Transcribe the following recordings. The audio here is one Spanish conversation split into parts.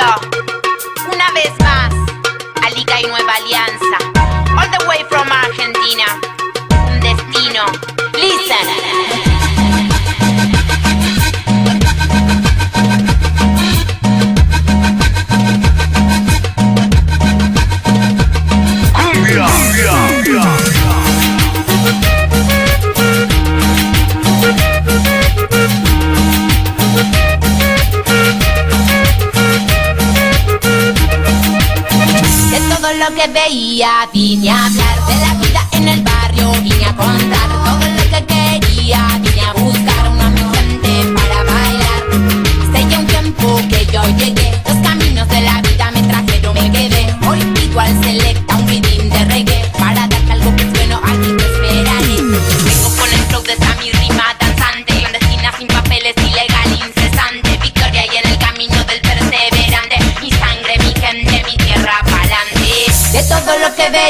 Una vez más, Alica y Nueva Alianza. All the way from Argentina. Un destino. Listen. Lo que veía, vine a hablar de la vida en el barrio, vine a contar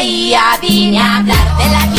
veía vine hablar de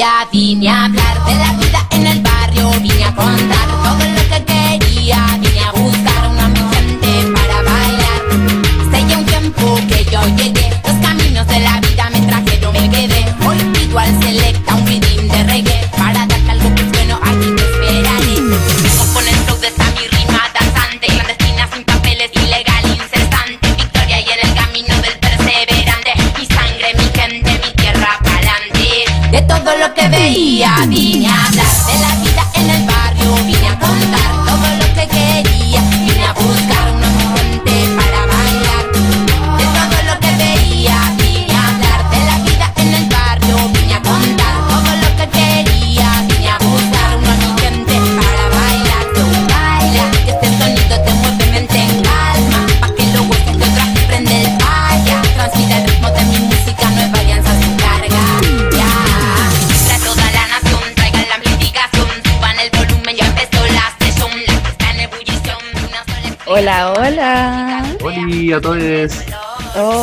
veía vine a hablar de la vida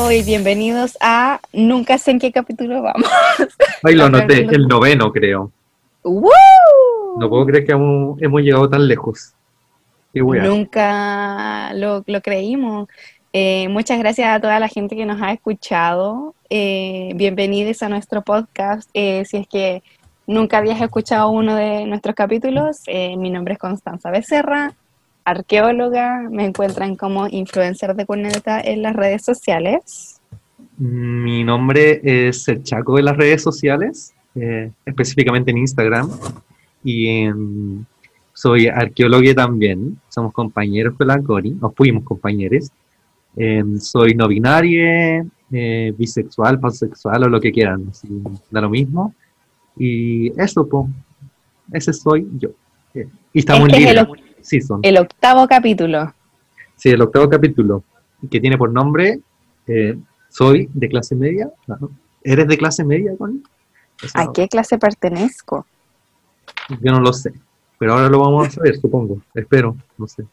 Hoy bienvenidos a Nunca sé en qué capítulo vamos. Ahí lo anoté, el noveno creo. ¡Woo! No puedo creer que hemos llegado tan lejos. Qué. Nunca lo, lo creímos. Eh, muchas gracias a toda la gente que nos ha escuchado. Eh, bienvenidos a nuestro podcast. Eh, si es que nunca habías escuchado uno de nuestros capítulos, eh, mi nombre es Constanza Becerra, arqueóloga. Me encuentran como influencer de Cuneta en las redes sociales. Mi nombre es el Chaco de las redes sociales, eh, específicamente en Instagram. Y em, soy arqueólogo también. Somos compañeros con la Cori, o fuimos compañeros. Em, soy no binario, eh, bisexual, pansexual o lo que quieran. así, da lo mismo. Y eso, po. Ese soy yo. Eh, Y estamos Este en es el octavo capítulo. Sí, el octavo capítulo, que tiene por nombre eh, Soy de clase media. No, ¿Eres de clase media, Connie? O sea, ¿A qué clase pertenezco? Yo no lo sé, pero ahora lo vamos a saber, supongo. Espero, no sé.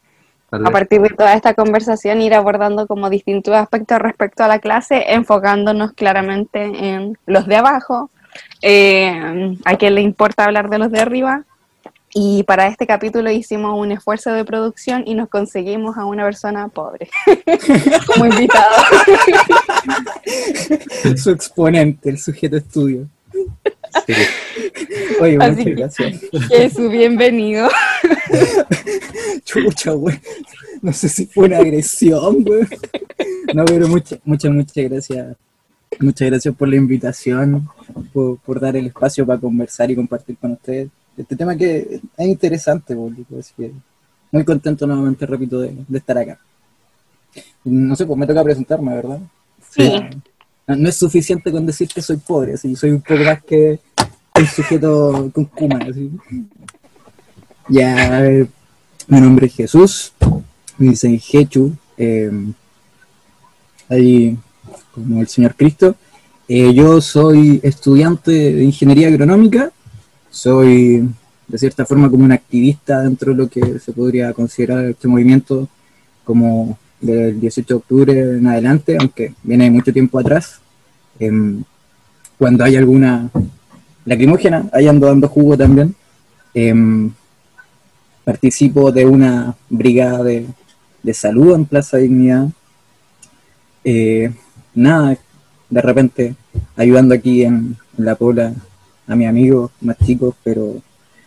A partir de toda esta conversación ir abordando como distintos aspectos respecto a la clase, enfocándonos claramente en los de abajo, eh, a quién le importa hablar de los de arriba. Y para este capítulo hicimos un esfuerzo de producción y nos conseguimos a una persona pobre como invitado. su exponente, el sujeto estudio. Sí. Oye, Así muchas que- gracias. Su bienvenido. Chucha, güey. No sé si fue una agresión, güey. No, pero muchas, muchas, muchas gracias. Muchas gracias por la invitación, por, por dar el espacio para conversar y compartir con ustedes este tema que es interesante, público. Así que muy contento nuevamente, repito, de, de estar acá. No sé, pues me toca presentarme, ¿verdad? Sí. No, no es suficiente con decir que soy pobre, así soy un poco más que un sujeto con Kuma. Así. Ya, eh, mi nombre es Jesús, me dicen Jechu, eh, ahí como el Señor Cristo. Eh, yo soy estudiante de ingeniería agronómica, soy de cierta forma como un activista dentro de lo que se podría considerar este movimiento como del 18 de octubre en adelante, aunque viene mucho tiempo atrás. Em, cuando hay alguna lacrimógena, ahí ando dando jugo también. Em, participo de una brigada de, de salud en Plaza Dignidad. Eh, nada, de repente ayudando aquí en, la Pola a mis amigos más chicos, pero,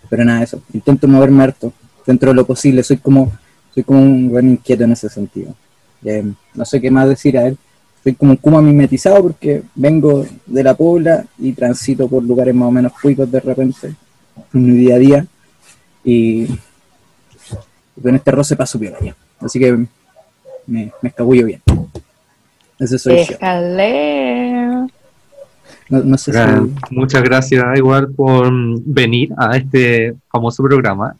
pero nada eso. Intento moverme harto dentro de lo posible. Soy como, soy como un buen inquieto en ese sentido. Eh, no sé qué más decir a él. Soy como un kuma mimetizado porque vengo de la Pobla y transito por lugares más o menos cuicos de repente en mi día a día. Y con este roce paso piola ya. Así que me, me escabullo bien. Ese soy yo. Déjale. No, no sé Gra- si... Muchas gracias igual por mm, venir a este famoso programa.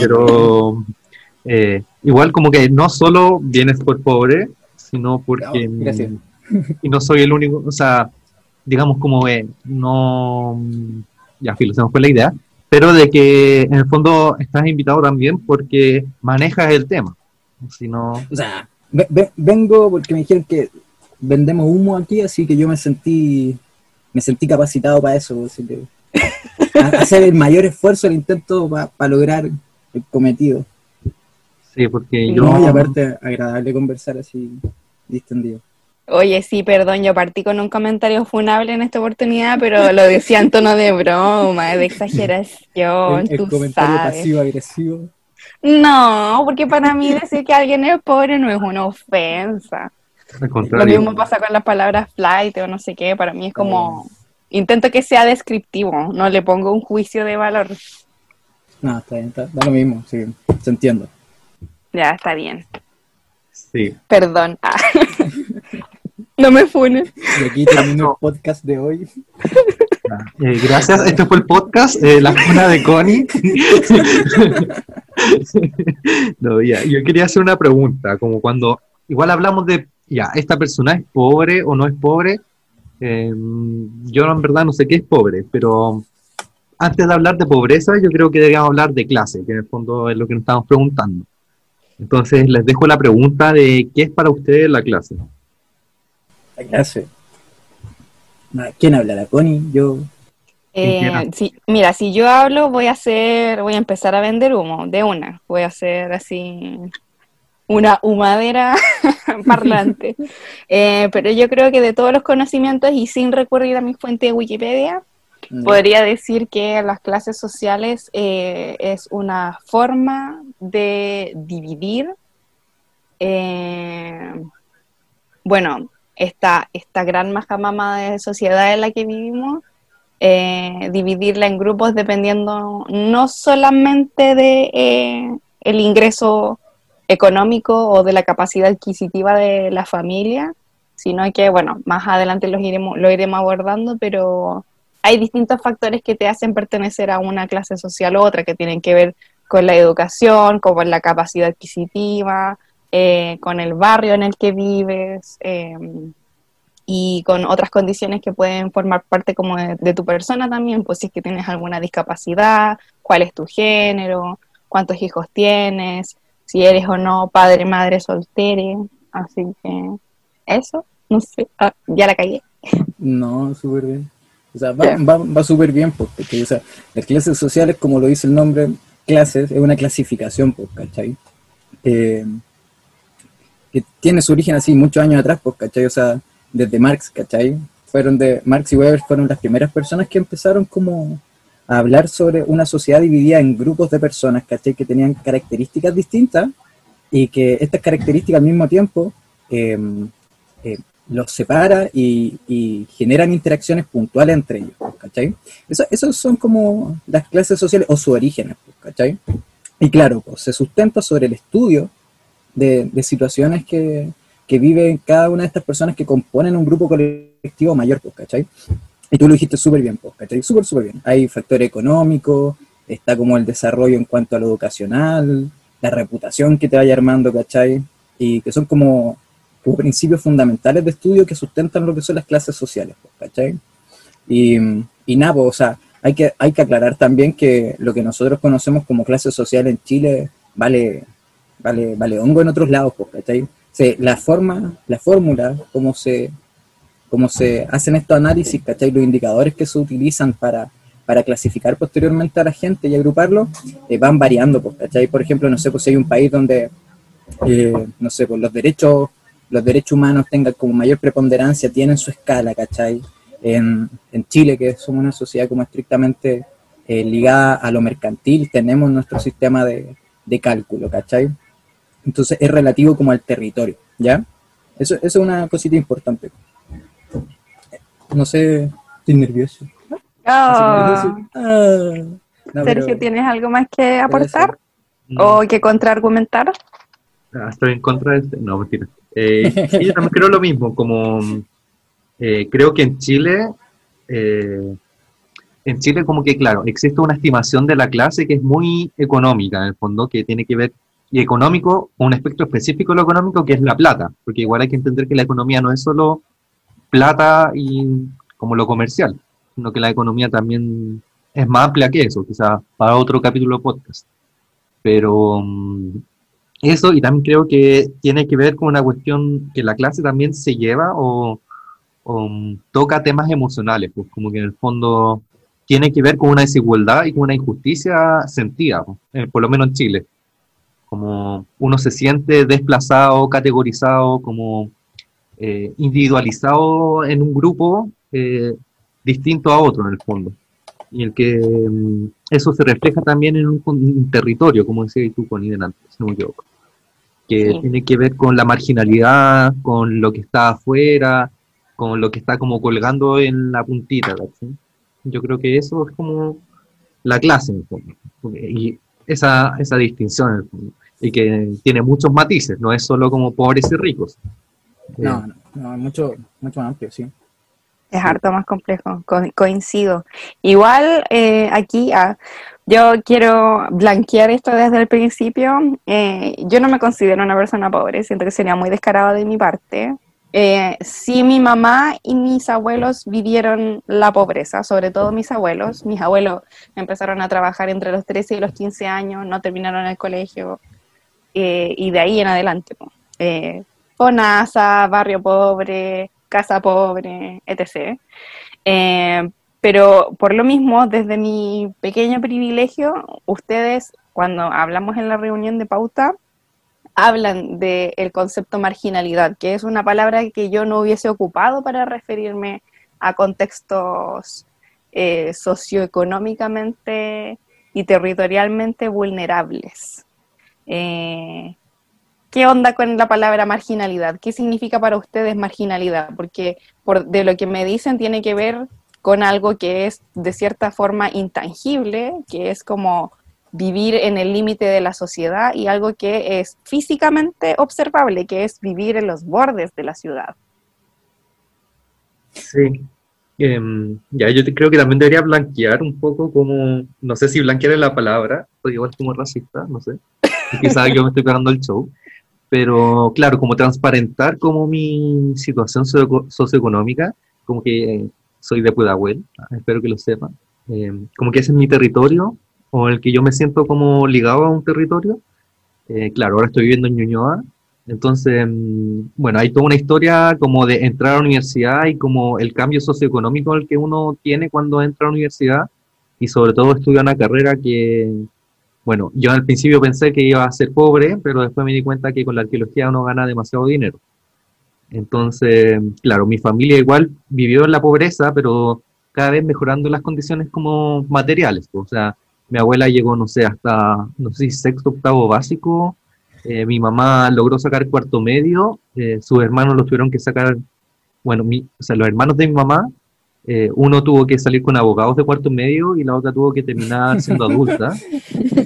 Pero eh, igual como que no solo vienes por pobre, sino porque... No, gracias. mm, Y no soy el único, o sea, digamos como eh, no... mm, Ya, filo, se nos fue la idea. Pero de que en el fondo estás invitado también porque manejas el tema. Si no... O sea, ve- ve- vengo porque me dijeron que vendemos humo aquí, así que yo me sentí me sentí capacitado para eso. así que, a- hacer el mayor esfuerzo, el intento para lograr el cometido. Sí, porque yo... No, y aparte, agradable conversar así distendido. Oye, sí, perdón, yo partí con un comentario funable en esta oportunidad, pero lo decía en tono de broma, de exageración, el, el tú comentario sabes. pasivo-agresivo. No, porque para mí decir que alguien es pobre no es una ofensa. Lo mismo pasa con las palabras flight o no sé qué, para mí es como... Intento que sea descriptivo, no le pongo un juicio de valor. No, está bien, está, da lo mismo, sí, se entiende. Ya, está bien. Sí. Perdón. Ah. No me funes. Y aquí termino el podcast de hoy. Eh, gracias, este fue el podcast, eh, La Cuna de Connie. no, ya, yo quería hacer una pregunta, como cuando igual hablamos de, ya, esta persona es pobre o no es pobre, eh, yo en verdad no sé qué es pobre, pero antes de hablar de pobreza, yo creo que deberíamos hablar de clase, que en el fondo es lo que nos estamos preguntando. Entonces, les dejo la pregunta de qué es para ustedes la clase. La clase. ¿Quién habla? ¿La Connie? Yo. Eh, si- mira, si yo hablo, voy a hacer, voy a empezar a vender humo, de una. Voy a hacer así una humadera parlante. Eh, pero yo creo que de todos los conocimientos y sin recurrir a mi fuente de Wikipedia, no. podría decir que las clases sociales eh, es una forma de dividir, eh, bueno, esta, esta gran majamama de sociedad en la que vivimos, dividirla en grupos dependiendo no solamente de el ingreso económico o de la capacidad adquisitiva de la familia, sino que, bueno, más adelante los iremos, lo iremos abordando, pero hay distintos factores que te hacen pertenecer a una clase social u otra, que tienen que ver con la educación, como la capacidad adquisitiva, eh, con el barrio en el que vives eh, y con otras condiciones que pueden formar parte como de, de tu persona también, pues si es que tienes alguna discapacidad, cuál es tu género, cuántos hijos tienes, si eres o no padre, madre, soltere, así que eso, no sé, ah, ya la cagué. No, súper bien. O sea, va, va, va súper bien, pues, porque, o sea, las clases sociales, como lo dice el nombre, clases, es una clasificación, pues, ¿cachai? Eh, que tiene su origen así muchos años atrás, pues, ¿cachai? O sea, desde Marx, ¿cachai? Fueron de, Marx y Weber fueron las primeras personas que empezaron como a hablar sobre una sociedad dividida en grupos de personas, ¿cachai? Que tenían características distintas, y que estas características al mismo tiempo eh, eh, los separa y, generan interacciones puntuales entre ellos, ¿cachai? Eso son como las clases sociales o sus orígenes, ¿cachai? Y claro, pues, se sustenta sobre el estudio de, de situaciones que, que viven cada una de estas personas que componen un grupo colectivo mayor, pues, ¿cachai? Y tú lo dijiste súper bien, pues, ¿cachai? Súper, súper bien. Hay factor económico, está como el desarrollo en cuanto a lo educacional, la reputación que te vaya armando, ¿cachai? Y que son como, como principios fundamentales de estudio que sustentan lo que son las clases sociales, ¿cachai? Y, y nada, pues, o sea, hay que, hay que aclarar también que lo que nosotros conocemos como clase social en Chile vale, vale, vale hongo en otros lados, pues, ¿cachai? Se, la forma, la fórmula, cómo se, cómo se hacen estos análisis, ¿cachai? Los indicadores que se utilizan para, para clasificar posteriormente a la gente y agruparlo, eh, van variando, pues, ¿cachai? Por ejemplo, no sé, pues si hay un país donde, eh, no sé, pues los derechos, los derechos humanos tengan como mayor preponderancia, tienen su escala, ¿cachai? En, en Chile, que somos una sociedad como estrictamente eh, ligada a lo mercantil, tenemos nuestro sistema de, de cálculo, ¿cachai? Entonces es relativo como al territorio, ¿ya? Eso, eso es una cosita importante. No sé, estoy nervioso. Oh. Ah, no, Sergio, pero- ¿tienes algo más que aportar No, o que contraargumentar? ah, estoy en contra de este. No, mentira. Eh, yo también creo lo mismo, como eh, creo que en Chile, eh, en Chile como que, claro, existe una estimación de la clase que es muy económica, en el fondo, que tiene que ver, y económico, un aspecto específico de lo económico, que es la plata, porque igual hay que entender que la economía no es solo plata y como lo comercial, sino que la economía también es más amplia que eso, quizás para otro capítulo de podcast. Pero mm, eso, y también creo que tiene que ver con una cuestión que la clase también se lleva o, mm, toca temas emocionales, pues como que en el fondo tiene que ver con una desigualdad y con una injusticia sentida, pues, por lo menos en Chile. Como uno se siente desplazado, categorizado, como eh, individualizado en un grupo eh, distinto a otro en el fondo. Y el que mm, eso se refleja también en un, con- un territorio, como decía tú, Connie, delante, si no me equivoco. Que Sí. tiene que ver con la marginalidad, con lo que está afuera, con lo que está como colgando en la puntita. Yo creo que eso es como la clase en el fondo. Y esa, esa distinción en el fondo. Y que tiene muchos matices, no es solo como pobres y ricos. No, no, no, es mucho, mucho más amplio, sí. Es harto más complejo, co- coincido. Igual eh, aquí ah, yo quiero blanquear esto desde el principio. Eh, yo no me considero una persona pobre, siento que sería muy descarado de mi parte. Eh, sí, mi mamá y mis abuelos vivieron la pobreza, sobre todo mis abuelos. Mis abuelos empezaron a trabajar entre los 13 y los 15 años, no terminaron el colegio eh, y de ahí en adelante. Eh, FONASA, barrio pobre, casa pobre, etc. Eh, pero por lo mismo, desde mi pequeño privilegio, ustedes, cuando hablamos en la reunión de pauta, hablan del concepto marginalidad, que es una palabra que yo no hubiese ocupado para referirme a contextos eh, socioeconómicamente y territorialmente vulnerables. Eh, ¿Qué onda con la palabra marginalidad? ¿Qué significa para ustedes marginalidad? Porque por, de lo que me dicen tiene que ver con algo que es de cierta forma intangible, que es como vivir en el límite de la sociedad y algo que es físicamente observable, que es vivir en los bordes de la ciudad. Sí. Em, ya, yo creo que también debería blanquear un poco como, no sé si blanquear es la palabra, porque igual es como racista, no sé. Quizás yo me estoy pegando el show. Pero claro, como transparentar como mi situación socio- socioeconómica, como que eh, soy de Pudahuel, ah, espero que lo sepan. Em, como que ese es mi territorio, o el que yo me siento como ligado a un territorio. Eh, claro, ahora estoy viviendo en Ñuñoa, entonces, mm, bueno, hay toda una historia como de entrar a la universidad y como el cambio socioeconómico al que uno tiene cuando entra a la universidad y sobre todo estudia una carrera que, bueno, yo al principio pensé que iba a ser pobre, pero después me di cuenta que con la arqueología uno gana demasiado dinero. Entonces, claro, mi familia igual vivió en la pobreza, pero cada vez mejorando las condiciones como materiales. O sea, mi abuela llegó, no sé, hasta, no sé sexto, octavo básico Eh, mi mamá logró sacar cuarto medio, eh, sus hermanos lo tuvieron que sacar, bueno, mi, o sea, los hermanos de mi mamá, eh, uno tuvo que salir con abogados de cuarto medio y la otra tuvo que terminar siendo adulta.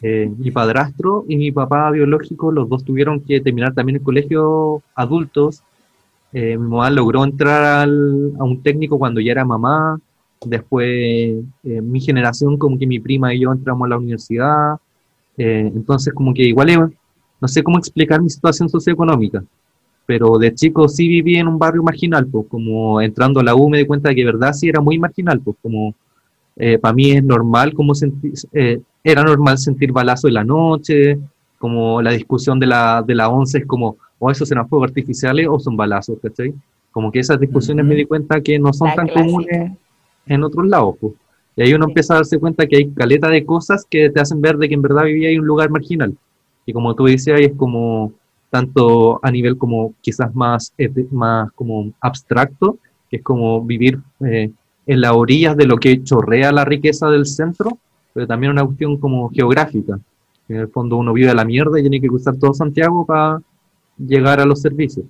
Eh, mi padrastro y mi papá biológico, los dos tuvieron que terminar también el colegio adultos. Eh, mi mamá logró entrar a un técnico cuando ya era mamá. Después, eh, mi generación, como que mi prima y yo entramos a la universidad. Entonces, como que igual, no sé cómo explicar mi situación socioeconómica, pero de chico sí viví en un barrio marginal, pues como entrando a la U me di cuenta de que verdad sí era muy marginal, pues como para mí es normal como sentir, eh, era normal sentir balazo en la noche, como la discusión de la, de la 11 es como, o esos eran fuegos artificiales o son balazos, ¿cachai? Como que esas discusiones Ujú. me di cuenta que no son La tan clásica. comunes en otros lados, pues. Y ahí uno Sí. empieza a darse cuenta que hay caleta de cosas que te hacen ver de que en verdad vivía en un lugar marginal. Y como tú decías, es como tanto a nivel como quizás más, más como abstracto, que es como vivir eh, en las orillas de lo que chorrea la riqueza del centro, pero también una cuestión como geográfica. En el fondo uno vive a la mierda y tiene que cruzar todo Santiago para llegar a los servicios.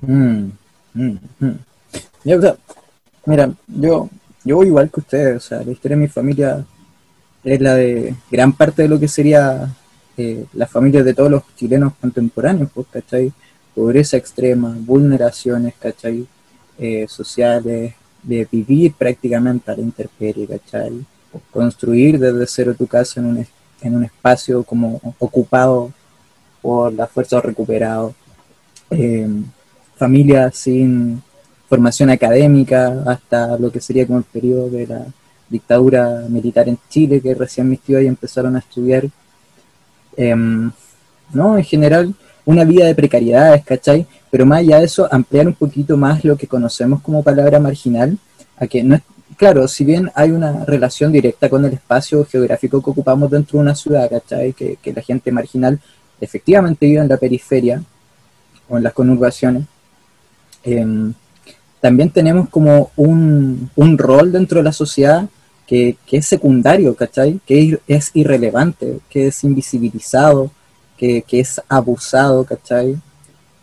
Mm, mm, mm. Ya, o sea, mira, yo, yo voy igual que ustedes, o sea, la historia de mi familia es la de gran parte de lo que sería eh, las familias de todos los chilenos contemporáneos, pues, ¿cachai? Pobreza extrema, vulneraciones, ¿cachai? Eh, sociales, de vivir prácticamente a la intemperie, ¿cachai? Construir desde cero tu casa en un, en un espacio como ocupado por las fuerzas recuperados. Eh, familias sin formación académica hasta lo que sería como el periodo de la dictadura militar en Chile, que recién mis tíos ahí empezaron a estudiar. Em, no, en general, una vida de precariedades, ¿cachai? Pero más allá de eso, ampliar un poquito más lo que conocemos como palabra marginal, a que no es, claro, si bien hay una relación directa con el espacio geográfico que ocupamos dentro de una ciudad, ¿cachai? Que, que la gente marginal efectivamente vive en la periferia o en las conurbaciones, em, también tenemos como un, un rol dentro de la sociedad que, que es secundario, ¿cachai? Que es, es irrelevante, que es invisibilizado, que, que es abusado, ¿cachai?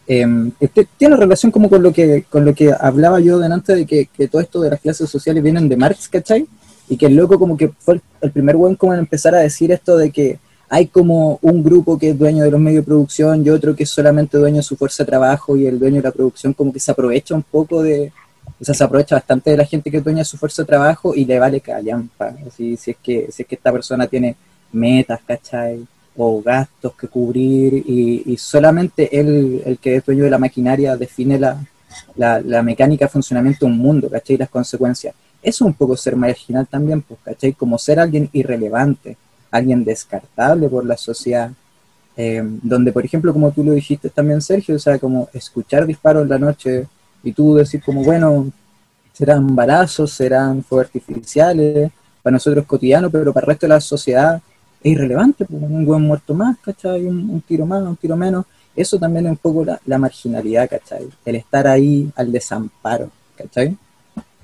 Eh, este- tiene relación como con lo que con lo que hablaba yo delante de que, que todo esto de las clases sociales vienen de Marx, ¿cachai? Y que el loco como que fue el, primer buen como en empezar a decir esto de que hay como un grupo que es dueño de los medios de producción y otro que es solamente dueño de su fuerza de trabajo y el dueño de la producción como que se aprovecha un poco de, o sea, se aprovecha bastante de la gente que es dueña de su fuerza de trabajo y le vale callampa, así, si es que, si es que esta persona tiene metas, ¿cachai? O gastos que cubrir y, solamente él, el que es dueño de la maquinaria, define la, la, mecánica de funcionamiento de un mundo, ¿cachai? Las consecuencias. Eso es un poco ser marginal también, pues, ¿cachai? Como ser alguien irrelevante, alguien descartable por la sociedad, eh, donde, por ejemplo, como tú lo dijiste también, Sergio, o sea, como escuchar disparos en la noche y tú decir como, bueno, serán balazos, serán fuegos artificiales, para nosotros cotidiano, pero para el resto de la sociedad es irrelevante, pues, un buen muerto más, ¿cachai? Un, un tiro más, un tiro menos. Eso también es un poco la, la marginalidad, ¿cachai? El estar ahí al desamparo, ¿cachai?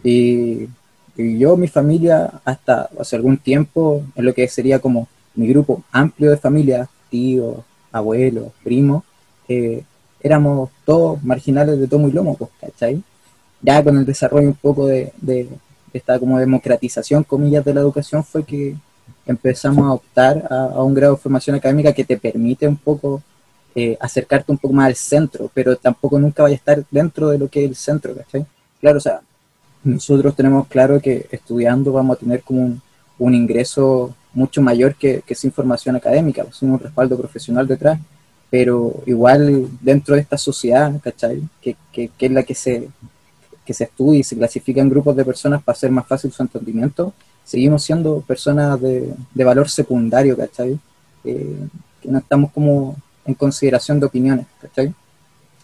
Y, y yo, mi familia, hasta hace algún tiempo, en lo que sería como mi grupo amplio de familia, tíos, abuelos, primos, eh, éramos todos marginales de tomo y lomo, pues, ¿cachai? Ya con el desarrollo un poco de, de esta como democratización, comillas, de la educación fue que empezamos a optar a, a un grado de formación académica que te permite un poco eh, acercarte un poco más al centro, pero tampoco nunca vaya a estar dentro de lo que es el centro, ¿cachai? Claro, o sea, nosotros tenemos claro que estudiando vamos a tener como un, un ingreso mucho mayor que, que sin formación académica, pues, sin un respaldo profesional detrás, pero igual dentro de esta sociedad, ¿cachai? Que, que, que es la que se, que se estudia y se clasifica en grupos de personas para hacer más fácil su entendimiento, seguimos siendo personas de, de valor secundario, ¿cachai? Eh, que no estamos como en consideración de opiniones, ¿cachai?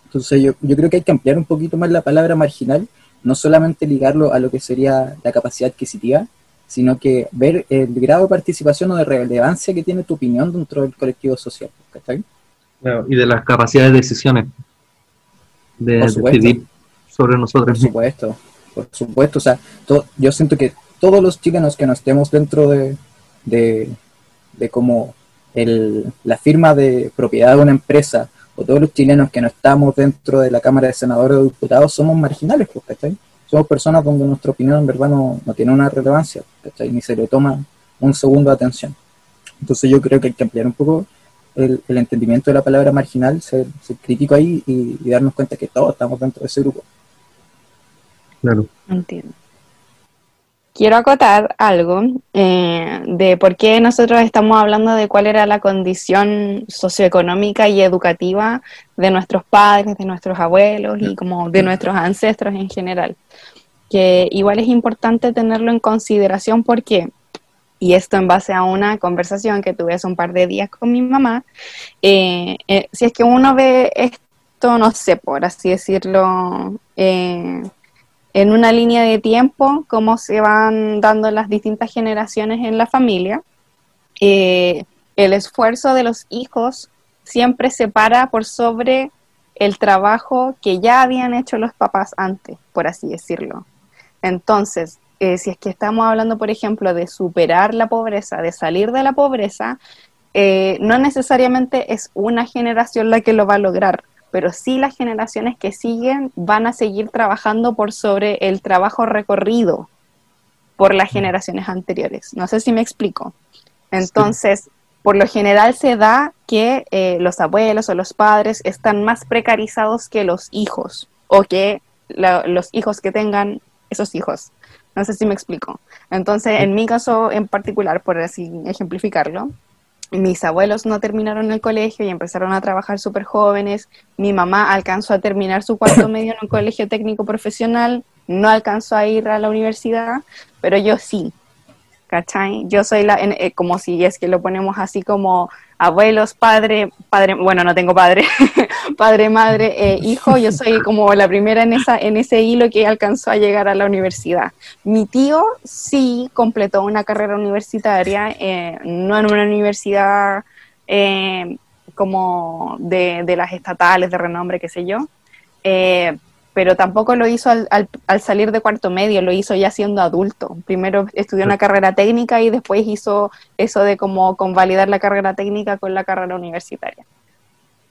Entonces yo, yo creo que hay que ampliar un poquito más la palabra marginal, no solamente ligarlo a lo que sería la capacidad adquisitiva, sino que ver el grado de participación o de relevancia que tiene tu opinión dentro del colectivo social, ¿cachai? Claro, y de las capacidades de decisiones, de Por decidir sobre Por nosotros mismos. supuesto, por supuesto. O sea, to- yo siento que todos los chilenos que no estemos dentro de, de, de como el- la firma de propiedad de una empresa o todos los chilenos que no estamos dentro de la Cámara de Senadores o Diputados somos marginales, pues, ¿cachai? Somos personas donde nuestra opinión en verdad no, no tiene una relevancia, ¿cachai? Ni se le toma un segundo de atención. Entonces yo creo que hay que ampliar un poco el, el entendimiento de la palabra marginal, ser, ser crítico ahí y, y darnos cuenta que todos estamos dentro de ese grupo. Claro. Entiendo. Quiero acotar algo eh, de por qué nosotros estamos hablando de cuál era la condición socioeconómica y educativa de nuestros padres, de nuestros abuelos y como de nuestros ancestros en general. Que igual es importante tenerlo en consideración porque, y esto en base a una conversación que tuve hace un par de días con mi mamá, eh, eh, si es que uno ve esto, no sé, por así decirlo, eh, en una línea de tiempo, cómo se van dando las distintas generaciones en la familia. Eh, el esfuerzo de los hijos siempre se para por sobre el trabajo que ya habían hecho los papás antes, por así decirlo. Entonces, eh, si es que estamos hablando, por ejemplo, de superar la pobreza, de salir de la pobreza, eh, no necesariamente es una generación la que lo va a lograr, pero sí las generaciones que siguen van a seguir trabajando por sobre el trabajo recorrido por las generaciones anteriores. No sé si me explico. Entonces, por lo general se da que eh, los abuelos o los padres están más precarizados que los hijos o que la- los hijos que tengan esos hijos. No sé si me explico. Entonces, en mi caso en particular, por así ejemplificarlo, mis abuelos no terminaron el colegio y empezaron a trabajar súper jóvenes. Mi mamá alcanzó a terminar su cuarto medio en un colegio técnico profesional, no alcanzó a ir a la universidad, pero yo sí. ¿Cachai? Yo soy la, eh, como si es que lo ponemos así como abuelos, padre, padre, bueno, no tengo padre, padre, madre, eh, hijo, yo soy como la primera en, esa, en ese hilo que alcanzó a llegar a la universidad. Mi tío sí completó una carrera universitaria, eh, no en una universidad como de, de las estatales de renombre, qué sé yo, pero tampoco lo hizo al, al- al salir de cuarto medio, lo hizo ya siendo adulto. Primero estudió una carrera técnica y después hizo eso de como convalidar la carrera técnica con la carrera universitaria.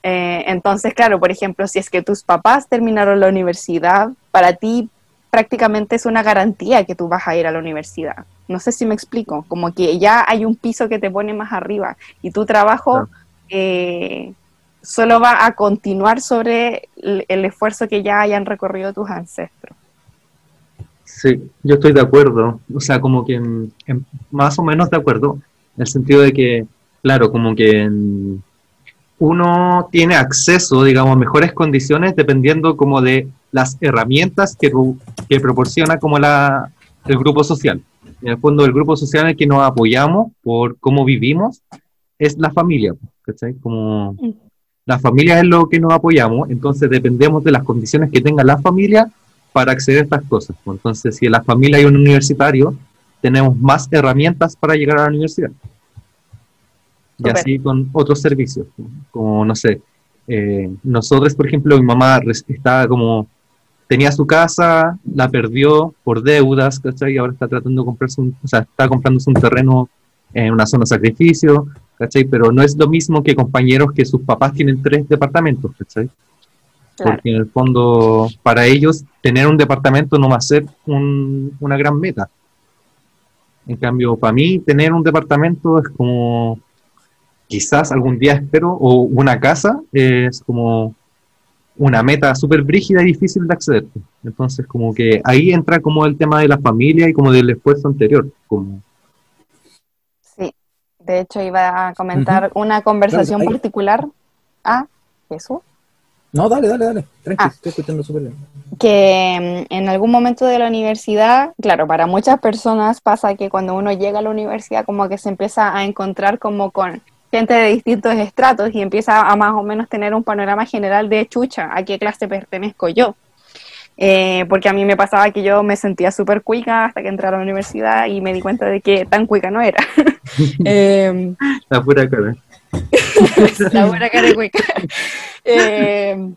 Eh, entonces, claro, por ejemplo, si es que tus papás terminaron la universidad, para ti prácticamente es una garantía que tú vas a ir a la universidad. No sé si me explico, como que ya hay un piso que te pone más arriba y tu trabajo Claro. eh, solo va a continuar sobre el, el esfuerzo que ya hayan recorrido tus ancestros. Sí, yo estoy de acuerdo, o sea, como que en- en- más o menos de acuerdo, en el sentido de que, claro, como que en- uno tiene acceso, digamos, a mejores condiciones dependiendo como de las herramientas que, proporciona como la, el grupo social. En el fondo, el grupo social en el que nos apoyamos por cómo vivimos es la familia, ¿cachai? Como Mm. la familia es lo que nos apoyamos, entonces dependemos de las condiciones que tenga la familia para acceder a estas cosas. pues. Entonces, si en la familia hay un universitario, tenemos más herramientas para llegar a la universidad. Y así con otros servicios, ¿no? como, no sé, eh, nosotros, por ejemplo, mi mamá estaba como, tenía su casa, la perdió por deudas, ¿cachai? Y ahora está tratando de comprarse un, o sea, está comprándose un terreno en una zona de sacrificio, ¿cachai? Pero no es lo mismo que compañeros que sus papás tienen tres departamentos, ¿cachai? Claro. Porque en el fondo, para ellos, tener un departamento no va a ser un- una gran meta. En cambio, para mí, tener un departamento es como, quizás algún día espero, o una casa es como una meta súper brígida y difícil de acceder. Entonces, como que ahí entra como el tema de la familia y como del esfuerzo anterior. Como, de hecho iba a comentar una conversación Claro, particular. Ah, eso. No, dale, dale, dale. Tranqui, Ah. estoy escuchando súper bien. que mm, en algún momento de la universidad, claro, para muchas personas pasa que cuando uno llega a la universidad como que se empieza a encontrar como con gente de distintos estratos y empieza a más o menos tener un panorama general de chucha, a qué clase pertenezco yo. Eh, porque a mí me pasaba que yo me sentía súper cuica hasta que entré a la universidad y me di cuenta de que tan cuica no era. Em, la pura cara. la buena cara de cuica. Eh,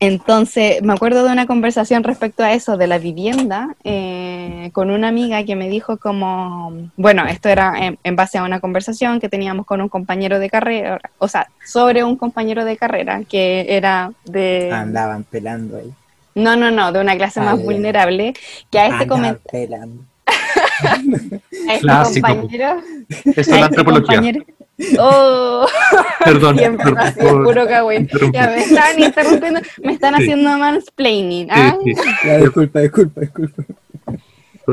Entonces, me acuerdo de una conversación respecto a eso, de la vivienda, eh, con una amiga que me dijo como, bueno, esto era en, en, base a una conversación que teníamos con un compañero de carrera, o sea, sobre un compañero de carrera que era de... Andaban pelando ahí. No, no, no, de una clase Ah, más vulnerable, que a este, Andaban comen- pelando. a este Clásico. compañero... Es la este antropología. compañero- Oh, Perdón. siempre puro cagüey. interrumpir. Ya me están interrumpiendo, me están Sí. haciendo mansplaining. Sí, ¿ah? sí. Ya, disculpa, disculpa, disculpa.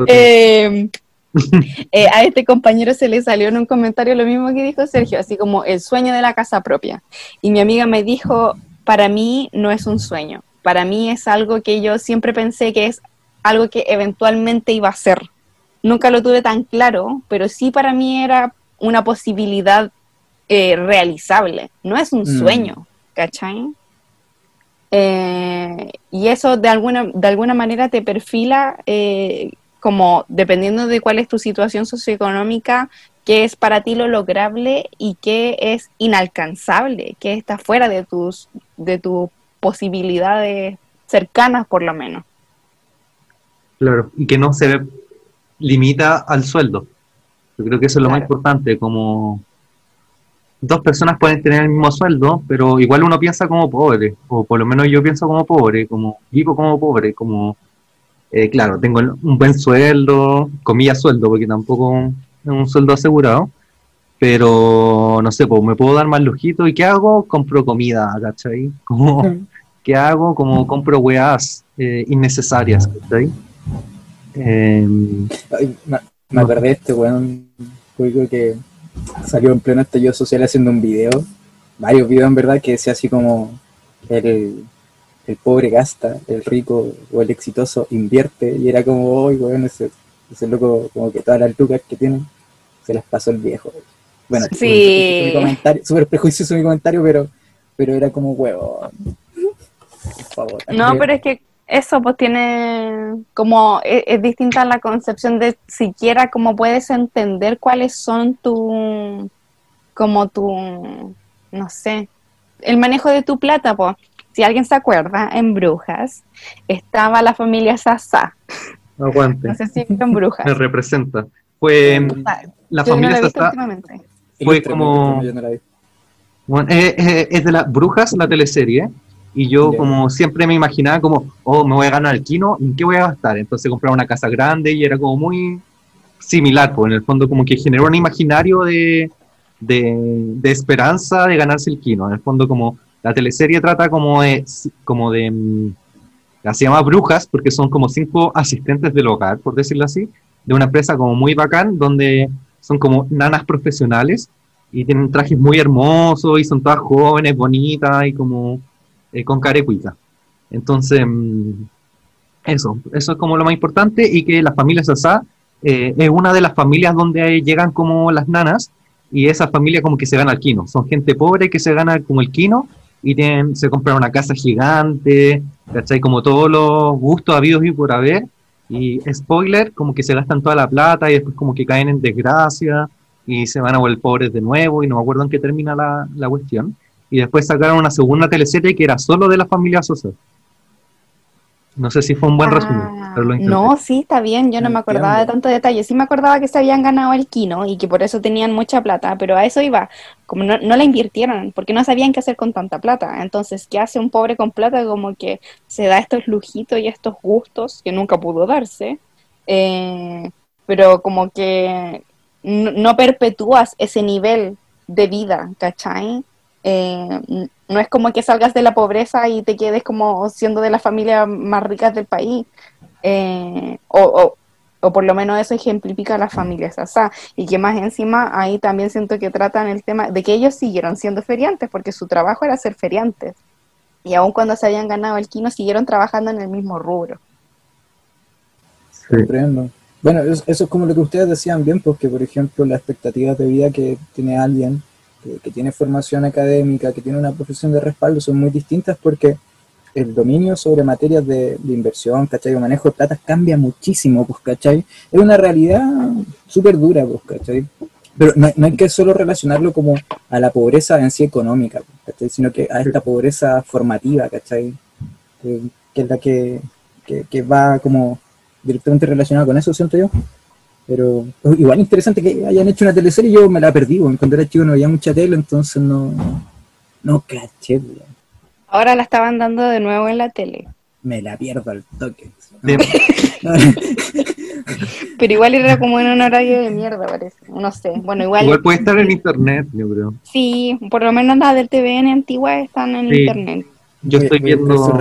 Eh, eh, a este compañero se le salió en un comentario lo mismo que dijo Sergio, así como el sueño de la casa propia. Y mi amiga me dijo, para mí no es un sueño, para mí es algo que yo siempre pensé que es algo que eventualmente iba a ser. Nunca lo tuve tan claro, pero sí para mí era una posibilidad eh, realizable, no es un Mm. sueño, ¿cachai? Eh, y eso de alguna, de alguna manera te perfila eh, como dependiendo de cuál es tu situación socioeconómica, qué es para ti lo lograble y qué es inalcanzable, qué está fuera de tus, de tus posibilidades cercanas por lo menos. Claro, y que no se limita al sueldo. Yo creo que eso es lo más importante, como dos personas pueden tener el mismo sueldo, pero igual uno piensa como pobre, o por lo menos yo pienso como pobre, como vivo como pobre, como, eh, claro, tengo un buen sueldo, comillas sueldo, porque tampoco es un sueldo asegurado, pero no sé, pues me puedo dar más lujito, ¿y qué hago? Compro comida, ¿cachai? Como, ¿qué hago? Como compro weas eh, innecesarias, ¿cachai? Em, Ay, me, me acordé de este weón que salió en pleno estallido social haciendo un video, varios videos en verdad, que decía así como el, el pobre gasta, el rico o el exitoso invierte, y era como, hoy weón, ese, ese loco, como que todas las lucas que tiene, se las pasó el viejo. Bueno, Sí. súper prejuicioso mi comentario, súper prejuicioso mi comentario, pero, pero era como huevo. Favor. No, pero es que eso pues tiene como es, es distinta la concepción de siquiera cómo puedes entender cuáles son tu como tu no sé, el manejo de tu plata, pues. Si alguien se acuerda, en Brujas estaba la familia Sasa. aguante, No sé si en Brujas. me representa. Fue em, la yo no familia la Sasa- últimamente. fue como- ilústrame, yo no la vi. Bueno, eh, eh, es de las brujas la teleserie y yo como siempre me imaginaba como, oh, me voy a ganar el kino, ¿en qué voy a gastar? Entonces compraba una casa grande y era como muy similar, pues en el fondo como que generó un imaginario de, de, de esperanza de ganarse el kino. En el fondo como la teleserie trata como de, como de mm, se llama Brujas porque son como cinco asistentes del hogar, por decirlo así, de una empresa como muy bacán donde son como nanas profesionales y tienen trajes muy hermosos y son todas jóvenes, bonitas y como eh, con carecuita. Entonces, mm, eso, eso es como lo más importante y que la familia Sasá eh, es una de las familias donde llegan como las nanas y esa familia como que se gana el quino. Son gente pobre que se gana como el quino y se compran una casa gigante, ¿cachai? Como todos los gustos habidos y por haber. Y spoiler, como que se gastan toda la plata y después como que caen en desgracia y se van a volver pobres de nuevo y no me acuerdo en qué termina la, la cuestión. Y después sacaron una segunda teleserie que era solo de la familia Sosa. No sé si fue un buen resumen. Ah, pero lo intenté. no, sí, está bien, yo no me acordaba de tanto detalle. Sí me acordaba que se habían ganado el Kino y que por eso tenían mucha plata, pero a eso iba. Como no, no la invirtieron, porque no sabían qué hacer con tanta plata. Entonces, ¿qué hace un pobre con plata? Como que se da estos lujitos y estos gustos que nunca pudo darse, eh, pero como que no, no perpetúas ese nivel de vida, ¿cachai? Eh, no es como que salgas de la pobreza y te quedes como siendo de las familias más ricas del país. Eh, o, o- o por lo menos eso ejemplifica a las familias Sasá. Y que más encima ahí también siento que tratan el tema de que ellos siguieron siendo feriantes, porque su trabajo era ser feriantes. Y aun cuando se habían ganado el quino, siguieron trabajando en el mismo rubro. Sí. Bueno, es- eso es como lo que ustedes decían bien, porque por ejemplo las expectativas de vida que tiene alguien que, que tiene formación académica, que tiene una profesión de respaldo, son muy distintas porque el dominio sobre materias de, de inversión, ¿cachai? O manejo de plata cambia muchísimo, pues, ¿cachai? Es una realidad súper dura, pues, ¿cachai? pero no, no hay que solo relacionarlo como a la pobreza en sí económica, ¿cachai? sino que a esta pobreza formativa, ¿cachai? Que, que es la que, que, que va como directamente relacionada con eso, siento yo. Pero oh, igual interesante que hayan hecho una teleserie, yo me la perdí, weón. cuando era chico no había mucha tele, entonces no, no caché. Ahora la estaban dando de nuevo en la tele. me la pierdo al toque. Pero igual era como en un horario de mierda, parece. No sé. Bueno, igual, Igual puede estar en internet, yo creo. sí, por lo menos las del TVN antiguas están en Sí. internet. Yo estoy viendo.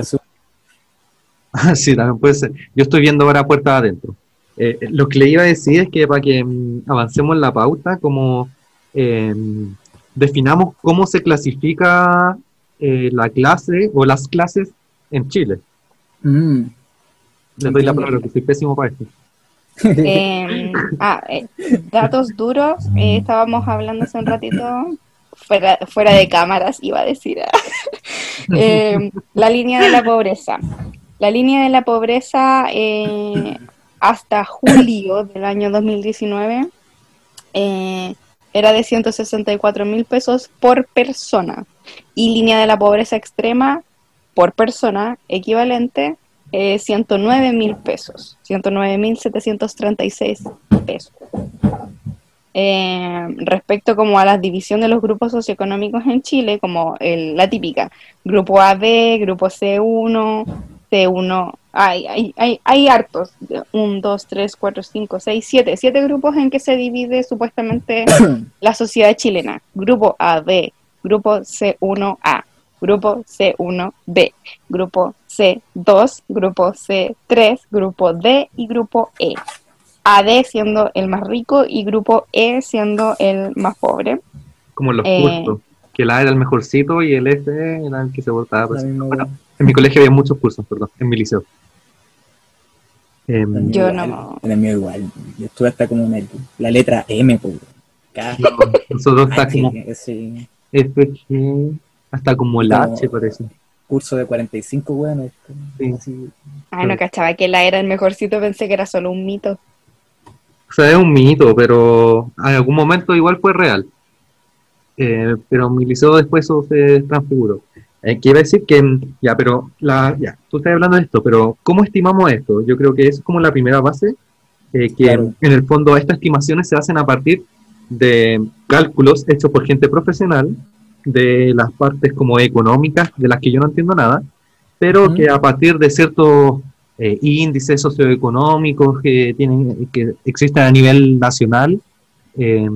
Ah, sí, también puede ser. Yo estoy viendo ahora puertas adentro. Eh, lo que le iba a decir es que para que mm, avancemos en la pauta, como eh, definamos cómo se clasifica eh, la clase o las clases en Chile. Mm. Les doy la palabra, que soy pésimo para esto. Eh, ah, eh, datos duros. eh, estábamos hablando hace un ratito, fuera, fuera de cámaras, iba a decir. ah. Eh, la línea de la pobreza. La línea de la pobreza eh, hasta julio del año 2019 eh, era de 164 mil pesos por persona. Y línea de la pobreza extrema por persona equivalente eh, 109 mil pesos, 109 mil 736 pesos. Eh, respecto como a la división de los grupos socioeconómicos en Chile, como la típica, grupo AB, grupo C1, C1, hay, hay, hay, hay hartos, 1, 2, 3, 4, 5, 6, 7, 7 grupos en que se divide supuestamente la sociedad chilena, grupo AB, grupo C1A, grupo C1B, grupo C2, grupo C3, grupo D y grupo E. AD siendo el más rico y grupo E siendo el más pobre. Como los Eh. cursos. Que el A era el mejorcito y el F era el que se votaba. Pues. Bueno. En mi colegio había muchos cursos, perdón, en mi liceo. Em, Yo Igual, no. En el mío igual. Yo estuve hasta como en el- la letra M, pues. Nosotros está H, como ese F, G, hasta como el Como- H parece. curso de 45, weón. Sí. así. Ay, no cachaba que la era el mejorcito, pensé que era solo un mito. O sea, es un mito, pero en algún momento igual fue real. Eh, pero en mi liceo después eso se transfiguró. Eh, decir que, ya, pero, la, ya, tú estás hablando de esto, pero ¿cómo estimamos esto? Yo creo que es como la primera base, eh, que Claro. en el fondo estas estimaciones se hacen a partir de cálculos hechos por gente profesional, de las partes como económicas, de las que yo no entiendo nada, pero que a partir de ciertos eh, índices socioeconómicos que tienen que existen a nivel nacional eh,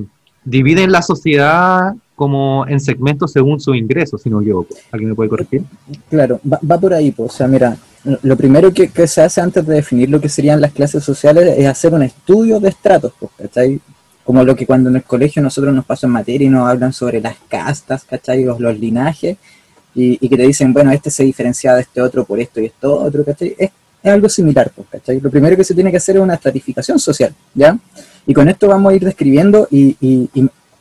dividen la sociedad como en segmentos según sus ingresos, si no me equivoco. ¿Alguien me puede corregir? Claro, va, por ahí, pues. O sea, mira, lo primero que, se hace antes de definir lo que serían las clases sociales es hacer un estudio de estratos, pues, ¿cachai? Como lo que cuando en el colegio nosotros nos pasan materia y nos hablan sobre las castas, ¿cachai? Los, linajes, y, que te dicen, bueno, este se diferencia de este otro por esto y esto otro, ¿cachai? Es, algo similar, pues, ¿cachai? Lo primero que se tiene que hacer es una estratificación social, ¿ya? Y con esto vamos a ir describiendo y- y-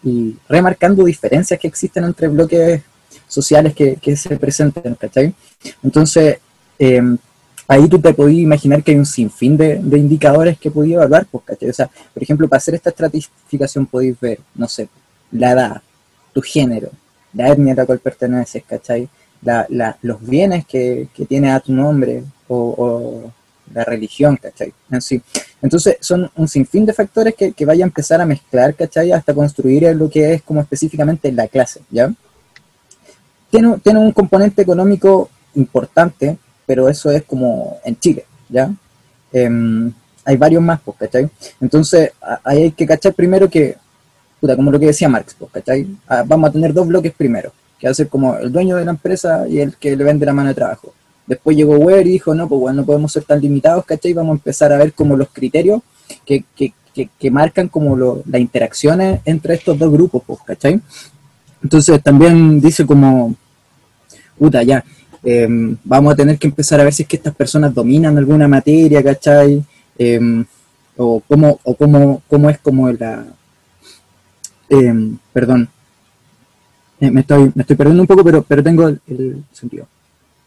y remarcando diferencias que existen entre bloques sociales que, que se presenten, ¿cachai? Entonces, eh, ahí tú te podías imaginar que hay un sinfín de, de indicadores que podías evaluar, pues, ¿cachai? O sea, por ejemplo, para hacer esta estratificación podéis ver, no sé, la edad, tu género, la etnia a la cual perteneces, ¿cachai? La, la- los bienes que, que tiene a tu nombre o, o la religión, ¿cachai? En sí. Entonces, son un sinfín de factores que, vaya a empezar a mezclar, ¿cachai? Hasta construir lo que es como específicamente la clase, ¿ya? Tiene, tiene un componente económico importante, pero eso es como en Chile, ¿ya? Em, hay varios más, pues, ¿cachai? Entonces, ahí hay que cachar primero que, puta, como lo que decía Marx, pues, ¿cachai? Ah, vamos a tener dos bloques primero, que va a ser como el dueño de la empresa y el que le vende la mano de trabajo. Después llegó Weber y dijo, no, pues bueno, no podemos ser tan limitados, ¿cachai? Vamos a empezar a ver como los criterios que, que, que, marcan como lo- las interacciones entre estos dos grupos, pues, ¿cachai? Entonces también dice como, puta, ya, em, vamos a tener que empezar a ver si es que estas personas dominan alguna materia, ¿cachai? Em, o cómo, o cómo, cómo es como la... em, perdón, Eh, me, estoy, me estoy perdiendo un poco, pero, pero tengo el sentido.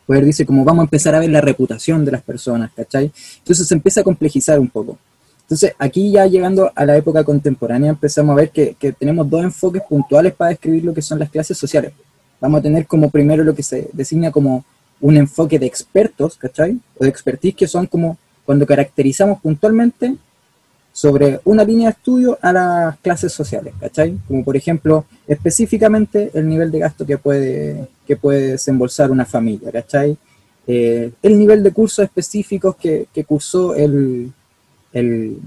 Poder dice como vamos a empezar a ver la reputación de las personas, ¿cachai? Entonces se empieza a complejizar un poco. Entonces, aquí ya llegando a la época contemporánea, empezamos a ver que, que, tenemos dos enfoques puntuales para describir lo que son las clases sociales. Vamos a tener como primero lo que se designa como un enfoque de expertos, ¿cachai? O de expertise, que son como cuando caracterizamos puntualmente sobre una línea de estudio a las clases sociales, ¿cachai? Como por ejemplo, específicamente el nivel de gasto que puede, que puede desembolsar una familia, ¿cachai? Eh, el nivel de cursos específicos que, que cursó el, el,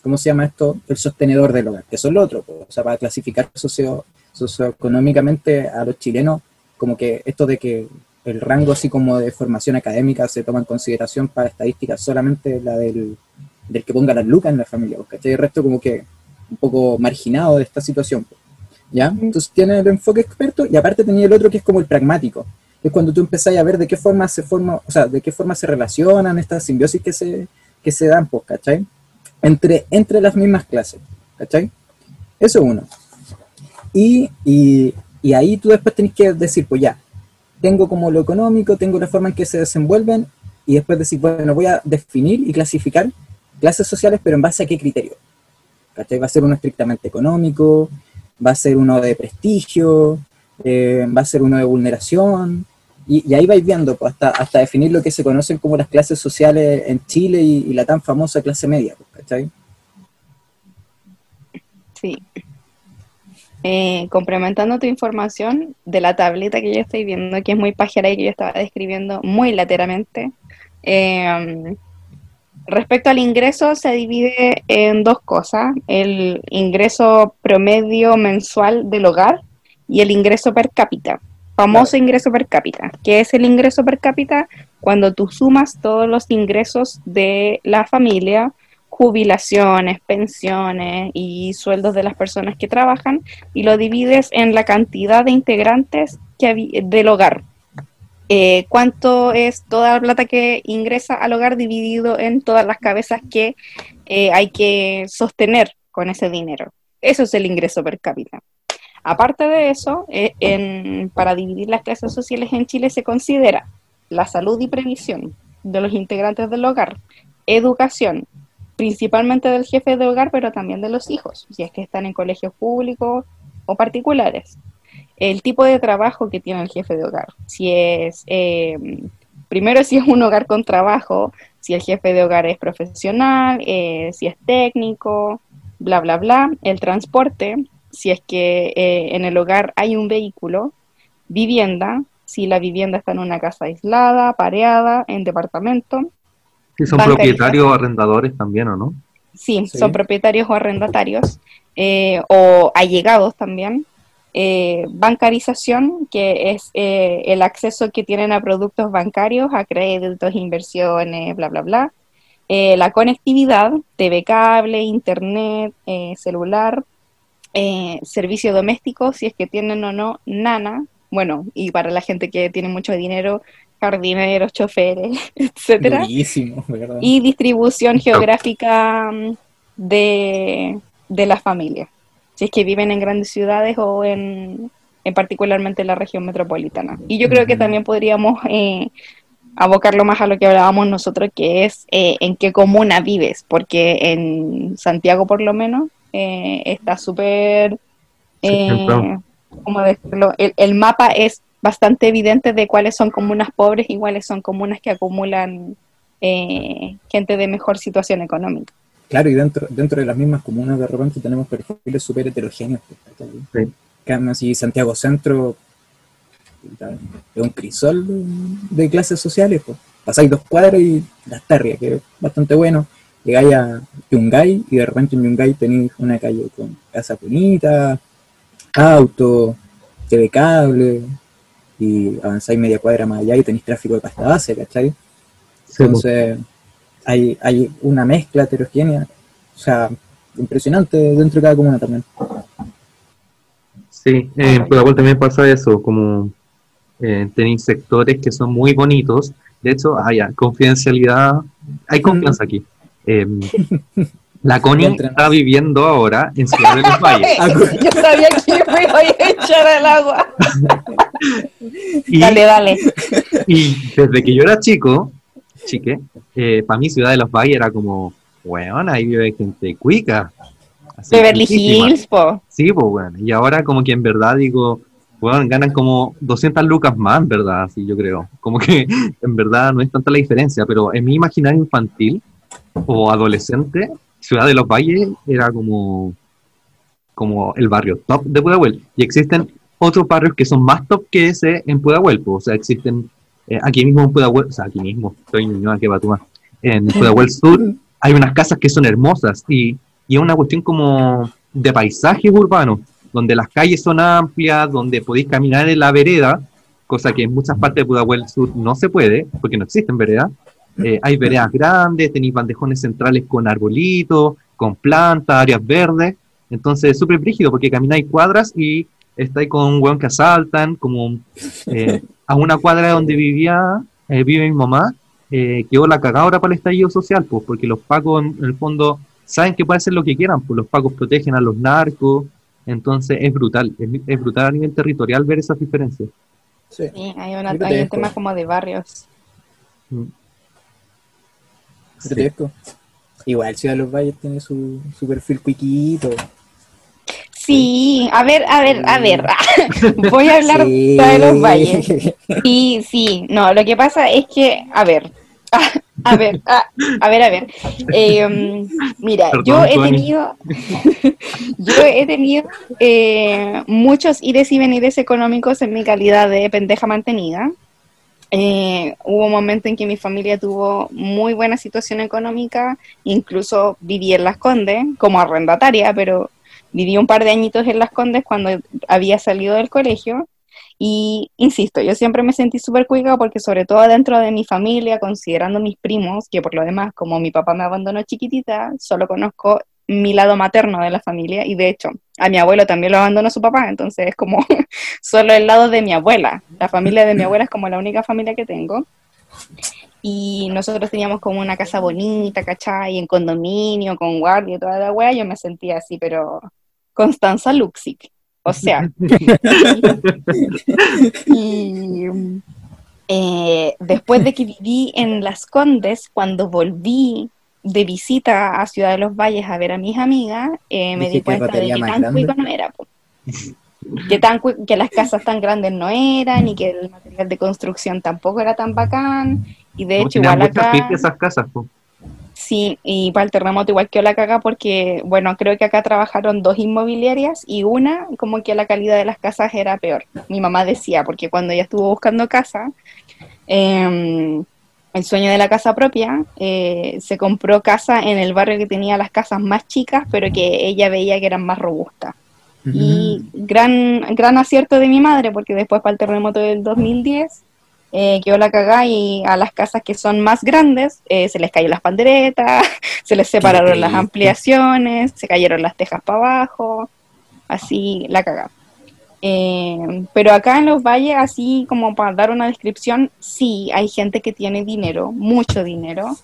¿cómo se llama esto? El sostenedor del hogar, que eso es lo otro, o sea, para clasificar socio, socioeconómicamente a los chilenos, como que esto de que el rango así como de formación académica se toma en consideración para estadísticas solamente la del, del que ponga las lucas en la familia, ¿cachai? El resto como que un poco marginado de esta situación, ¿ya? Entonces tiene el enfoque experto y aparte tenía el otro que es como el pragmático, es cuando tú empezás a ver de qué forma se forma, o sea, de qué forma se relacionan estas simbiosis que se, que se dan, pues, ¿cachai? Entre, entre las mismas clases, ¿cachai? Eso es uno. Y, y, y ahí tú después tenés que decir, pues ya, tengo como lo económico, tengo la forma en que se desenvuelven, y después decir, bueno, voy a definir y clasificar clases sociales, pero en base a qué criterio. Va a ser uno estrictamente económico, va a ser uno de prestigio, eh, va a ser uno de vulneración, y, ahí vais viendo pues, hasta, hasta definir lo que se conocen como las clases sociales en Chile y, la tan famosa clase media, pues, ¿cachai? Sí. Eh, complementando tu información de la tableta que yo estoy viendo, que es muy pajera y que yo estaba describiendo muy lateralmente, eh, respecto al ingreso se divide en dos cosas, el ingreso promedio mensual del hogar y el ingreso per cápita famoso ingreso per cápita. ¿Qué es el ingreso per cápita? Cuando tú sumas todos los ingresos de la familia, jubilaciones, pensiones y sueldos de las personas que trabajan y lo divides en la cantidad de integrantes que del hogar. Eh, ¿Cuánto es toda la plata que ingresa al hogar dividido en todas las cabezas que eh, hay que sostener con ese dinero? Eso es el ingreso per cápita. Aparte de eso, eh, para dividir las clases sociales en Chile se considera la salud y previsión de los integrantes del hogar, educación, principalmente del jefe de hogar, pero también de los hijos, si es que están en colegios públicos o particulares. El tipo de trabajo que tiene el jefe de hogar, si es, eh, primero si es un hogar con trabajo, si el jefe de hogar es profesional, eh, si es técnico, bla, bla, bla, el transporte, si es que eh, en el hogar hay un vehículo, vivienda, si la vivienda está en una casa aislada, pareada, en departamento. Si son propietarios o arrendadores también, ¿o no? Sí, son propietarios o arrendatarios, eh, o allegados también. Eh, bancarización, que es el acceso que tienen a productos bancarios, a créditos, inversiones, bla, bla, bla. la conectividad, TV cable, internet, celular, eh, servicio doméstico, si es que tienen o no nana, bueno, y para la gente que tiene mucho dinero, jardineros, choferes, etcétera. Y distribución geográfica mm, de, de la familia, si es que viven en grandes ciudades o en, en particularmente en la región metropolitana. Y yo creo que también podríamos eh, abocarlo más a lo que hablábamos nosotros, que es eh, en qué comuna vives, porque en Santiago por lo menos eh, está súper, eh, como decirlo, el, mapa es bastante evidente de cuáles son comunas pobres y cuáles son comunas que acumulan eh, gente de mejor situación económica. Claro, y dentro, dentro de las mismas comunas de repente tenemos perfiles súper heterogéneos. Pues, sí. Así Santiago Centro es un crisol de, clases sociales. Pues. Pasáis dos cuadras y las tarrias, que es bastante bueno llegáis a Yungay y de repente en Yungay tenéis una calle con casa bonita, auto, TV cable, y avanzáis media cuadra más allá y tenéis tráfico de pasta base, ¿cachai? Entonces, hay, hay una mezcla heterogénea, o sea, impresionante dentro de cada comuna también. Sí, en eh, Pudahuel también pasa eso, como eh, tenéis sectores que son muy bonitos, de hecho, hay confidencialidad, hay confianza aquí. Em, la Connie está viviendo ahora en Ciudad de los Valles. Ah, yo sabía que me iba a echar al agua. dale, dale. Y desde que yo era chico, chique, eh, para mí Ciudad de los Valles era como weón, ahí vive gente cuica. Así, Beverly. Hills, po. Sí, pues bueno, y ahora como que en verdad digo, bueno, ganan como 200 lucas más, en verdad, así yo creo. Como que en verdad no es tanta la diferencia, pero en mi imaginario infantil o adolescente, Ciudad de los Valles era como, como el barrio top de Pudahuel. Y existen otros barrios que son más top que ese en Pudahuel, pues, o sea, existen eh, aquí mismo en Pudahuel, o sea, aquí mismo, estoy en Ñuñoa, que va en Pudahuel Sur hay unas casas que son hermosas y, y es una cuestión como de paisajes urbanos, donde las calles son amplias, donde podéis caminar en la vereda, cosa que en muchas partes de Pudahuel Sur no se puede, porque no existen veredas. Eh, hay veredas grandes, tenéis bandejones centrales con arbolitos, con plantas, áreas verdes. Entonces es súper brígido porque camináis cuadras y estáis con un weón que asaltan, como eh, a una cuadra donde vivía, eh, vive mi mamá, eh, quedó la cagada ahora para el estallido social, pues, porque los pacos en, en el fondo saben que pueden hacer lo que quieran, pues los pacos protegen a los narcos, entonces es brutal, es, es brutal a nivel territorial ver esas diferencias. Sí. Sí, hay, una, hay un te tema como de barrios. Mm. Sí. Igual Ciudad de los Valles tiene su, su perfil cuiquito. Sí, a ver, a ver, a ver. Voy a hablar Sí. de los valles. Sí, sí, no, lo que pasa es que, a ver, a ver, a, a ver, a ver. Eh, um, mira, Perdón, yo he tenido, yo he tenido eh, muchos ires y venires económicos en mi calidad de pendeja mantenida. Eh, hubo un momento en que mi familia tuvo muy buena situación económica, incluso viví en Las Condes como arrendataria, pero viví un par de añitos en Las Condes cuando había salido del colegio. Y insisto, yo siempre me sentí súper cuica porque sobre todo dentro de mi familia, considerando mis primos, que por lo demás, como mi papá me abandonó chiquitita, solo conozco mi lado materno de la familia y de hecho a mi abuelo también lo abandonó su papá, entonces es como solo el lado de mi abuela. La familia de mi abuela es como la única familia que tengo. Y nosotros teníamos como una casa bonita, ¿cachai? En condominio, con guardia y toda la wea. Yo me sentía así, pero Constanza Luxic. O sea, y eh, después de que viví en Las Condes, cuando volví de visita a Ciudad de los Valles a ver a mis amigas, eh, me di ¿qué cuenta de que tan grande? cuico no era. po. Que, tan que las casas tan grandes no eran y que el material de construcción tampoco era tan bacán. Y de hecho, igual acá... esas casas, pues. Sí, y para el terremoto igual quedó la caga porque, bueno, creo que acá trabajaron dos inmobiliarias y una como que la calidad de las casas era peor. Mi mamá decía, porque cuando ella estuvo buscando casa, eh, el sueño de la casa propia, eh, se compró casa en el barrio que tenía las casas más chicas, pero que ella veía que eran más robustas. Y gran, gran acierto de mi madre, porque después para el terremoto del 2010 eh, quedó la cagada y a las casas que son más grandes eh, se les cayó las panderetas, se les separaron las ampliaciones, se cayeron las tejas para abajo, así la cagada. Eh, pero acá en los valles, así como para dar una descripción, sí, hay gente que tiene dinero, mucho dinero.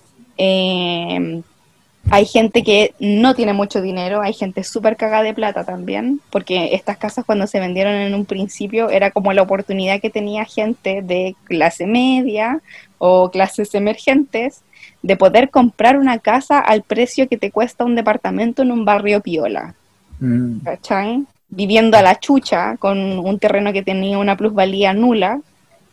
Hay gente que no tiene mucho dinero, hay gente súper cagada de plata también, porque estas casas cuando se vendieron en un principio era como la oportunidad que tenía gente de clase media o clases emergentes de poder comprar una casa al precio que te cuesta un departamento en un barrio piola. Mm. ¿cachai? Viviendo a la chucha, con un terreno que tenía una plusvalía nula,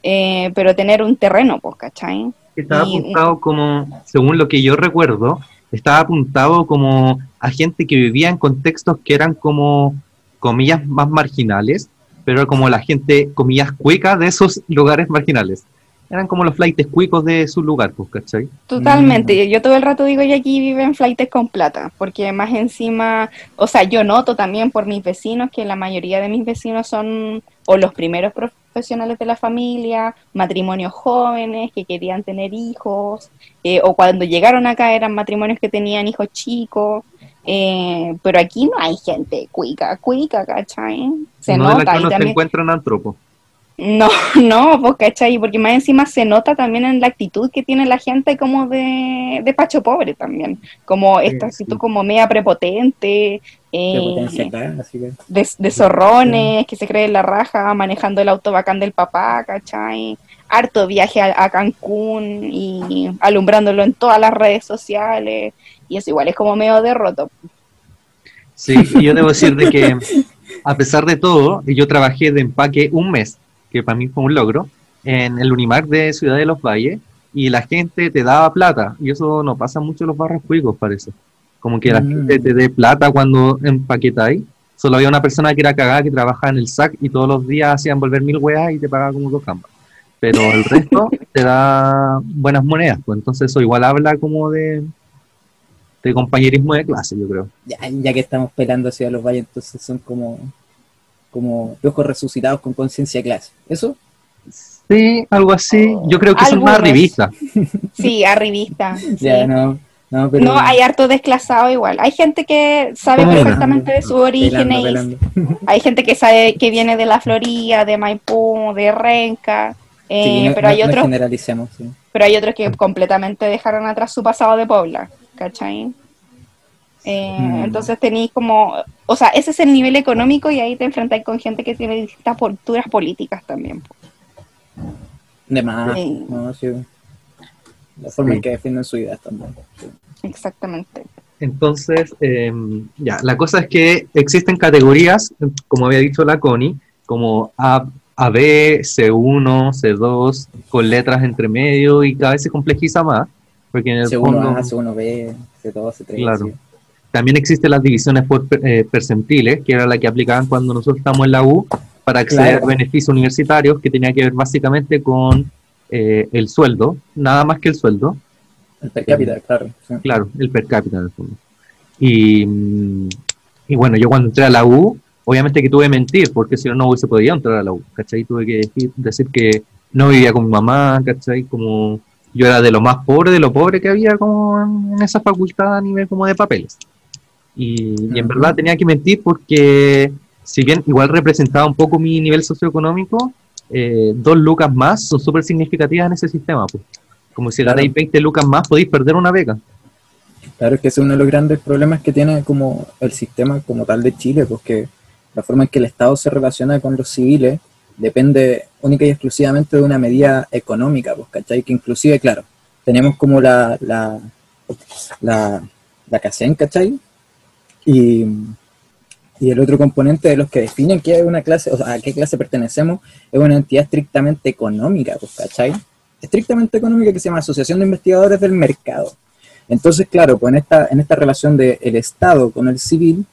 eh, pero tener un terreno, pues, ¿cachai? Estaba Y- apuntado como, según lo que yo recuerdo, estaba apuntado como a gente que vivía en contextos que eran como, comillas, más marginales, pero como la gente, comillas, cuica de esos lugares marginales. Eran como los flightes cuicos de su lugar, pues, ¿cachai? Totalmente. Yo todo el rato digo, y aquí viven flightes con plata, porque más encima, o sea, yo noto también por mis vecinos que la mayoría de mis vecinos son o los primeros profesionales de la familia, matrimonios jóvenes que querían tener hijos, eh, o cuando llegaron acá eran matrimonios que tenían hijos chicos. eh, pero aquí no hay gente cuica, cuica, ¿cachai? Se no de la nota que y se también, encuentran antropo. No, no, pues, ¿cachai? Porque más encima se nota también en la actitud que tiene la gente como de, de pacho pobre también. Como esta Sí, actitud sí. como media prepotente, eh, potencia acá, así que. de, de zorrones, que se cree en la raja, manejando el auto bacán del papá, ¿cachai? Harto viaje a, a Cancún y alumbrándolo en todas las redes sociales. Y eso igual es como medio derroto. Sí, y yo debo decir de que a pesar de todo, yo trabajé de empaque un mes, que para mí fue un logro, en el Unimar de Ciudad de los Valles, y la gente te daba plata, y eso no pasa mucho en los barrios cuicos, parece. Como que la Mm. gente te dé plata cuando empaquetáis. Solo había una persona que era cagada que trabajaba en el SAC y todos los días hacían volver mil weas y te pagaba como dos gambas. Pero el resto te da buenas monedas, pues entonces eso igual habla como de, de compañerismo de clase, yo creo. Ya, ya que estamos pelando hacia los valles, entonces son como, como piojos resucitados con conciencia de clase. ¿Eso? Sí, algo así. Yo creo que son más revistas. Sí, arribista. sí. Ya, no. No, pero. No, hay harto desclasado igual. Hay gente que sabe perfectamente de su origen Pelando, y pelando. hay gente que sabe que viene de la Florida, de Maipú, de Renca, eh, Sí, no- pero hay otros, generalicemos, sí. pero hay otros que completamente dejaron atrás su pasado de Pobla, ¿cachai? Eh, Mm. Entonces tenéis como, o sea, ese es el nivel económico y ahí te enfrentáis con gente que tiene distintas posturas políticas también. De más. Sí. No, sí. La forma Sí. en que defienden su idea también. sí. Exactamente. Entonces, eh, ya, la cosa es que existen categorías, como había dicho la Connie, como A, AB, C1, C2, con letras entre medio y cada vez se complejiza más, porque en el C1A, fondo C1B, C2, C3. Claro. También existen las divisiones por eh, percentiles, que era la que aplicaban cuando nosotros estábamos en la U, para acceder Claro. a beneficios universitarios, que tenía que ver básicamente con eh, el sueldo, nada más que el sueldo, El per cápita, claro. sí. Claro, el per cápita en el fondo. Y, y bueno, yo cuando entré a la U, obviamente que tuve que mentir, porque si no, no hubiese podido entrar a la U, ¿cachai? Tuve que decir, decir que no vivía con mi mamá, ¿cachai? Como yo era de lo más pobre, de lo pobre que había como en esa facultad a nivel como de papeles. Y, y en verdad tenía que mentir porque, si bien igual representaba un poco mi nivel socioeconómico, eh, dos lucas más son súper significativas en ese sistema. Pues. Como si Claro. ganáis 20 lucas más, podéis perder una beca. Claro, es que ese es uno de los grandes problemas que tiene como el sistema como tal de Chile, porque la forma en que el Estado se relaciona con los civiles depende única y exclusivamente de una medida económica, pues, ¿cachai? Que inclusive, claro, tenemos como la, la, la, la CACEN, ¿cachai? Y, y el otro componente de los que definen qué es una clase, o sea, a qué clase pertenecemos, es una entidad estrictamente económica, pues, ¿cachai? Estrictamente económica que se llama Asociación de Investigadores del Mercado. Entonces, claro, pues en esta, en esta relación del Estado con el civil,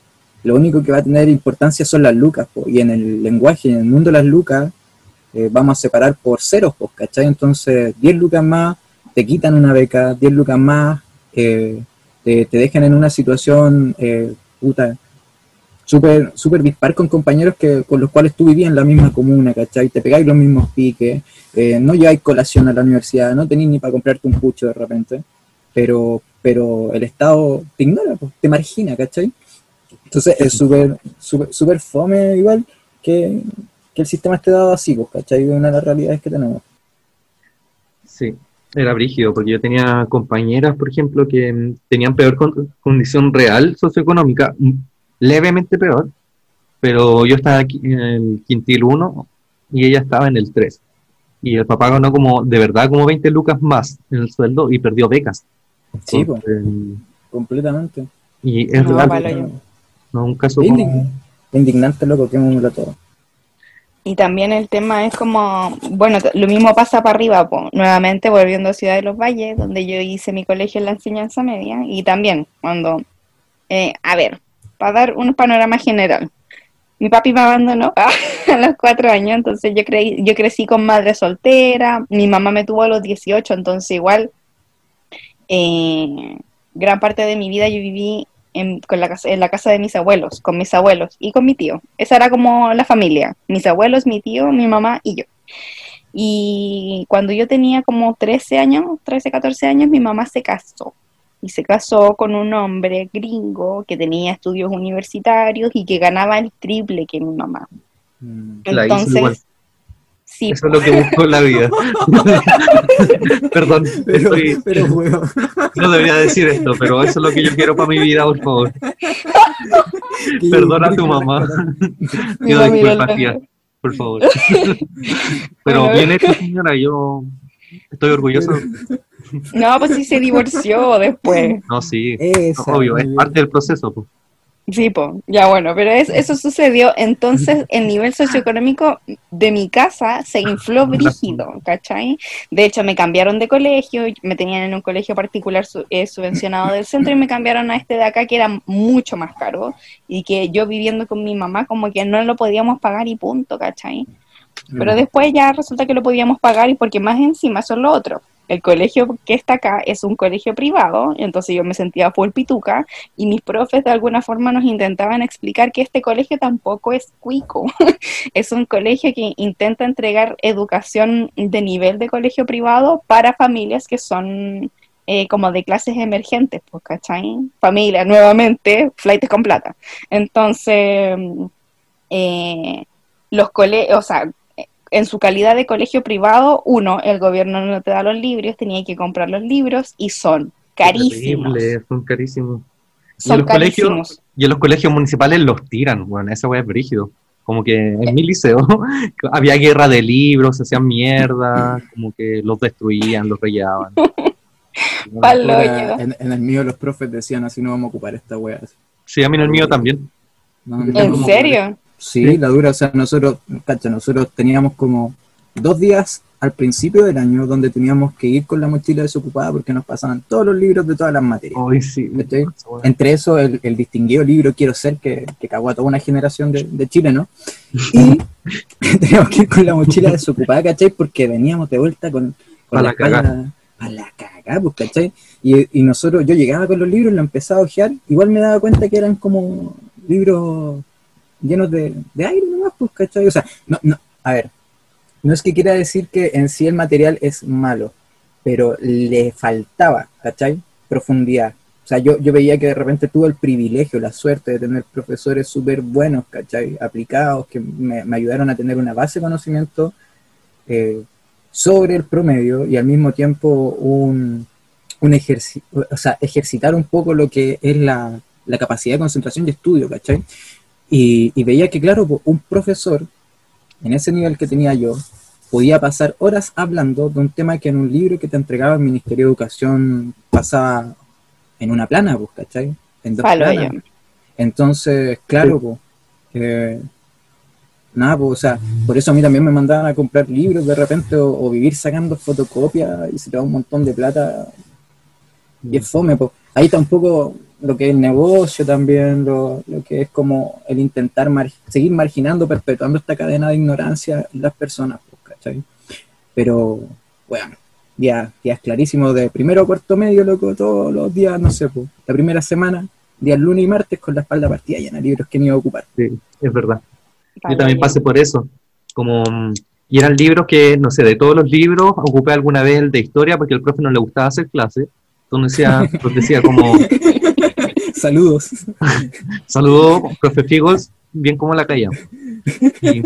lo único que va a tener importancia son las lucas, po, y en el lenguaje, en el mundo de las lucas, eh, vamos a separar por ceros, pues, ¿cachai? Entonces, 10 lucas más te quitan una beca, 10 lucas más eh, te, te dejan en una situación, eh, puta, super dispar con compañeros que, con los cuales tú vivías en la misma comuna, ¿cachai? Te pegáis los mismos piques, eh, no lleváis colación a la universidad, no tenéis ni para comprarte un pucho de repente pero, pero el Estado te ignora, te margina, ¿cachai? Entonces es súper súper súper fome igual que, que el sistema esté dado así, ¿cachai? Una de las realidades que tenemos. Sí, era brígido, porque yo tenía compañeras, por ejemplo, que mm, tenían peor con- condición real socioeconómica, mm, levemente peor, pero yo estaba aquí en el quintil 1 y ella estaba en el 3. Y el papá ganó como, de verdad, como 20 lucas más en el sueldo y perdió becas. Sí, pues, completamente. y es No, real, no un caso como- indignante, loco, que me todo. Y también el tema es como, bueno, lo mismo pasa para arriba, po. nuevamente volviendo a Ciudad de los Valles, donde yo hice mi colegio en la enseñanza media, y también cuando, eh, a ver, para dar un panorama general, mi papi me abandonó a los cuatro años, entonces yo, creí, yo crecí con madre soltera, mi mamá me tuvo a los 18, entonces igual eh, gran parte de mi vida yo viví en, con la casa, en la casa de mis abuelos, con mis abuelos y con mi tío. Esa era como la familia, mis abuelos, mi tío, mi mamá y yo. Y cuando yo tenía como 13 años, 13, 14 años, mi mamá se casó. Y se casó con un hombre gringo que tenía estudios universitarios y que ganaba el triple que mi mamá. Mm. Entonces. Sí, Eso es lo que busco en la vida. Perdón, Pero, estoy- pero, no debería decir esto, pero eso es lo que yo quiero para mi vida, por favor. Perdona a tu mamá. Disculpas, la- tía, por favor. Pero bien hecho, señora, yo estoy orgulloso. No, pues sí se divorció después. No, sí, Esa, obvio, es parte del proceso. po. Sí, po, ya bueno, pero es- eso sucedió, entonces el nivel socioeconómico de mi casa se infló brígido, ¿cachai? De hecho, me cambiaron de colegio, me tenían en un colegio particular su- eh, subvencionado del centro y me cambiaron a este de acá que era mucho más caro y que yo viviendo con mi mamá como que no lo podíamos pagar y punto, ¿cachai? Pero después ya resulta que lo podíamos pagar y porque más encima es lo otro. El colegio que está acá es un colegio privado, entonces yo me sentía full pituca y mis profes de alguna forma nos intentaban explicar que este colegio tampoco es cuico. es un colegio que intenta entregar educación de nivel de colegio privado para familias que son eh, como de clases emergentes, pues, ¿cachai? Familia, nuevamente, flights con plata. Entonces, eh, los colegios, o sea, en su calidad de colegio privado, uno, el gobierno no te da los libros, tenía que comprar los libros y son carísimos. Son carísimos. Son los colegios- carísimos. Y en los colegios municipales los tiran, bueno, esa weá es brígido. Como que en mi liceo había guerra de libros, se hacían mierda, como que los destruían, los rayaban. En, en el mío los profes decían así no vamos a ocupar esta wea. Sí, a mí en el mío también. No, no ¿En serio? Sí, Sí. la dura, o sea, nosotros, cacha, nosotros teníamos como dos días al principio del año donde teníamos que ir con la mochila desocupada porque nos pasaban todos los libros de todas las materias. Entre eso, el, el distinguido libro Quiero Ser, que, que cagó a toda una generación de, de chilenos. Y teníamos que ir con la mochila desocupada, ¿cachai? Porque veníamos de vuelta con, con la espalda- pa' la cagá, pues, ¿cachai? Y, y nosotros, yo llegaba con los libros, lo empezaba a ojear, igual me daba cuenta que eran como libros llenos de, de aire nomás, pues, ¿cachai? O sea, no, no, a ver, no es que quiera decir que en sí el material es malo, pero le faltaba, ¿cachai? Profundidad. O sea, yo, yo veía que de repente tuve el privilegio, la suerte de tener profesores súper buenos, ¿cachai? Aplicados, que me, me ayudaron a tener una base de conocimiento eh, sobre el promedio y al mismo tiempo un, un ejerci- o sea, ejercitar un poco lo que es la, la capacidad de concentración y estudio, ¿cachai? Y, y veía que, claro, un profesor, en ese nivel que tenía yo, podía pasar horas hablando de un tema que en un libro que te entregaba el Ministerio de Educación pasaba en una plana, pues, ¿cachai? En dos planas. Entonces, claro, pues, eh, nada, pues, o sea, por eso a mí también me mandaban a comprar libros de repente o, o vivir sacando fotocopias y se te da un montón de plata y es fome, pues. Ahí tampoco lo que es el negocio también, lo, lo que es como el intentar mar- seguir marginando, perpetuando esta cadena de ignorancia en las personas, pues, ¿cachai? Pero, bueno, días, días clarísimos de primero a cuarto medio, loco, todos los días, no sé, pues, la primera semana, días lunes y martes con la espalda partida llena de libros que ni iba a ocupar. Sí, es verdad. Yo también pasé por eso. Como, y eran libros que, no sé, de todos los libros, ocupé alguna vez el de historia porque al profe no le gustaba hacer clase. Decía, como, Saludos. saludo, profe Figos, bien como la caía. Y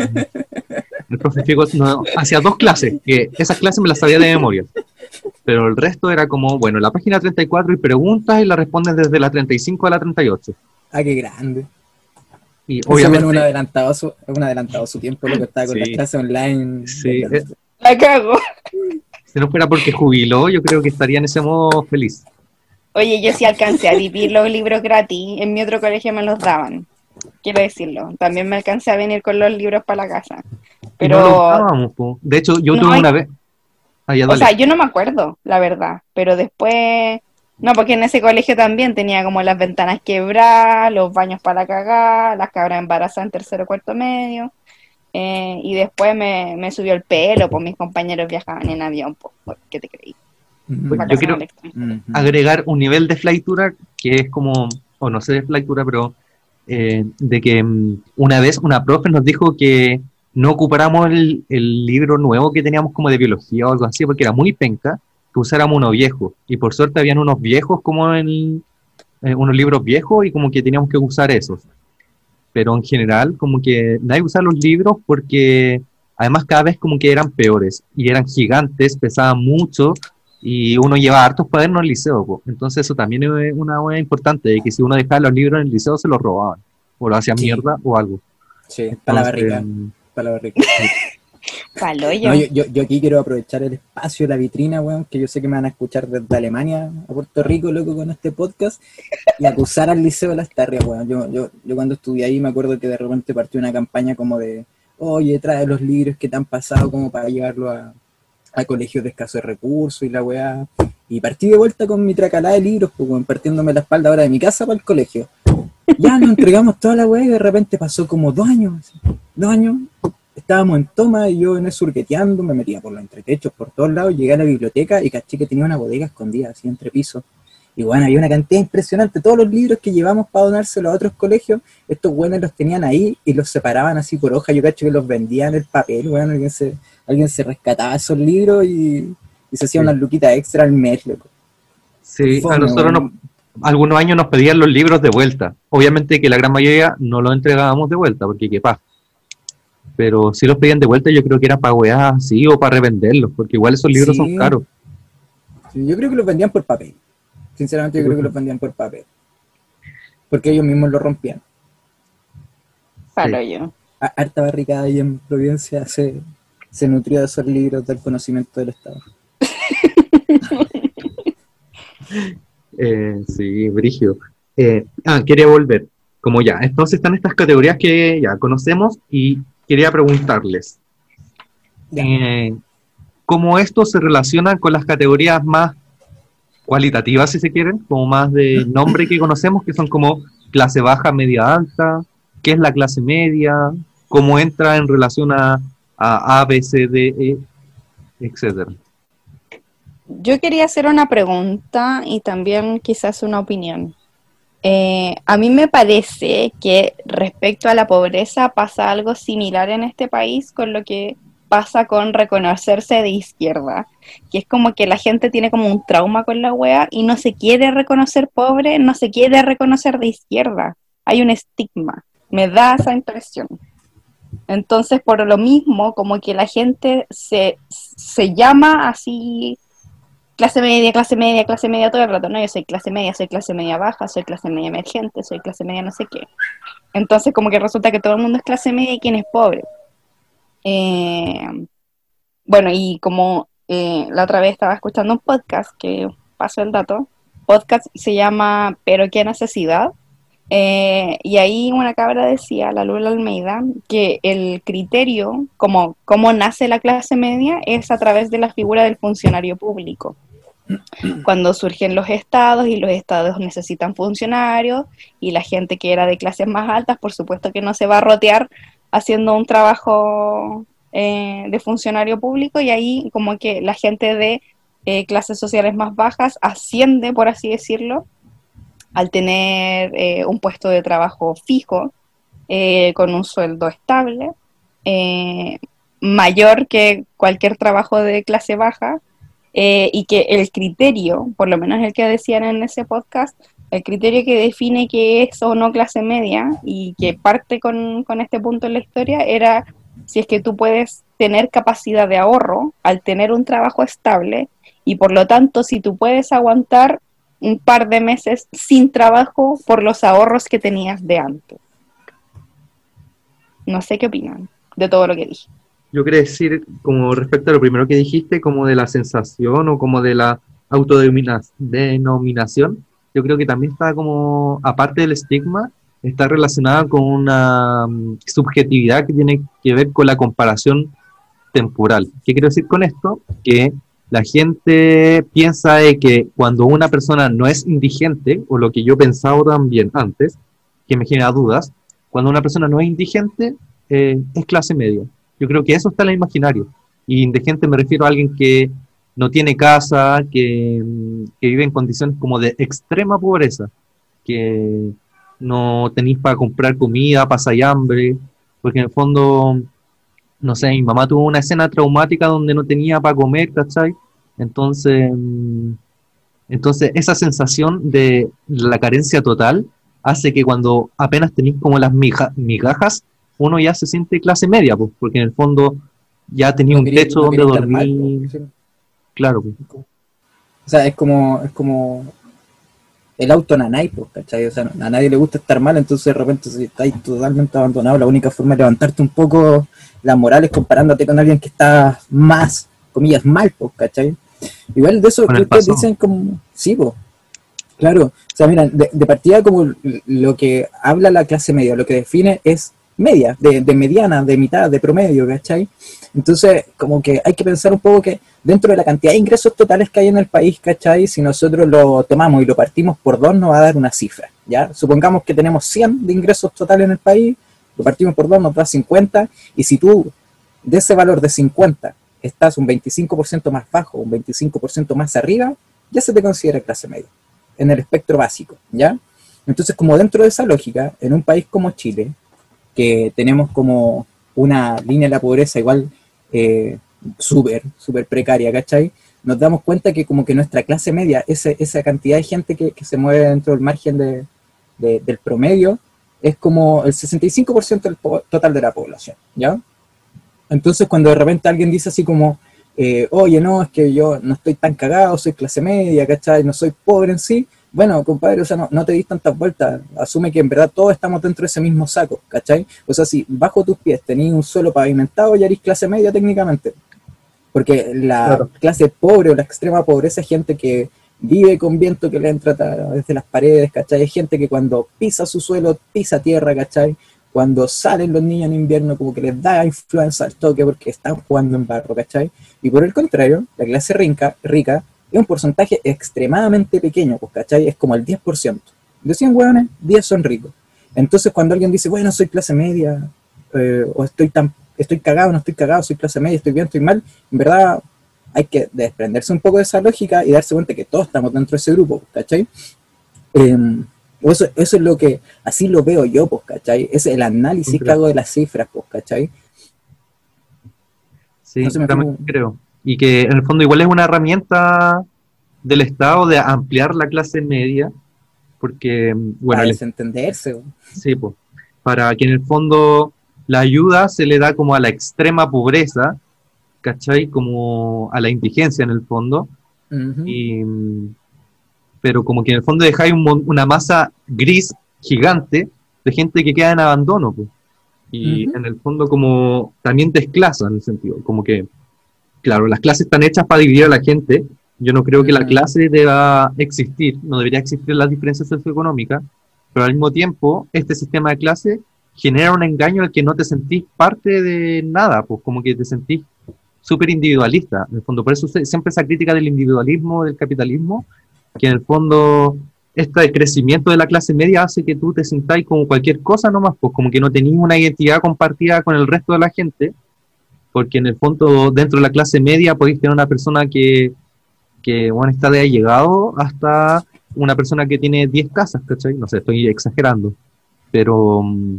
el profe Figos no, hacía dos clases, que esas clases me las sabía de memoria. Pero el resto era como, bueno, la página 34 y preguntas y la responden desde la 35 a la 38. Ah, qué grande. Y bueno, un obviamente, adelantado su, un adelantado su tiempo, lo que estaba con Sí. las clases online. Sí, de- eh, La cago. Si no fuera porque jubiló, yo creo que estaría en ese modo feliz. Oye, yo sí alcancé a vivir los libros gratis. En mi otro colegio me los daban. Quiero decirlo. También me alcancé a venir con los libros para la casa. No Pero. De hecho, yo No tuve hay- una vez. Ah, ya, o sea, yo no me acuerdo, la verdad. Pero después, no, porque en ese colegio también tenía como las ventanas quebradas, los baños para cagar, las cabras embarazadas en tercero o cuarto medio. Eh, y después me, me subió el pelo, pues mis compañeros viajaban en avión, pues, ¿qué te creí? Mm, Pues, Para yo quiero- al extranjero. mm, agregar un nivel de fleitura que es como, o no sé de fleitura, pero eh, de que mm, una vez una profe nos dijo que no ocupáramos el, el libro nuevo que teníamos como de biología o algo así, porque era muy penca, que usáramos uno viejo. Y por suerte habían unos viejos como en eh, unos libros viejos y como que teníamos que usar esos. Pero en general, como que nadie usaba los libros porque además cada vez como que eran peores y eran gigantes, pesaban mucho y uno lleva hartos cuadernos al liceo, po. entonces eso también es una hueá importante, de que si uno dejaba los libros en el liceo se los robaban, o lo hacían Sí. mierda o algo. Sí, palabra rica, palabra rica. Paloyo. No, yo, yo, yo aquí quiero aprovechar el espacio, la vitrina, weón, que yo sé que me van a escuchar desde Alemania a Puerto Rico, loco, con este podcast, y acusar al Liceo de las Tarrias, weón. Yo, yo, yo cuando estudié ahí me acuerdo que de repente partió una campaña como de, oye, trae los libros que te han pasado como para llevarlo a, a colegios de escasos recursos y la weá. Y partí de vuelta con mi tracalada de libros, pues, weón, partiéndome la espalda ahora de mi casa para el colegio. Ya nos entregamos toda la weá y de repente pasó como dos años, así, dos años, estábamos en toma y yo en eso surqueteando, me metía por los entretechos, por todos lados, llegué a la biblioteca y caché que tenía una bodega escondida así entre pisos. Y bueno, había una cantidad impresionante. Todos los libros que llevamos para donárselos a otros colegios, estos buenos los tenían ahí y los separaban así por hoja. Yo cacho que los vendían en el papel, bueno, alguien se, alguien se rescataba esos libros y, y se hacía Sí. unas luquitas extra al mes, loco. Sí, a Fome, nosotros nos- algunos años nos pedían los libros de vuelta. Obviamente que la gran mayoría no los entregábamos de vuelta, porque qué pasa. Pero si los pedían de vuelta, yo creo que era para weas así o para revenderlos, porque igual esos libros Sí. son caros. Sí, yo creo que los vendían por papel. Sinceramente, yo creo que los vendían por papel. Porque ellos mismos lo rompían. Paloyo. A- Harta barricada ahí en Providencia se, se nutrió de esos libros del conocimiento del Estado. Eh, sí, Brigio. Eh, ah, quería volver. Como ya, entonces están estas categorías que ya conocemos y quería preguntarles. Eh, cómo esto se relaciona con las categorías más cualitativas, si se quieren, como más de nombre que conocemos, que son como clase baja, media alta, qué es la clase media, cómo entra en relación a, a A, B, C, D, E, etcétera. Yo quería hacer una pregunta y también quizás una opinión. Eh, a mí me parece que respecto a la pobreza pasa algo similar en este país con lo que pasa con reconocerse de izquierda, que es como que la gente tiene como un trauma con la wea y no se quiere reconocer pobre, no se quiere reconocer de izquierda. Hay un estigma, me da esa impresión. Entonces, por lo mismo, como que la gente se, se llama así clase media, clase media, clase media todo el rato. No, yo soy clase media, soy clase media baja, soy clase media emergente, soy clase media no sé qué. Entonces como que resulta que todo el mundo es clase media y quien es pobre. Eh, bueno, y como eh, la otra vez estaba escuchando un podcast, que pasó el dato, podcast se llama Pero qué necesidad. Eh, y ahí una cabra decía, la Lula Almeida, que el criterio, como cómo nace la clase media, es a través de la figura del funcionario público. Cuando surgen los estados y los estados necesitan funcionarios y la gente que era de clases más altas, por supuesto que no se va a rotear haciendo un trabajo eh, de funcionario público y ahí como que la gente de eh, clases sociales más bajas asciende, por así decirlo, al tener eh, un puesto de trabajo fijo, con un sueldo estable, mayor que cualquier trabajo de clase baja, eh, y que el criterio, por lo menos el que decían en ese podcast, el criterio que define qué es o no clase media y que parte con, con este punto en la historia era si es que tú puedes tener capacidad de ahorro al tener un trabajo estable y por lo tanto si tú puedes aguantar un par de meses sin trabajo por los ahorros que tenías de antes. No sé qué opinan de todo lo que dije. Yo quería decir, como respecto a lo primero que dijiste, como de la sensación o como de la autodenominación, yo creo que también está como, aparte del estigma, está relacionada con una mm, subjetividad que tiene que ver con la comparación temporal. ¿Qué quiero decir con esto? Que la gente piensa de que cuando una persona no es indigente, o lo que yo pensaba también antes, que me genera dudas, cuando una persona no es indigente, eh, es clase media. Yo creo que eso está en el imaginario. Y indigente me refiero a alguien que no tiene casa, que, que vive en condiciones como de extrema pobreza, que no tenéis para comprar comida, pasáis hambre, porque en el fondo, no sé, mi mamá tuvo una escena traumática donde no tenía para comer, ¿cachai? Entonces, mm, entonces esa sensación de la carencia total hace que cuando apenas tenéis como las migajas, uno ya se siente clase media, pues, porque en el fondo ya tenía No un quería- techo no donde mal, dormir, sí. claro, pues. O sea, es como, es como el auto nanay, pues, ¿cachai? O sea, a nadie le gusta estar mal, entonces de repente si estáis totalmente abandonado, la única forma de levantarte un poco las morales comparándote con alguien que está más, comillas, mal, pues, ¿cachai? Igual de eso el ustedes dicen como, sí, pues, claro. O sea, mira, de, de partida como lo que habla la clase media, lo que define es media, de, de mediana, de mitad, de promedio, ¿cachai? Entonces, como que hay que pensar un poco que dentro de la cantidad de ingresos totales que hay en el país, ¿cachai? Si nosotros lo tomamos y lo partimos por dos, nos va a dar una cifra, ¿ya? Supongamos que tenemos 100 de ingresos totales en el país, lo partimos por dos, nos da 50, y si tú de ese valor de 50 estás un 25% más bajo, un 25% más arriba, ya se te considera clase media, en el espectro básico, ¿ya? Entonces, como dentro de esa lógica, en un país como Chile, que tenemos como una línea de la pobreza igual eh, súper, súper precaria, ¿cachai? Nos damos cuenta que como que nuestra clase media, ese- esa cantidad de gente que, que se mueve dentro del margen de- de- del promedio, es como el 65% del total de la población, ¿ya? Entonces cuando de repente alguien dice así como, eh, oye, no, es que yo no estoy tan cagado, soy clase media, ¿cachai? No soy pobre en sí, bueno, compadre, o sea, no, no te dis tantas vueltas, asume que en verdad todos estamos dentro de ese mismo saco, ¿cachai? O sea, si bajo tus pies tenías un suelo pavimentado, ya eres clase media técnicamente. Porque la Claro. clase pobre o la extrema pobreza es gente que vive con viento que le entra desde las paredes, ¿cachai? Es gente que cuando pisa su suelo, pisa tierra, ¿cachai? Cuando salen los niños en invierno, como que les da influenza al toque porque están jugando en barro, ¿cachai? Y por el contrario, la clase rica, rica es un porcentaje extremadamente pequeño, pues, ¿cachai? Es como el 10%. De 100 hueones, 10 son ricos. Entonces, cuando alguien dice, bueno, soy clase media, eh, o estoy tan estoy cagado, no estoy cagado, soy clase media, estoy bien, estoy mal, en verdad hay que desprenderse un poco de esa lógica y darse cuenta que todos estamos dentro de ese grupo, pues, ¿cachai? Em, eso, eso es lo que, así lo veo yo, pues, ¿cachai? Es el análisis que hago de las cifras, pues, ¿cachai? Sí, No me creo. Y que en el fondo igual es una herramienta del Estado de ampliar la clase media, porque, bueno, para desentenderse. Sí, pues, para que en el fondo la ayuda se le da como a la extrema pobreza, ¿cachai? Como a la indigencia en el fondo, y, mm, pero como que en el fondo dejáis un una masa gris gigante de gente que queda en abandono, pues. Y en el fondo como también desclasa en el sentido, como que, claro, las clases están hechas para dividir a la gente, yo no creo que la Ujú. clase deba existir, no debería existir las diferencias socioeconómicas, pero al mismo tiempo este sistema de clase genera un engaño al que no te sentís parte de nada, pues como que te sentís súper individualista, en el fondo, por eso siempre esa crítica del individualismo, del capitalismo, que en el fondo este crecimiento de la clase media hace que tú te sintáis como cualquier cosa nomás, pues como que no tenéis una identidad compartida con el resto de la gente, porque en el fondo dentro de la clase media podéis tener una persona que, que bueno, está de allegado hasta una persona que tiene 10 casas, ¿cachai? No sé, estoy exagerando, pero, mm,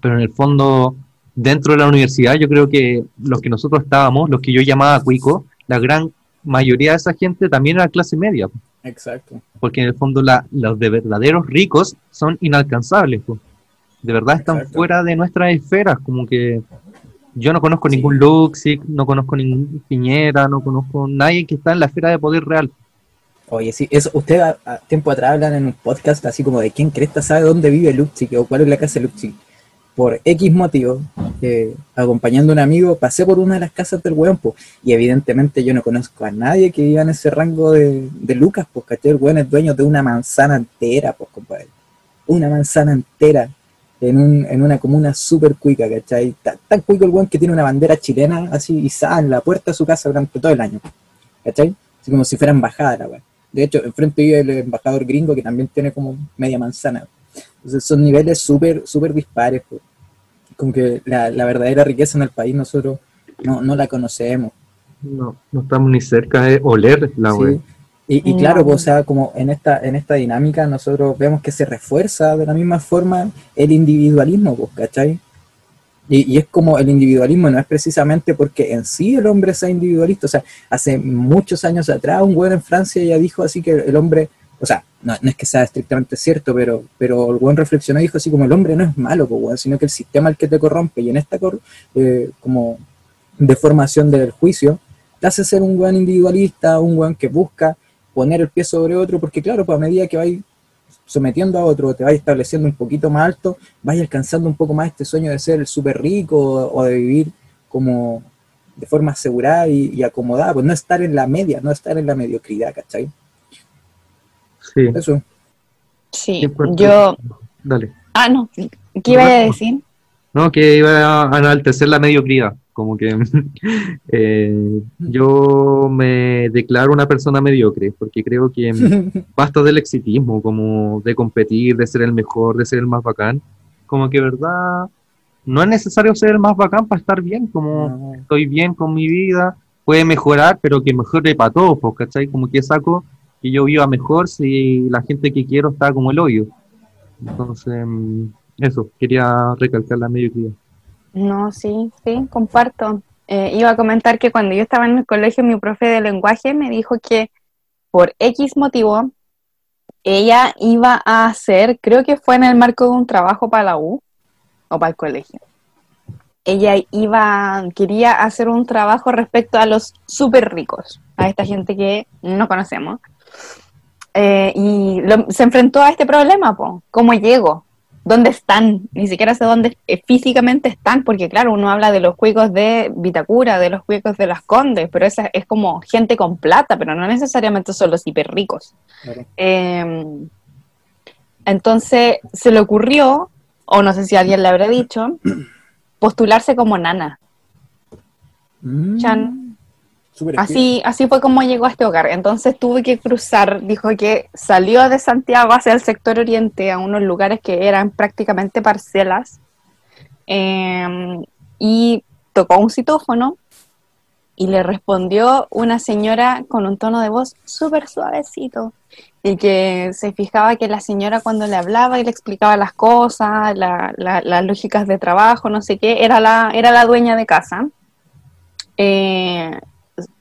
pero en el fondo dentro de la universidad yo creo que los que nosotros estábamos, los que yo llamaba cuico, la gran mayoría de esa gente también era clase media, Exacto. porque en el fondo la- los de verdaderos ricos son inalcanzables. pues. De verdad están Exacto. fuera de nuestras esferas, como que yo no conozco Sí. ningún Luxic, no conozco ningún Piñera, no conozco nadie que está en la esfera de poder real. Oye, sí, eso, usted a, a tiempo atrás hablan en un podcast así como de quién cresta sabe dónde vive Luxic o cuál es la casa de Luxic. Por X motivo, eh, acompañando a un amigo, pasé por una de las casas del weón, po, y evidentemente yo no conozco a nadie que viva en ese rango de, de Lucas, pues, ¿cachai? El weón es dueño de una manzana entera, pues, compadre. Una manzana entera en, un, en una comuna súper cuica, ¿cachai? Tan, tan cuico el weón que tiene una bandera chilena así izada en la puerta de su casa durante todo el año, ¿cachai? Así como si fuera embajada la weón. De hecho, enfrente vive el embajador gringo que también tiene como media manzana. Entonces son niveles súper, súper dispares. pues. Como que la, la verdadera riqueza en el país nosotros no, no la conocemos. No, no estamos ni cerca de oler la ¿sí? web. Y, y No. claro, pues, o sea, como en esta, en esta dinámica nosotros vemos que se refuerza de la misma forma el individualismo, pues, ¿cachai? Y, y es como el individualismo no es precisamente porque en sí el hombre sea individualista, o sea, hace muchos años atrás un güey en Francia ya dijo así que el hombre, o sea, no, no es que sea estrictamente cierto, pero, pero el buen reflexionó y dijo así como el hombre no es malo, pues, weón, sino que el sistema es el que te corrompe y en esta cor- eh, como deformación del juicio te hace ser un buen individualista, un buen que busca poner el pie sobre otro, porque claro, pues a medida que vais sometiendo a otro, te vais estableciendo un poquito más alto, vais alcanzando un poco más este sueño de ser súper rico o, de vivir como de forma asegurada y, acomodada, pues no estar en la media, no estar en la mediocridad, ¿cachai? Sí. Eso. Sí, yo... Dale. Ah, no, ¿qué iba a decir? No, que iba a enaltecer la mediocridad, como que eh, yo me declaro una persona mediocre, porque creo que basta del exitismo, como de competir, de ser el mejor, de ser el más bacán, como que verdad, no es necesario ser el más bacán para estar bien, como estoy bien con mi vida, puede mejorar, pero que mejore para todos, pues, ¿cachai? Como que saco que yo viva mejor si la gente que quiero está como el hoyo. Entonces, mm, eso, quería recalcar la mediocridad. No, sí, sí, comparto. Eh, iba a comentar que cuando yo estaba en el colegio, mi profe de lenguaje me dijo que por X motivo, ella iba a hacer, creo que fue en el marco de un trabajo para la U o para el colegio. Ella iba, quería hacer un trabajo respecto a los súper ricos, a esta gente que no conocemos. Eh, y se enfrentó a este problema, po. ¿cómo llego? ¿Dónde están? Ni siquiera sé dónde eh, físicamente están, porque claro, uno habla de los juegos de Vitacura, de los juegos de las Condes, pero esa es como gente con plata, pero no necesariamente son los hiper ricos. Em, entonces se le ocurrió, o no sé si alguien le habrá dicho, postularse como nana. Mm. Chan. Así, así fue como llegó a este hogar. Entonces tuve que cruzar, dijo que salió de Santiago hacia el sector oriente, a unos lugares que eran prácticamente parcelas, em, y tocó un citófono y le respondió una señora con un tono de voz súper suavecito y que se fijaba que la señora cuando le hablaba y le explicaba las cosas, las lógicas de trabajo, no sé qué, era la, era la dueña de casa. Eh,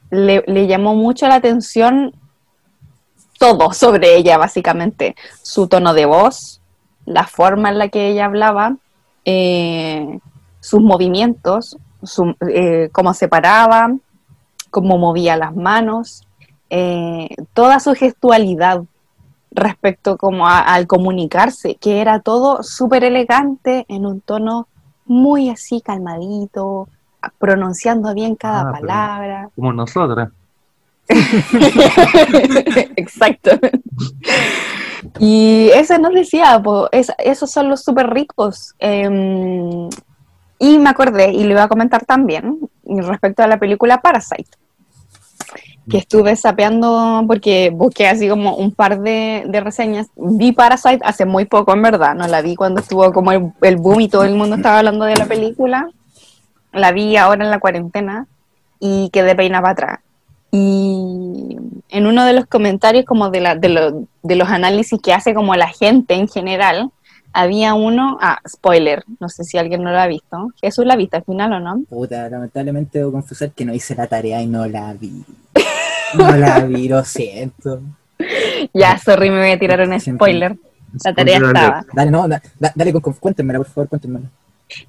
le, llamó mucho la atención todo sobre ella, básicamente. Su tono de voz, la forma en la que ella hablaba, eh, sus movimientos, eh, cómo se paraba, cómo movía las manos, eh, toda su gestualidad respecto como al comunicarse, que era todo súper elegante en un tono muy así calmadito, pronunciando bien cada ah, palabra. Como nosotras. Exacto. Y eso nos decía, esos son los súper ricos. Em, y me acordé, y le iba a comentar también, respecto a la película Parasite, que estuve sapeando porque busqué así como un par de, reseñas. Vi Parasite hace muy poco, en verdad, no la vi cuando estuvo como el, el boom y todo el mundo estaba hablando de la película la vi ahora en la cuarentena y quedé peinada para atrás. Y en uno de los comentarios como de, la, de, de los análisis que hace como la gente en general, había uno, ah, spoiler, no sé si alguien no lo ha visto. Jesús la viste al final o no? Puta, lamentablemente debo confesar que no hice la tarea y no la vi. No la vi, lo siento. ya, sorry, me voy a tirar un spoiler. La tarea estaba. Dale, no, dale, cuéntenmela, por favor, cuéntenmela.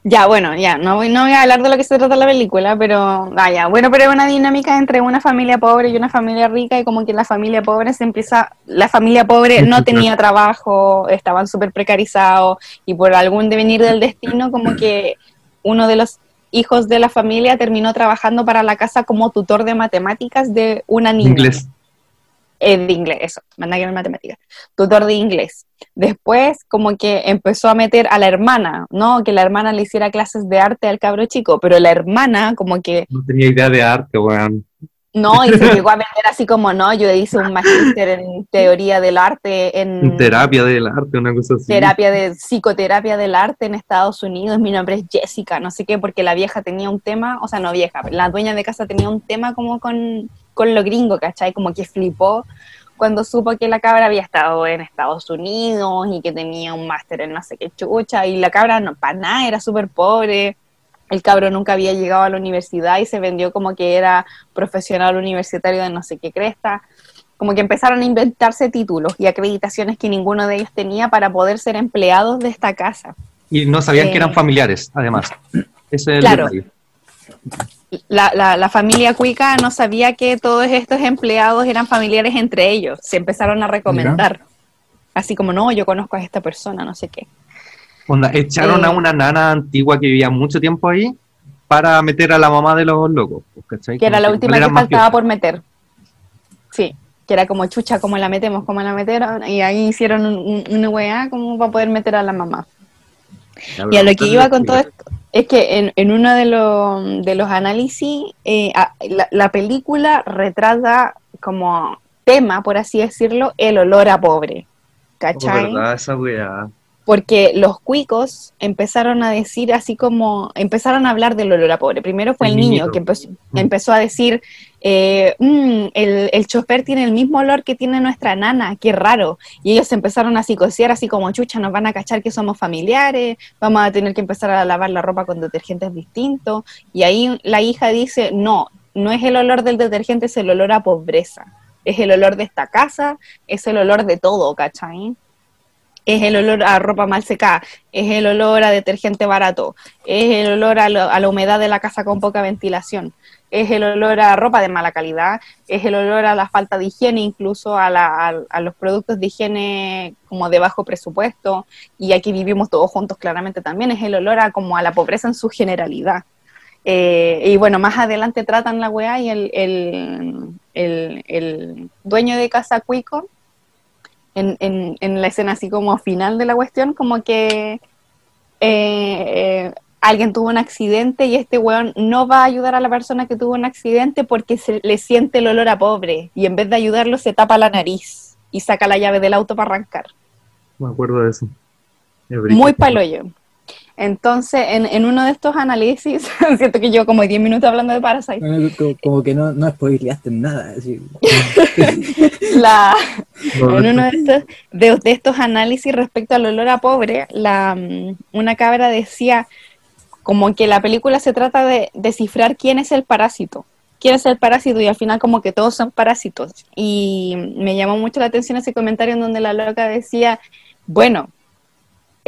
Ya, bueno, ya, no voy, no voy a hablar de lo que se trata la película, pero vaya, ah, bueno, pero es una dinámica entre una familia pobre y una familia rica y como que la familia pobre se empieza, la familia pobre no tenía trabajo, estaban súper precarizados y por algún devenir del destino como que uno de los hijos de la familia terminó trabajando para la casa como tutor de matemáticas de una niña. Inglés. Eh, de inglés, eso, manda que matemáticas, tutor de inglés. Después, como que empezó a meter a la hermana, ¿no? Que la hermana le hiciera clases de arte al cabro chico, pero la hermana, como que. No tenía idea de arte, weón. No, y se llegó a vender así como, no, yo hice un magíster en teoría del arte, en... Terapia del arte, una cosa así. Terapia de, psicoterapia del arte en Estados Unidos, mi nombre es Jessica, no sé qué, porque la vieja tenía un tema, o sea, no vieja, la dueña de casa tenía un tema como con, con lo gringo, ¿cachai? Como que flipó cuando supo que la cabra había estado en Estados Unidos y que tenía un máster en no sé qué chucha, y la cabra no, para nada, era súper pobre, el cabro nunca había llegado a la universidad y se vendió como que era profesional universitario de no sé qué cresta. Como que empezaron a inventarse títulos y acreditaciones que ninguno de ellos tenía para poder ser empleados de esta casa. Y no sabían que eran eh, familiares, además. Ese es claro. La, la, la familia Cuica no sabía que todos estos empleados eran familiares entre ellos. Se empezaron a recomendar. Así como, no, yo conozco a esta persona, no sé qué. Onda, echaron Eh. a una nana antigua que vivía mucho tiempo ahí para meter a la mamá de los locos. pues, ¿cachai? Que era la última que faltaba por meter. Sí, que era como chucha, como la metemos, como la metieron. Y ahí hicieron un- un- una weá como para poder meter a la mamá. Y a lo que iba con todo esto es que en, en uno de, los de los análisis, eh, la, la película retrata como tema, por así decirlo, el olor a pobre. Oh, ¿Cachai? verdad, esa weá. Porque los cuicos empezaron a decir así como, empezaron a hablar del olor a pobre. Primero fue El el, niño que empezó, Mm. empezó a decir, eh, "Mm, el, el chofer tiene el mismo olor que tiene nuestra nana, qué raro. Y ellos empezaron a psicosear así como, chucha, nos van a cachar que somos familiares, vamos a tener que empezar a lavar la ropa con detergentes distintos. Y ahí la hija dice, no, no es el olor del detergente, es el olor a pobreza. Es el olor de esta casa, es el olor de todo, ¿cachai? Es el olor a ropa mal secada, es el olor a detergente barato, es el olor a, lo- a la humedad de la casa con poca ventilación, es el olor a ropa de mala calidad, es el olor a la falta de higiene, incluso a, la- los productos de higiene como de bajo presupuesto, y aquí vivimos todos juntos claramente también, es el olor a como a la pobreza en su generalidad. Eh, y bueno, más adelante tratan la weá y el, el- el dueño de Casa Cuico, en, en, en la escena así como final de la cuestión, como que eh, eh, alguien tuvo un accidente y este weón no va a ayudar a la persona que tuvo un accidente porque se le siente el olor a pobre y en vez de ayudarlo se tapa la nariz y saca la llave del auto para arrancar. Me acuerdo de eso. Muy paloyo. Entonces, en, en uno de estos análisis, siento que yo como 10 minutos hablando de Parasite, como, como que no, no spoileaste nada. así. la, No, en uno de estos, de, de estos análisis respecto al olor a pobre, la, mm, una cabra decía como que la película se trata de descifrar quién es el parásito. ¿Quién es el parásito? Y al final como que todos son parásitos. Y me llamó mucho la atención ese comentario en donde la loca decía, bueno,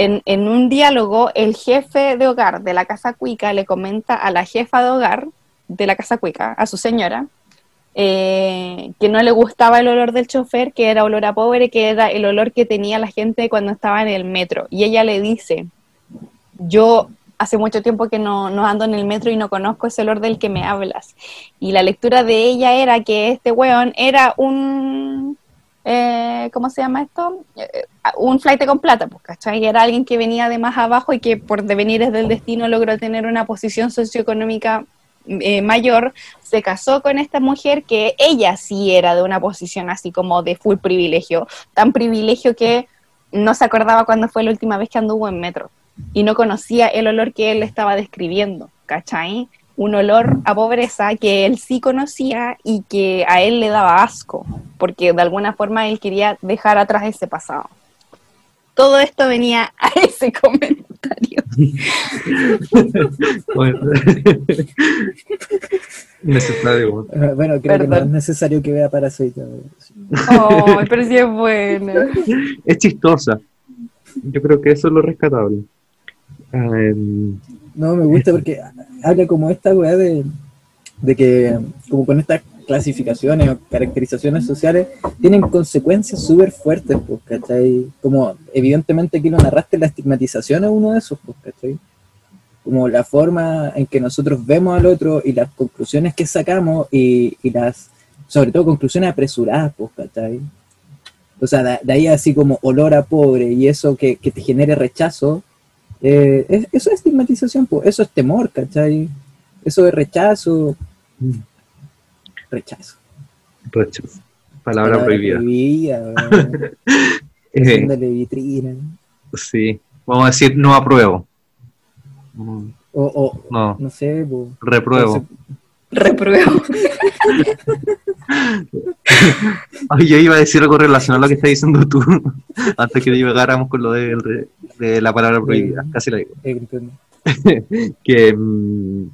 en, en un diálogo el jefe de hogar de la casa cuica le comenta a la jefa de hogar de la casa cuica, a su señora, eh, que no le gustaba el olor del chofer, que era olor a pobre, que era el olor que tenía la gente cuando estaba en el metro. Y ella le dice, yo hace mucho tiempo que no, no ando en el metro y no conozco ese olor del que me hablas. Y la lectura de ella era que este weón era un... eh, ¿Cómo se llama esto? Eh, un flight con plata, pues, ¿cachai? Era alguien que venía de más abajo y que por devenires del destino logró tener una posición socioeconómica eh, mayor, se casó con esta mujer que ella sí era de una posición así como de full privilegio, tan privilegio que no se acordaba cuándo fue la última vez que anduvo en metro y no conocía el olor que él estaba describiendo, ¿cachai? Un olor a pobreza que él sí conocía y que a él le daba asco, porque de alguna forma él quería dejar atrás ese pasado. Todo esto venía a ese comentario. Bueno. Necesario. Ah, Bueno, creo que no es necesario que vea Parasite. Oh, pero sí es buena. Es chistosa. Yo creo que eso es lo rescatable. Em, No, me gusta porque habla como esta weá de, de que, como con estas clasificaciones o caracterizaciones sociales, tienen consecuencias súper fuertes, pues, ¿cachai? Como, evidentemente aquí lo narraste, la estigmatización es uno de esos, pues, ¿cachai? Como la forma en que nosotros vemos al otro y las conclusiones que sacamos y, y las, sobre todo, conclusiones apresuradas, pues, ¿cachai? O sea, de, de ahí así como olor a pobre y eso que, que te genere rechazo, eh, es- eso es estigmatización, pues, eso es temor, ¿cachai? Eso es rechazo, rechazo. rechazo. Palabra, prohibida. prohibida, weón. Eh, vitrina. sí. Vamos a decir no apruebo. Mm, O, o No, no sé, pues, repruebo. Repruebo. Ay, yo iba a decir algo relacionado a lo que estás diciendo tú, antes que divagáramos con lo de, de la palabra prohibida. Casi la digo. que mm,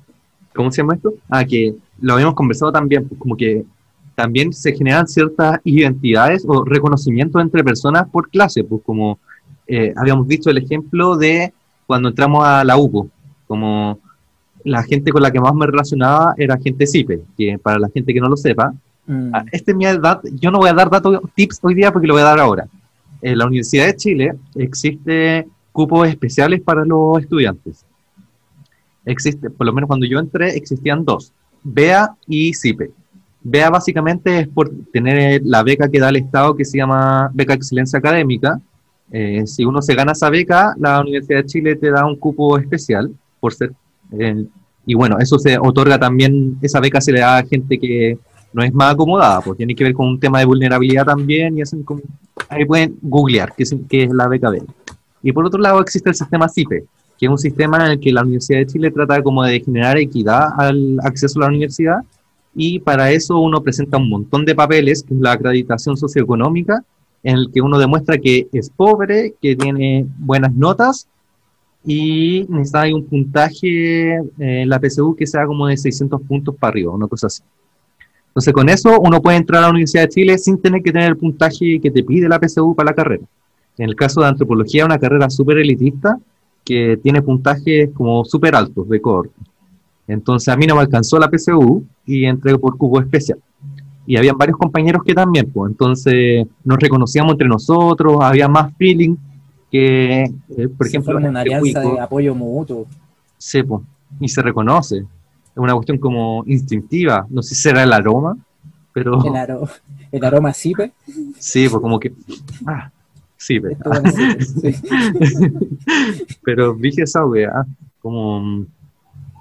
¿cómo se llama esto? Ah, que lo habíamos conversado también, pues, como que también se generan ciertas identidades o reconocimientos entre personas por clase, pues como eh, habíamos visto el ejemplo de cuando entramos a la UPO, como la gente con la que más me relacionaba era gente CIPE, que para la gente que no lo sepa, Mm. Este es mi edad. Yo no voy a dar datos, tips hoy día porque lo voy a dar ahora. En la Universidad de Chile existe cupos especiales para los estudiantes. Existe, por lo menos cuando yo entré, existían dos, BEA y CIPE. BEA básicamente es por tener la beca que da el Estado que se llama Beca Excelencia Académica. Eh, si uno se gana esa beca, la Universidad de Chile te da un cupo especial por ser... eh, y bueno, eso se otorga también, esa beca se le da a gente que no es más acomodada, pues tiene que ver con un tema de vulnerabilidad también y hacen como, ahí pueden googlear qué es, qué es la beca B. Y por otro lado existe el sistema CIPE, que es un sistema en el que la Universidad de Chile trata como de generar equidad al acceso a la universidad y para eso uno presenta un montón de papeles, que es la acreditación socioeconómica, en el que uno demuestra que es pobre, que tiene buenas notas y necesita un puntaje en la PSU que sea como de 600 puntos para arriba, una cosa así. Entonces, con eso uno puede entrar a la Universidad de Chile sin tener que tener el puntaje que te pide la PSU para la carrera. En el caso de antropología, una carrera súper elitista que tiene puntajes como súper altos de cohorte. Entonces, a mí no me alcanzó la PSU y entré por cubo especial. Y habían varios compañeros que también, pues, entonces nos reconocíamos entre nosotros, había más feeling que, eh, por Se ejemplo, una este alianza cuico- de apoyo mutuo. Sí, y se reconoce. Es una cuestión como instintiva. No sé si será el aroma, pero El, aro- el aroma CIPE. sí, pues como que. Ah, CIPE, sí. pero dije esa weá. Como mm,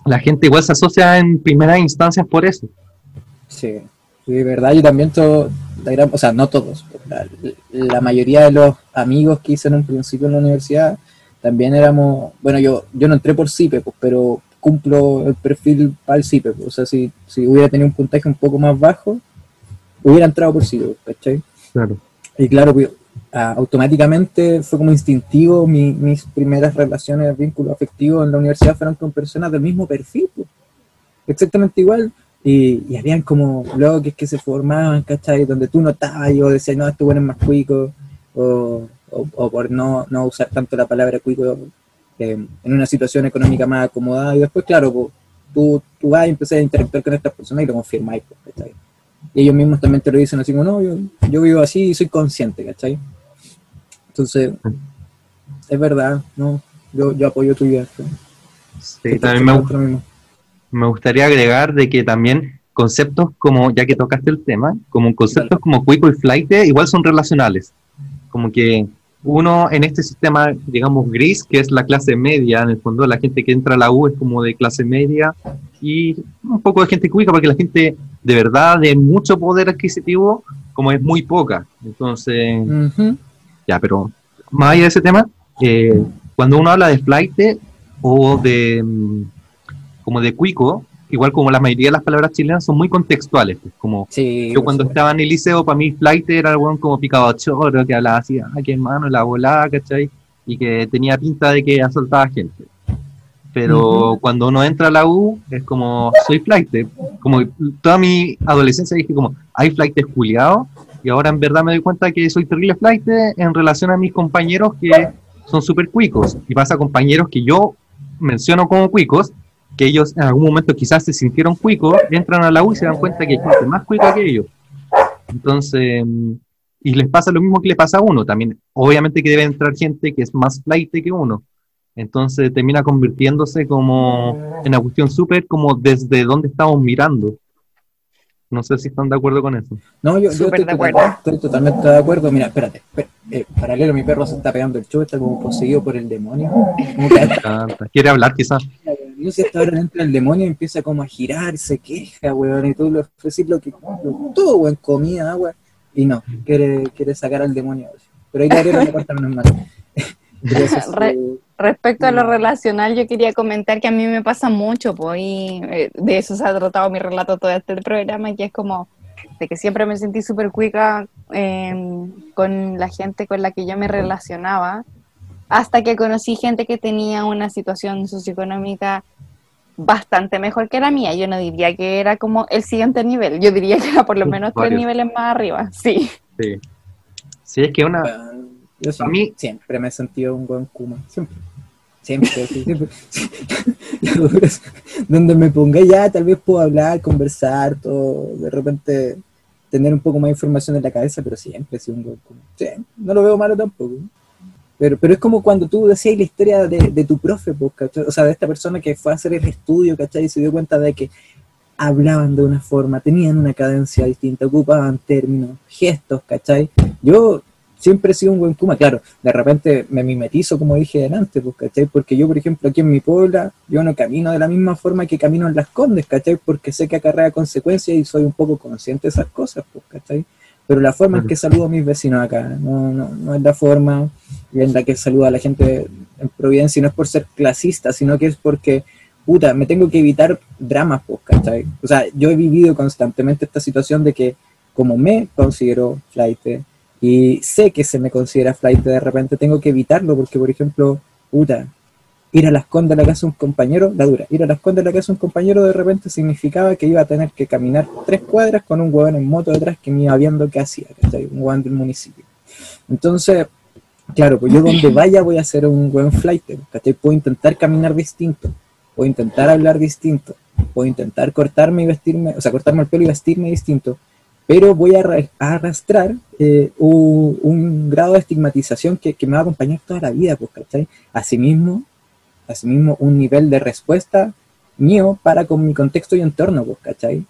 la gente igual se asocia en primeras instancias por eso. Sí, de verdad, yo también todo, la gran- o sea, no todos, la, la mayoría de los amigos que hice en un principio en la universidad, también éramos, bueno, yo, yo no entré por CIPE, pues, pero cumplo el perfil para el CIPE, pues, o sea, si, si hubiera tenido un puntaje un poco más bajo, hubiera entrado por CIPE, pues, ¿cachai? Claro. Y claro, pues, ah, automáticamente fue como instintivo, mi- mis primeras relaciones, vínculos afectivos en la universidad fueron con personas del mismo perfil, pues. exactamente igual. Y, y habían como bloques que se formaban, ¿cachai? Donde tú notabas y o decías, no, este bueno es más cuico, o, o, o por no, no usar tanto la palabra cuico eh, en una situación económica más acomodada. Y después, claro, pues, tú, tú vas y empiezas a interactuar con estas personas y lo confirmáis, pues, ¿cachai? Y ellos mismos también te lo dicen así como, no, yo, yo vivo así y soy consciente, ¿cachai? Entonces, es verdad, ¿no? Yo, yo apoyo tu idea. Sí, también me, me gustaría agregar de que también conceptos como, ya que tocaste el tema, como conceptos como cuico y flight igual son relacionales. Como que uno en este sistema, digamos, gris, que es la clase media, en el fondo la gente que entra a la U es como de clase media y un poco de gente cuica, porque la gente de verdad de mucho poder adquisitivo, como es muy poca. Entonces, Ujú. ya, pero más allá de ese tema, eh, cuando uno habla de flight o de mm, como de cuico, igual como la mayoría de las palabras chilenas son muy contextuales, pues, como Sí, yo cuando estaba en el liceo, para mí flight era weón como picado a choro, que hablaba así, ay, qué hermano, la volada, ¿cachai? Y que tenía pinta de que asaltaba gente. Pero Ujú. cuando uno entra a la U, es como, soy flight. Como toda mi adolescencia dije como, hay flight culiados, y ahora en verdad me doy cuenta que soy terrible flight en relación a mis compañeros que son súper cuicos. Y pasa a compañeros que yo menciono como cuicos, que ellos en algún momento quizás se sintieron cuicos, entran a la U y se dan cuenta que hay gente más cuica que ellos. Entonces, y les pasa lo mismo que le pasa a uno también. Obviamente que debe entrar gente que es más flight que uno. Entonces termina convirtiéndose como en una cuestión súper como desde dónde estamos mirando. No sé si están de acuerdo con eso. No, yo, yo estoy, de acuerdo. total- estoy totalmente de acuerdo. Mira, espérate. espé- eh, paralelo, mi perro se está pegando el chulo, está como poseído por el demonio. Quiere hablar quizás. No sé, hasta ahora entra el demonio y empieza como a girar, se queja, weón, y tú le ofreces lo que, todo, weón, comida, agua, y no, quiere, quiere sacar al demonio. Pero ahí la parte menos mal. Re- Respecto a lo relacional, yo quería comentar que a mí me pasa mucho, pues, y eh, de eso se ha tratado mi relato todo este programa, que es como de que siempre me sentí súper cuica eh, con la gente con la que yo me relacionaba, hasta que conocí gente que tenía una situación socioeconómica bastante mejor que la mía. Yo no diría que era como el siguiente nivel, yo diría que era por lo menos tres niveles más arriba, sí. Sí. Sí, es que una. Yo A mí- siempre me he sentido un buen Kuma, siempre. Siempre, sí, siempre. La dura es Donde me ponga ya, tal vez puedo hablar, conversar, todo, de repente tener un poco más de información en la cabeza, pero siempre he sido un buen sí, no lo veo malo tampoco. Pero, pero es como cuando tú decías la historia de, de tu profe, pues, o sea, de esta persona que fue a hacer el estudio, ¿cachai? Y se dio cuenta de que hablaban de una forma, tenían una cadencia distinta, ocupaban términos, gestos, ¿cachai? Yo siempre he sido un buen Kuma, claro, de repente me mimetizo, como dije delante, pues, ¿cachai? Porque yo, por ejemplo, aquí en mi puebla, yo no camino de la misma forma que camino en las Condes, ¿cachai? Porque sé que acarrea consecuencias y soy un poco consciente de esas cosas, pues, ¿cachai? Pero la forma en que saludo a mis vecinos acá, no, no, no es la forma en la que saludo a la gente en Providencia, y no es por ser clasista, sino que es porque puta, me tengo que evitar dramas, pues, ¿cachai? O sea, yo he vivido constantemente esta situación de que como me considero flight y sé que se me considera flight de repente, tengo que evitarlo porque, por ejemplo, puta, ir a las condas a la casa de un compañero, la dura, ir a las condas a la casa de un compañero de repente significaba que iba a tener que caminar tres cuadras con un huevón en moto detrás que me iba viendo qué hacía, ¿cachai? Un huevón del municipio. Entonces, claro, pues yo donde vaya voy a ser un buen flight, ¿cachai? Puedo intentar caminar distinto, puedo intentar hablar distinto, puedo intentar cortarme y vestirme, o sea, cortarme el pelo y vestirme distinto, pero voy a arrastrar eh, un, un grado de estigmatización que, que me va a acompañar toda la vida, pues, ¿cachai? Asimismo, asimismo, un nivel de respuesta mío para con mi contexto y entorno, pues, ¿cachai?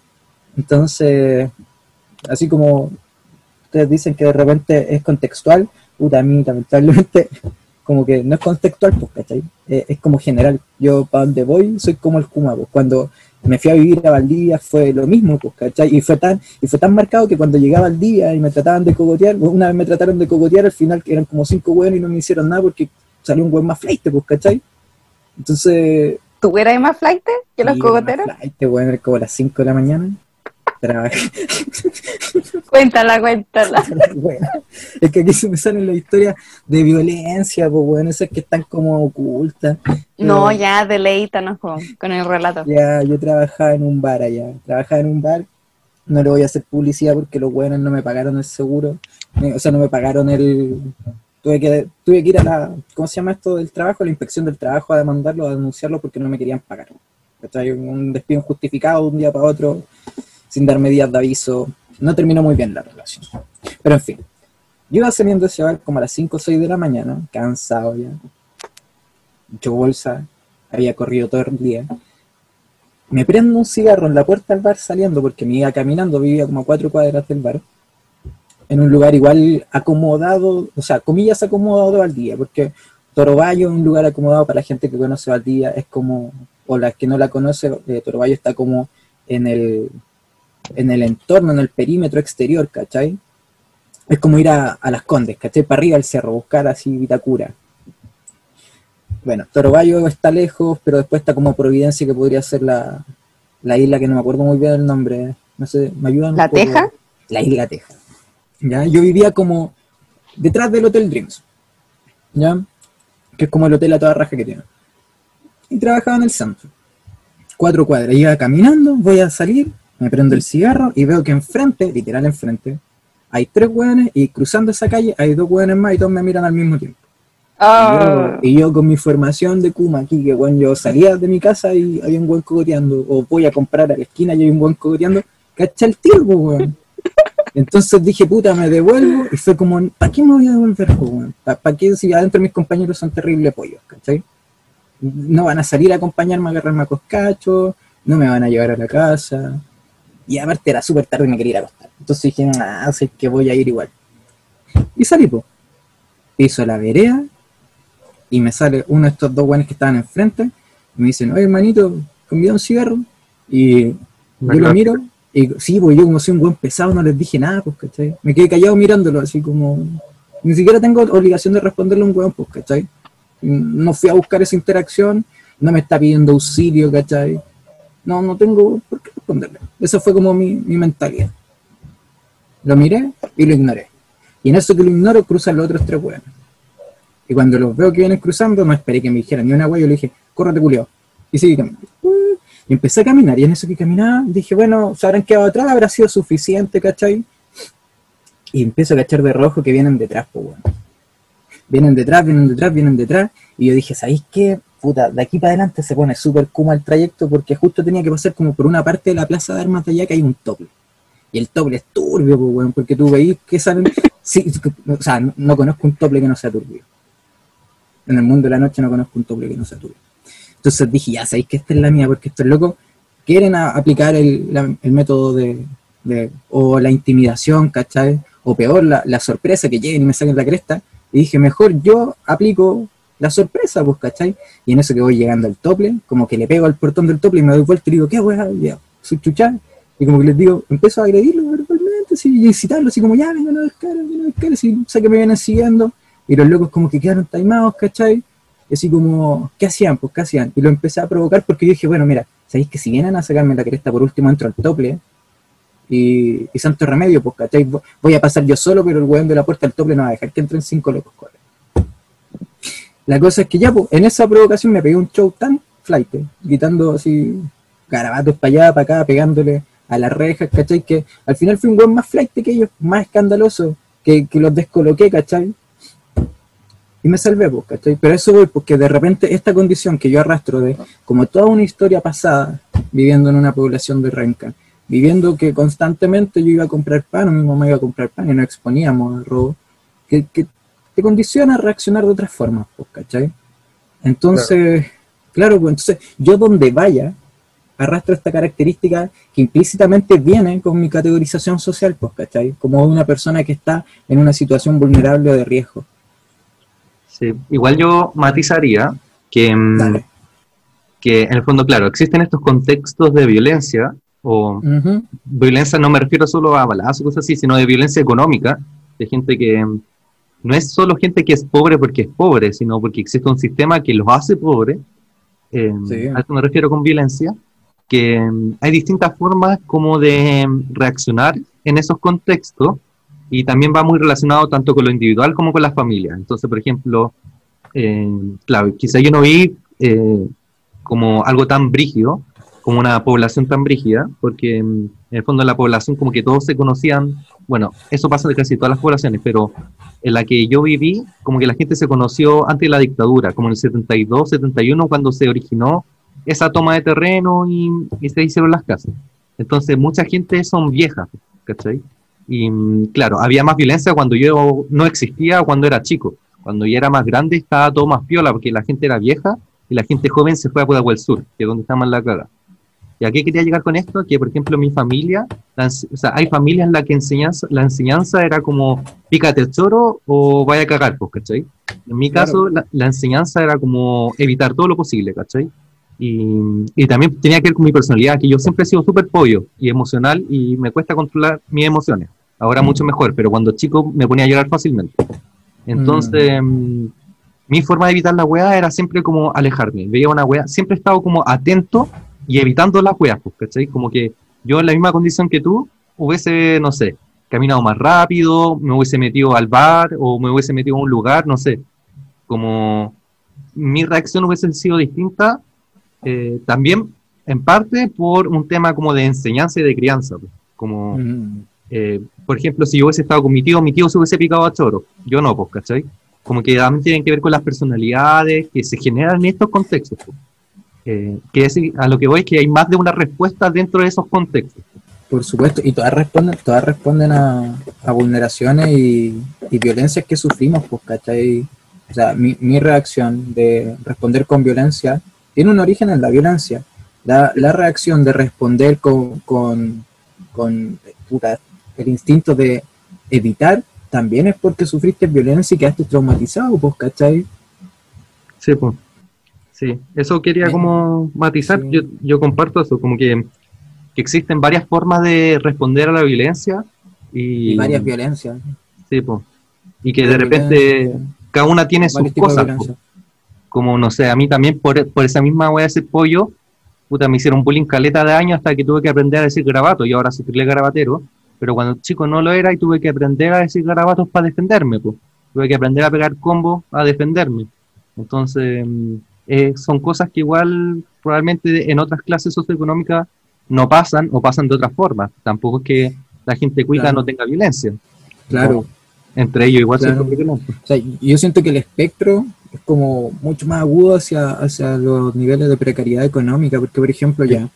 Entonces, así como ustedes dicen que de repente es contextual, puta, a mí lamentablemente como que no es contextual, pues, ¿cachai? Eh, es como general. Yo para donde voy soy como el Kuma, pues. Cuando me fui a vivir a Valdivia fue lo mismo, pues, ¿cachai? Y fue tan, y fue tan marcado que cuando llegaba a Valdivia y me trataban de cogotear, una vez me trataron de cogotear, al final eran como cinco hueones y no me hicieron nada porque salió un hueón más flight, pues, ¿cachai? Entonces, ¿Tú eras más flight que los cogoteros? flight, weón, era como a las 5 de la mañana. Trabajé. Cuéntala, cuéntala. Bueno, es que aquí se me salen las historias de violencia, pues bueno, esas que están como ocultas. No, Pero ya, deleítanos con, con el relato. Ya, yo trabajaba en un bar allá. Trabajaba en un bar. No le voy a hacer publicidad porque los buenos no me pagaron el seguro. O sea, no me pagaron el. Tuve que, tuve que ir a la. ¿Cómo se llama esto del trabajo? La inspección del trabajo a demandarlo, a denunciarlo porque no me querían pagar. Un despido injustificado de un día para otro, sin darme días de aviso. No terminó muy bien la relación. Pero en fin. Yo iba saliendo ese bar como a las 5 o 6 de la mañana, cansado ya. Hecho bolsa, había corrido todo el día. Me prendo un cigarro en la puerta del bar saliendo porque me iba caminando, vivía como a cuatro cuadras del bar. En un lugar igual acomodado, o sea, comillas acomodado de Valdivia, porque Toroballo es un lugar acomodado para la gente que conoce Valdivia, es como, o la que no la conoce, eh, Toroballo está como en el, en el entorno, en el perímetro exterior, ¿cachai? Es como ir a, a las Condes, ¿cachai? Para arriba del cerro, buscar así Vitacura. Bueno, Toroballo está lejos, pero después está como Providencia, que podría ser la, la isla que no me acuerdo muy bien el nombre. No sé, ¿me ayudan? ¿La? Teja? La isla Teja. ¿Ya? Yo vivía como detrás del Hotel Dreams. ¿Ya? Que es como el hotel a toda raja que tiene. Y trabajaba en el centro. Cuatro cuadras. Iba caminando, voy a salir, me prendo el cigarro y veo que enfrente, literal enfrente, hay tres hueones y cruzando esa calle hay dos hueones más y todos me miran al mismo tiempo. Oh, Y, yo, y yo con mi formación de Kuma aquí, que bueno, yo salía de mi casa y había un buen cogoteando, o voy a comprar a la esquina y hay un buen cogoteando, cacha el tiro, weón. Entonces dije, puta, me devuelvo, y fue como, ¿para qué me voy a devolver, weón? ¿Para qué si adentro mis compañeros son terribles pollos, cachai? No van a salir a acompañarme a agarrarme a coscacho, no me van a llevar a la casa, y aparte era súper tarde y me quería ir a acostar. Entonces dije, ah, sé que voy a ir igual. Y salí, po. Piso la vereda, y me sale uno de estos dos buenos que estaban enfrente, y me dicen, oye hermanito, convida un cigarro, y yo lo miro, y sí, pues yo como soy un buen pesado no les dije nada, pues, ¿cachai? Me quedé callado mirándolo, así como, ni siquiera tengo obligación de responderle a un weón, pues, ¿cachai? No fui a buscar esa interacción, no me está pidiendo auxilio, ¿cachai? No, no tengo por qué responderle. Esa fue como mi, mi mentalidad. Lo miré y lo ignoré. Y en eso que lo ignoro cruzan los otros tres weones. Y cuando los veo que vienen cruzando, no esperé que me dijeran ni una wea, yo le dije, córrete culiao. Y seguí caminando. Y empecé a caminar, y en eso que caminaba, dije, bueno, se habrán quedado atrás, habrá sido suficiente, ¿cachai? Y empiezo a cachar de rojo que vienen detrás, pues, weón. vienen detrás, vienen detrás, vienen detrás. Y yo dije, ¿sabéis qué? Puta, de aquí para adelante se pone súper kuma el trayecto porque justo tenía que pasar como por una parte de la plaza de armas de allá que hay un tople. Y el tople es turbio, pues, weón, porque tú veis que salen. Sí, o sea, no, no conozco un tople que no sea turbio. En el mundo de la noche no conozco un tople que no sea turbio. Entonces dije, ya sabéis que esta es la mía, porque estos locos quieren aplicar el, método de, o la intimidación, ¿cachai? O peor, la, la sorpresa que lleguen y me saquen la cresta. Y dije, mejor yo aplico la sorpresa, pues, ¿cachai? Y en eso que voy llegando al tople, como que le pego al portón del tople y me doy vuelta y digo, ¿qué weá? Y ya, soy chuchá. Y como que les digo, empiezo a agredirlo verbalmente, así, y incitarlo, así como, ya, vengan a ver cara, vengan a ver cara, así, sé que me vienen siguiendo. Y los locos como que quedaron timados, ¿cachai? Y así como, ¿qué hacían? Pues, ¿qué hacían? Y lo empecé a provocar porque yo dije, bueno, mira, ¿sabéis que si vienen a sacarme la cresta por último entro al tople? Y, y santo remedio, pues, ¿cachai? Vo- Voy a pasar yo solo, pero el weón de la puerta del tople no va a dejar que entren cinco locos, corre. La cosa es que ya, pues, en esa provocación me pegué un show tan flight, gritando así, garabatos para allá, para acá, pegándole a las rejas, ¿cachai? Que al final fui un weón más flight que ellos, más escandaloso, que, que los descoloqué, ¿cachai? Y me salvé, pues, ¿cachai? Pero eso voy porque de repente esta condición que yo arrastro de como toda una historia pasada, viviendo en una población de Renca, viviendo que constantemente yo iba a comprar pan, o mi mamá iba a comprar pan y nos exponíamos al robo, que, que te condiciona a reaccionar de otras formas, pues, ¿cachai? Entonces, claro, pues entonces yo donde vaya, arrastro esta característica que implícitamente viene con mi categorización social, pues, ¿cachai? Como una persona que está en una situación vulnerable o de riesgo. Sí. Igual yo matizaría que, mm, Dale. que en el fondo, claro, existen estos contextos de violencia, o Ujú, violencia no me refiero solo a balazos, cosas así, sino de violencia económica, de gente que mm, no es solo gente que es pobre porque es pobre, sino porque existe un sistema que los hace pobres, eh, Sí. a eso me refiero con violencia, que mm, hay distintas formas como de reaccionar en esos contextos y también va muy relacionado tanto con lo individual como con las familias. Entonces, por ejemplo, eh, claro, quizá yo no vi eh, como algo tan brígido, como una población tan brígida, porque mm, en el fondo en la población como que todos se conocían, bueno, eso pasa de casi todas las poblaciones, pero en la que yo viví, como que la gente se conoció antes de la dictadura, como en el 72, 71, cuando se originó esa toma de terreno y, y se hicieron las casas. Entonces, mucha gente son viejas, ¿cachai? Y mm, claro, había más violencia cuando yo no existía, cuando era chico. Cuando ya era más grande estaba todo más piola, porque la gente era vieja y la gente joven se fue a Pudahuel Sur, que es donde está más la caga. ¿Y a qué quería llegar con esto? Que, por ejemplo, mi familia, la o sea, hay familias en las que enseñanza, la enseñanza era como pícate el choro o vaya a cagar, pues, ¿cachai? En mi Claro. caso, la, la enseñanza era como evitar todo lo posible, ¿cachai? Y, y también tenía que ver con mi personalidad, que yo siempre he sido súper pollo y emocional y me cuesta controlar mis emociones. Ahora mucho mejor, pero cuando chico me ponía a llorar fácilmente. Entonces, mm, mi forma de evitar la weá era siempre como alejarme. Veía una weá, siempre he estado como atento y evitando las weas, pues, ¿cachai? Como que yo en la misma condición que tú hubiese, no sé, caminado más rápido, me hubiese metido al bar o me hubiese metido a un lugar, no sé. Como mi reacción hubiese sido distinta, eh, también en parte por un tema como de enseñanza y de crianza, pues, como... ujú. Eh, por ejemplo, si yo hubiese estado con mi tío, mi tío se hubiese picado a choro. Yo no, pues, ¿cachai? Como que también tienen que ver con las personalidades que se generan en estos contextos. pues. Eh, que es, a lo que voy es que hay más de una respuesta dentro de esos contextos. Por supuesto, y todas responden, todas responden a, a vulneraciones y, y violencias que sufrimos, pues, ¿cachai? O sea, mi, mi reacción de responder con violencia tiene un origen en la violencia. La, la reacción de responder con, con, con el instinto de evitar también es porque sufriste violencia y quedaste traumatizado, pues, ¿cachai? Sí, pues. Sí, eso quería como matizar. Sí. Yo, yo comparto eso, como que, que existen varias formas de responder a la violencia y, Y varias violencias. sí, pues. y que de repente cada una tiene sus cosas. po. Como no sé, a mí también por, por esa misma wea de ese pollo, puta, me hicieron bullying caleta de años hasta que tuve que aprender a decir garabato y ahora soy garabatero, pero cuando chico no lo era y tuve que aprender a decir garabatos para defenderme, pues. Tuve que aprender a pegar combos a defenderme. Entonces, mm, eh, son cosas que igual probablemente en otras clases socioeconómicas no pasan o pasan de otra forma. Tampoco es que la gente cuica Claro. no tenga violencia. Claro. entre ellos igual Claro. se. O sea, yo siento que el espectro es como mucho más agudo hacia, hacia los niveles de precariedad económica, porque por ejemplo ya,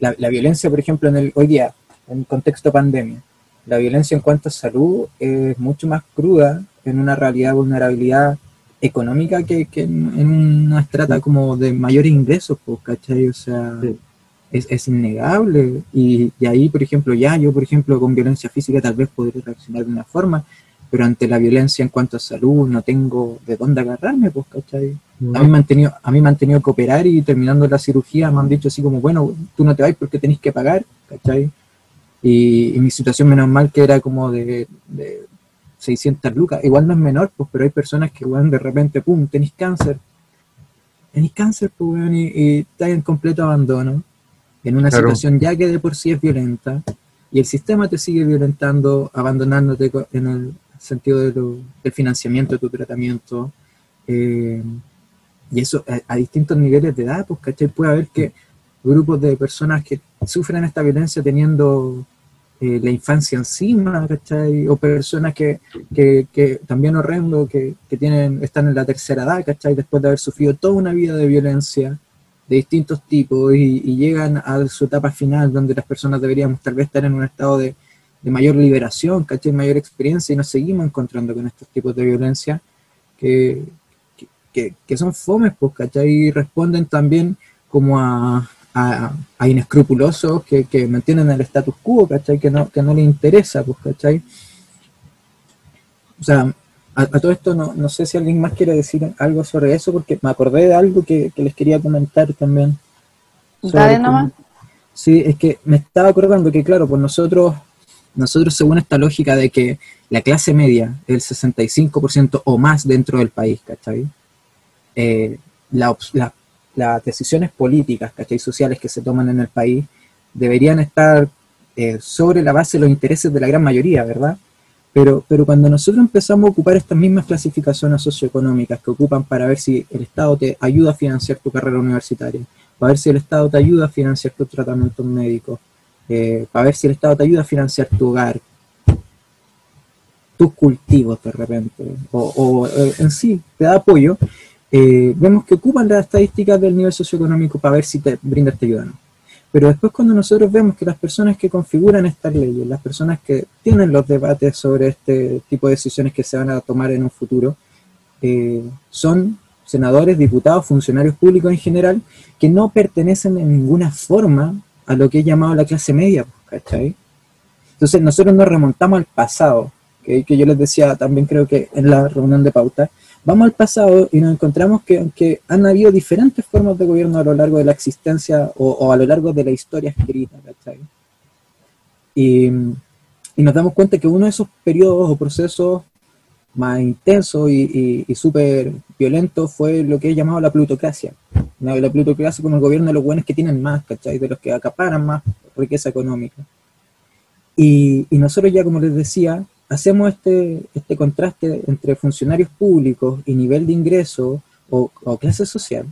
la, la violencia, por ejemplo, en el, hoy día, en contexto pandemia, la violencia en cuanto a salud es mucho más cruda en una realidad de vulnerabilidad económica que, que en, en una estrata como de mayores ingresos, pues, ¿cachai? O sea, Sí. es, es innegable. Y, y ahí, por ejemplo, ya yo, por ejemplo, con violencia física tal vez podría reaccionar de una forma, pero ante la violencia en cuanto a salud no tengo de dónde agarrarme, pues, ¿cachai? A mí, me han tenido, a mí me han tenido que operar y terminando la cirugía me han dicho así como, bueno, tú no te vas porque tenés que pagar, ¿cachai? Y, y mi situación menos mal que era como de, de 600 lucas, igual no es menor, pues, pero hay personas que, weón, de repente, pum, tenés cáncer, tenés cáncer, pues, weón, y, y estás en completo abandono, en una Claro. situación ya que de por sí es violenta, y el sistema te sigue violentando, abandonándote en el sentido del financiamiento de tu tratamiento, eh, y eso a, a distintos niveles de edad, pues, ¿cachai? Puede haber que grupos de personas que sufren esta violencia teniendo eh, la infancia encima, ¿cachai? O personas que, que, que también horrendo, que, que tienen, están en la tercera edad, ¿cachai? Después de haber sufrido toda una vida de violencia de distintos tipos y, y llegan a su etapa final donde las personas deberíamos tal vez estar en un estado de, de mayor liberación, ¿cachai? Mayor experiencia y nos seguimos encontrando con estos tipos de violencia que, que, son fomes, pues, ¿cachai? Y responden también como a, a, a inescrupulosos que, que mantienen el status quo, ¿cachai? Que no, que no les interesa, pues, ¿cachai? O sea, a, a todo esto no, no sé si alguien más quiere decir algo sobre eso, porque me acordé de algo que, que les quería comentar también. Dale nomás. Sí, es que me estaba acordando que, claro, pues nosotros, nosotros según esta lógica de que la clase media es el 65% o más dentro del país, ¿cachai? Eh, la las decisiones políticas, ¿cachai? Sociales que se toman en el país deberían estar eh, sobre la base de los intereses de la gran mayoría, ¿verdad? Pero, pero cuando nosotros empezamos a ocupar estas mismas clasificaciones socioeconómicas que ocupan para ver si el Estado te ayuda a financiar tu carrera universitaria, para ver si el Estado te ayuda a financiar tus tratamientos médicos, eh, para ver si el Estado te ayuda a financiar tu hogar, tus cultivos de repente, o, eh, en sí te da apoyo, eh, vemos que ocupan las estadísticas del nivel socioeconómico para ver si te brinda esta ayuda o no. Pero después cuando nosotros vemos que las personas que configuran estas leyes, las personas que tienen los debates sobre este tipo de decisiones que se van a tomar en un futuro, eh, son senadores, diputados, funcionarios públicos en general, que no pertenecen en ninguna forma a lo que es llamado la clase media, pues, ¿cachai? Entonces nosotros nos remontamos al pasado, que, que yo les decía también creo que en la reunión de pauta, vamos al pasado y nos encontramos que aunque han habido diferentes formas de gobierno a lo largo de la existencia o, o a lo largo de la historia escrita, ¿cachai? Y, y nos damos cuenta que uno de esos periodos o procesos más intensos y, y, y súper violentos fue lo que es llamado la plutocracia. La plutocracia como el gobierno de los buenos que tienen más, ¿cachai? De los que acaparan más riqueza económica. Y, y nosotros ya, como les decía, hacemos este, este contraste entre funcionarios públicos y nivel de ingreso o, o clase social,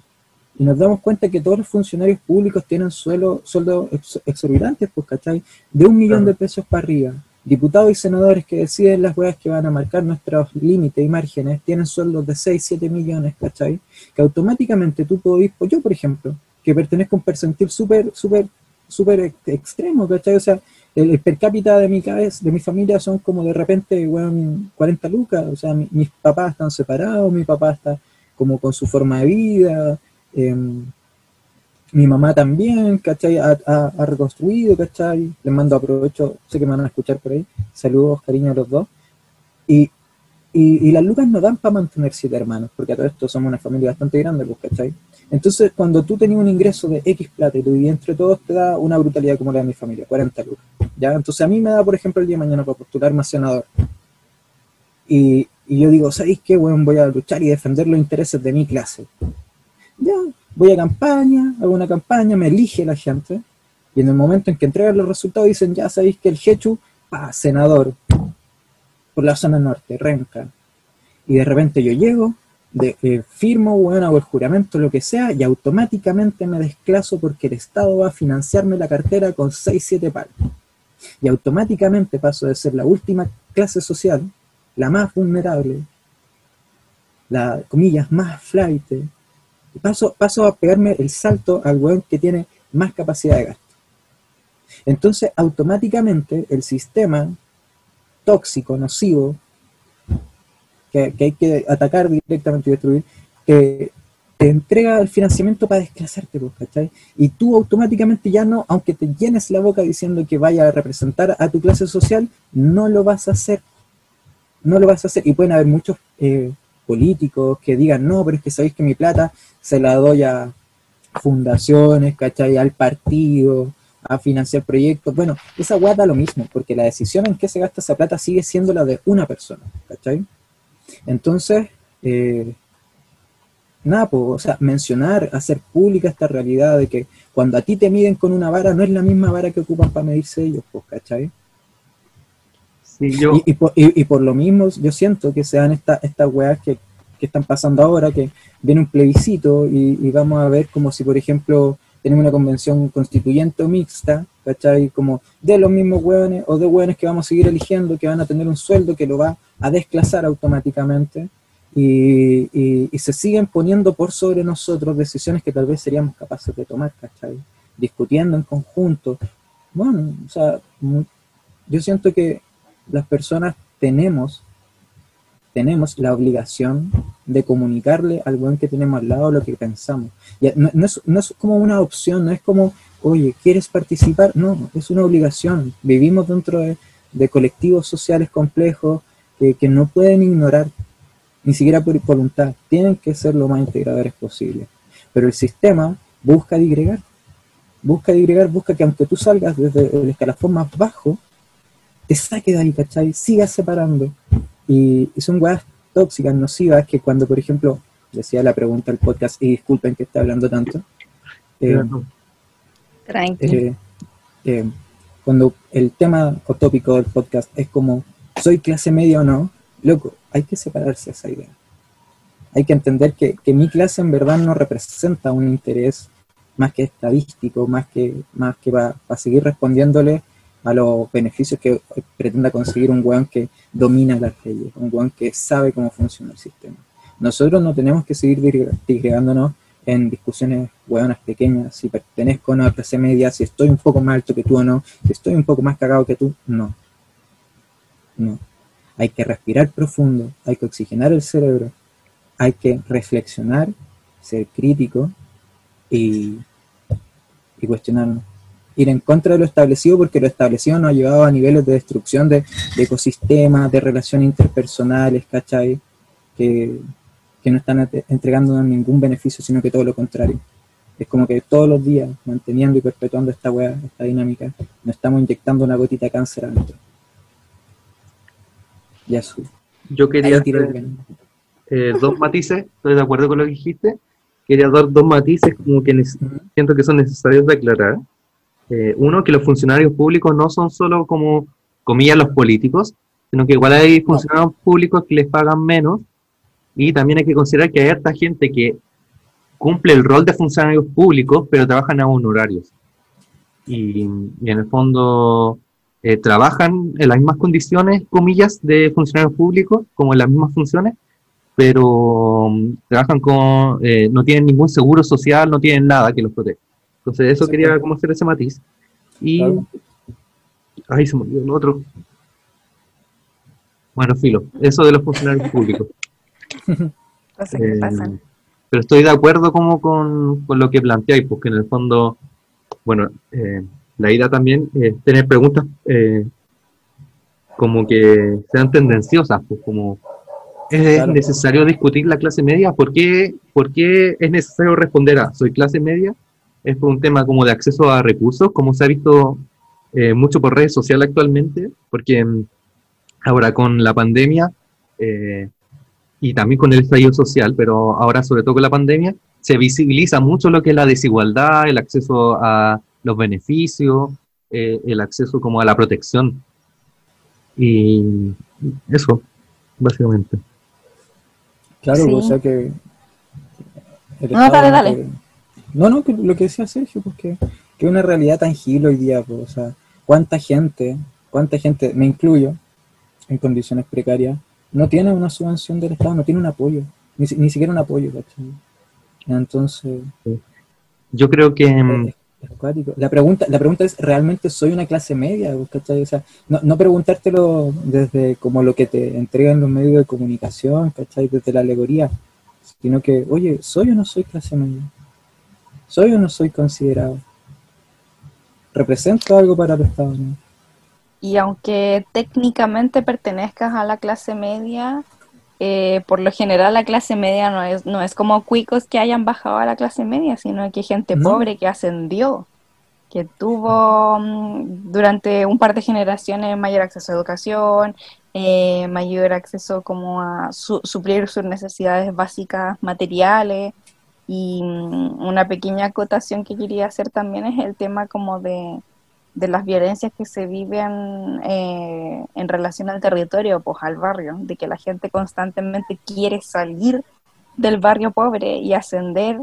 y nos damos cuenta que todos los funcionarios públicos tienen suelo, sueldos ex- exorbitantes, pues, ¿cachai? De un millón Claro. de pesos para arriba. Diputados y senadores que deciden las weas que van a marcar nuestros límites y márgenes tienen sueldos de 6, 7 millones, ¿cachai? Que automáticamente tú podés, pues yo por ejemplo, que pertenezco a un percentil súper, súper, súper ex- extremo, ¿cachai? O sea, el, el per cápita de mi cabeza, de mi familia son como de repente, weón, 40 lucas, o sea, mi- mis papás están separados, mi papá está como con su forma de vida, em, mi mamá también, ¿cachai? Ha, ha- ha reconstruido, ¿cachai? Les mando aprovecho, sé que me van a escuchar por ahí, saludos, cariño a los dos. Y, y, y las lucas no dan para mantener siete hermanos, porque a todo esto somos una familia bastante grande, pues, ¿cachai? Entonces, cuando tú tenías un ingreso de X plata y tu vivías entre todos, te da una brutalidad como la de mi familia, 40 lucas. ¿ya? Entonces, a mí me da, por ejemplo, el día de mañana para postularme a senador. Y, y yo digo, ¿sabéis qué? Bueno, voy a luchar y defender los intereses de mi clase. Ya, voy a campaña, hago una campaña, me elige la gente, y en el momento en que entregan los resultados dicen, ya sabéis que el Hechu, pa, senador, por la zona norte, Renca. Y de repente yo llego, de, eh, firmo, bueno, hago el juramento, lo que sea, y automáticamente me desclaso porque el Estado va a financiarme la cartera con 6, 7 palos. Y automáticamente paso de ser la última clase social la más vulnerable, la, comillas, más y paso, paso a pegarme el salto al weón que tiene más capacidad de gasto. Entonces, automáticamente, el sistema tóxico, nocivo, que, hay que atacar directamente y destruir, te, entrega el financiamiento para desclasarte, pues, ¿cachai? Y tú automáticamente ya no, aunque te llenes la boca diciendo que vaya a representar a tu clase social, no lo vas a hacer. No lo vas a hacer. Y pueden haber muchos eh, políticos que digan, no, pero es que sabéis que mi plata se la doy a fundaciones, ¿cachai? Al partido, a financiar proyectos. Bueno, esa guata lo mismo, porque la decisión en qué se gasta esa plata sigue siendo la de una persona, ¿cachai? Entonces, eh, nada, pues, o sea, mencionar, hacer pública esta realidad de que cuando a ti te miden con una vara, no es la misma vara que ocupan para medirse ellos, pues, ¿cachai? Y, por, lo mismo, yo siento que sean estas esta weas que, que, están pasando ahora, que viene un plebiscito y, y, vamos a ver como si, por ejemplo, tenemos una convención constituyente o mixta, ¿cachai? Como de los mismos hueones o de hueones que vamos a seguir eligiendo, que van a tener un sueldo que lo va a desclasar automáticamente y, y, se siguen poniendo por sobre nosotros decisiones que tal vez seríamos capaces de tomar, ¿cachai? Discutiendo en conjunto. Bueno, o sea, yo siento que las personas tenemos tenemos la obligación de comunicarle al buen que tenemos al lado lo que pensamos. no, es, como una opción, no es como, oye, ¿quieres participar? No, es una obligación. Vivimos dentro de, colectivos sociales complejos que, no pueden ignorar, ni siquiera por voluntad. Tienen que ser lo más integradores posible. Pero el sistema busca digregar. Busca digregar, busca que aunque tú salgas desde el escalafón más bajo, te saque de ahí, ¿cachai? Sigas separando y, son weas tóxicas, nocivas, que cuando, por ejemplo, decía la pregunta del podcast, y disculpen que esté hablando tanto, eh, eh, eh, cuando el tema o tópico del podcast es como, ¿soy clase media o no? Loco, hay que separarse de esa idea. Hay que entender que, que mi clase en verdad no representa un interés más que estadístico, más que, más que va a seguir respondiéndole a los beneficios que pretenda conseguir un weón que domina las leyes, un weón que sabe cómo funciona el sistema. Nosotros no tenemos que seguir digregándonos en discusiones weonas pequeñas, si pertenezco o no a clase media, si estoy un poco más alto que tú o no, si estoy un poco más cagado que tú, no. No. Hay que respirar profundo, hay que oxigenar el cerebro, hay que reflexionar, ser crítico y, y cuestionarnos ir en contra de lo establecido porque lo establecido nos ha llevado a niveles de destrucción de, ecosistemas, de relaciones interpersonales, ¿cachai? Que, no están entregándonos ningún beneficio, sino que todo lo contrario. Es como que todos los días, manteniendo y perpetuando esta weá, esta dinámica, nos estamos inyectando una gotita de cáncer adentro. Ya su. Yo quería hacer, eh, dos matices, estoy de acuerdo con lo que dijiste. Quería dar dos matices como que siento que son necesarios de aclarar. Eh, uno, que los funcionarios públicos no son solo como, comillas, los políticos, sino que igual hay funcionarios públicos que les pagan menos y también hay que considerar que hay esta gente que cumple el rol de funcionarios públicos, pero trabajan a honorarios. Y, y en el fondo eh, trabajan en las mismas condiciones, comillas, de funcionarios públicos, como en las mismas funciones, pero mm, trabajan con, eh, no tienen ningún seguro social, no tienen nada que los proteja. Entonces, eso quería como hacer ese matiz. Y. Ahí se me olvidó el otro. Bueno, filo, eso de los funcionarios públicos. Eh, pero estoy de acuerdo como con, con, lo que planteáis, porque en el fondo, bueno, eh, la idea también es tener preguntas eh, como que sean tendenciosas, pues como es necesario discutir la clase media, ¿Por qué, ¿por qué es necesario responder a soy clase media? Es por un tema como de acceso a recursos, como se ha visto eh, mucho por redes sociales actualmente, porque mm, ahora con la pandemia eh, y también con el estallido social, pero ahora sobre todo con la pandemia, se visibiliza mucho lo que es la desigualdad, el acceso a los beneficios, eh, el acceso como a la protección. Y eso, básicamente. Claro, o sea que... No, dale, dale. No, no, lo que decía Sergio, pues que, es una realidad tangible hoy día, pues, o sea, cuánta gente, cuánta gente, me incluyo, en condiciones precarias, no tiene una subvención del Estado, no tiene un apoyo, ni, ni siquiera un apoyo, ¿cachai? Entonces, Yo creo que mm, es, es cuático. La pregunta, la pregunta es, ¿realmente soy una clase media? ¿cachai? O sea, no, no preguntártelo desde como lo que te entregan los medios de comunicación, ¿cachai? Desde la alegoría, sino que, oye, ¿soy o no soy clase media? ¿Soy o no soy considerado? ¿Represento algo para el Estado? no? Y aunque técnicamente pertenezcas a la clase media, eh, por lo general la clase media no es, no es como cuicos que hayan bajado a la clase media, sino que gente No. pobre que ascendió, que tuvo mm, durante un par de generaciones mayor acceso a educación, eh, mayor acceso como a su- suplir sus necesidades básicas materiales. Y mm, una pequeña acotación que quería hacer también es el tema como de, de las violencias que se viven eh, en relación al territorio, pues al barrio, de que la gente constantemente quiere salir del barrio pobre y ascender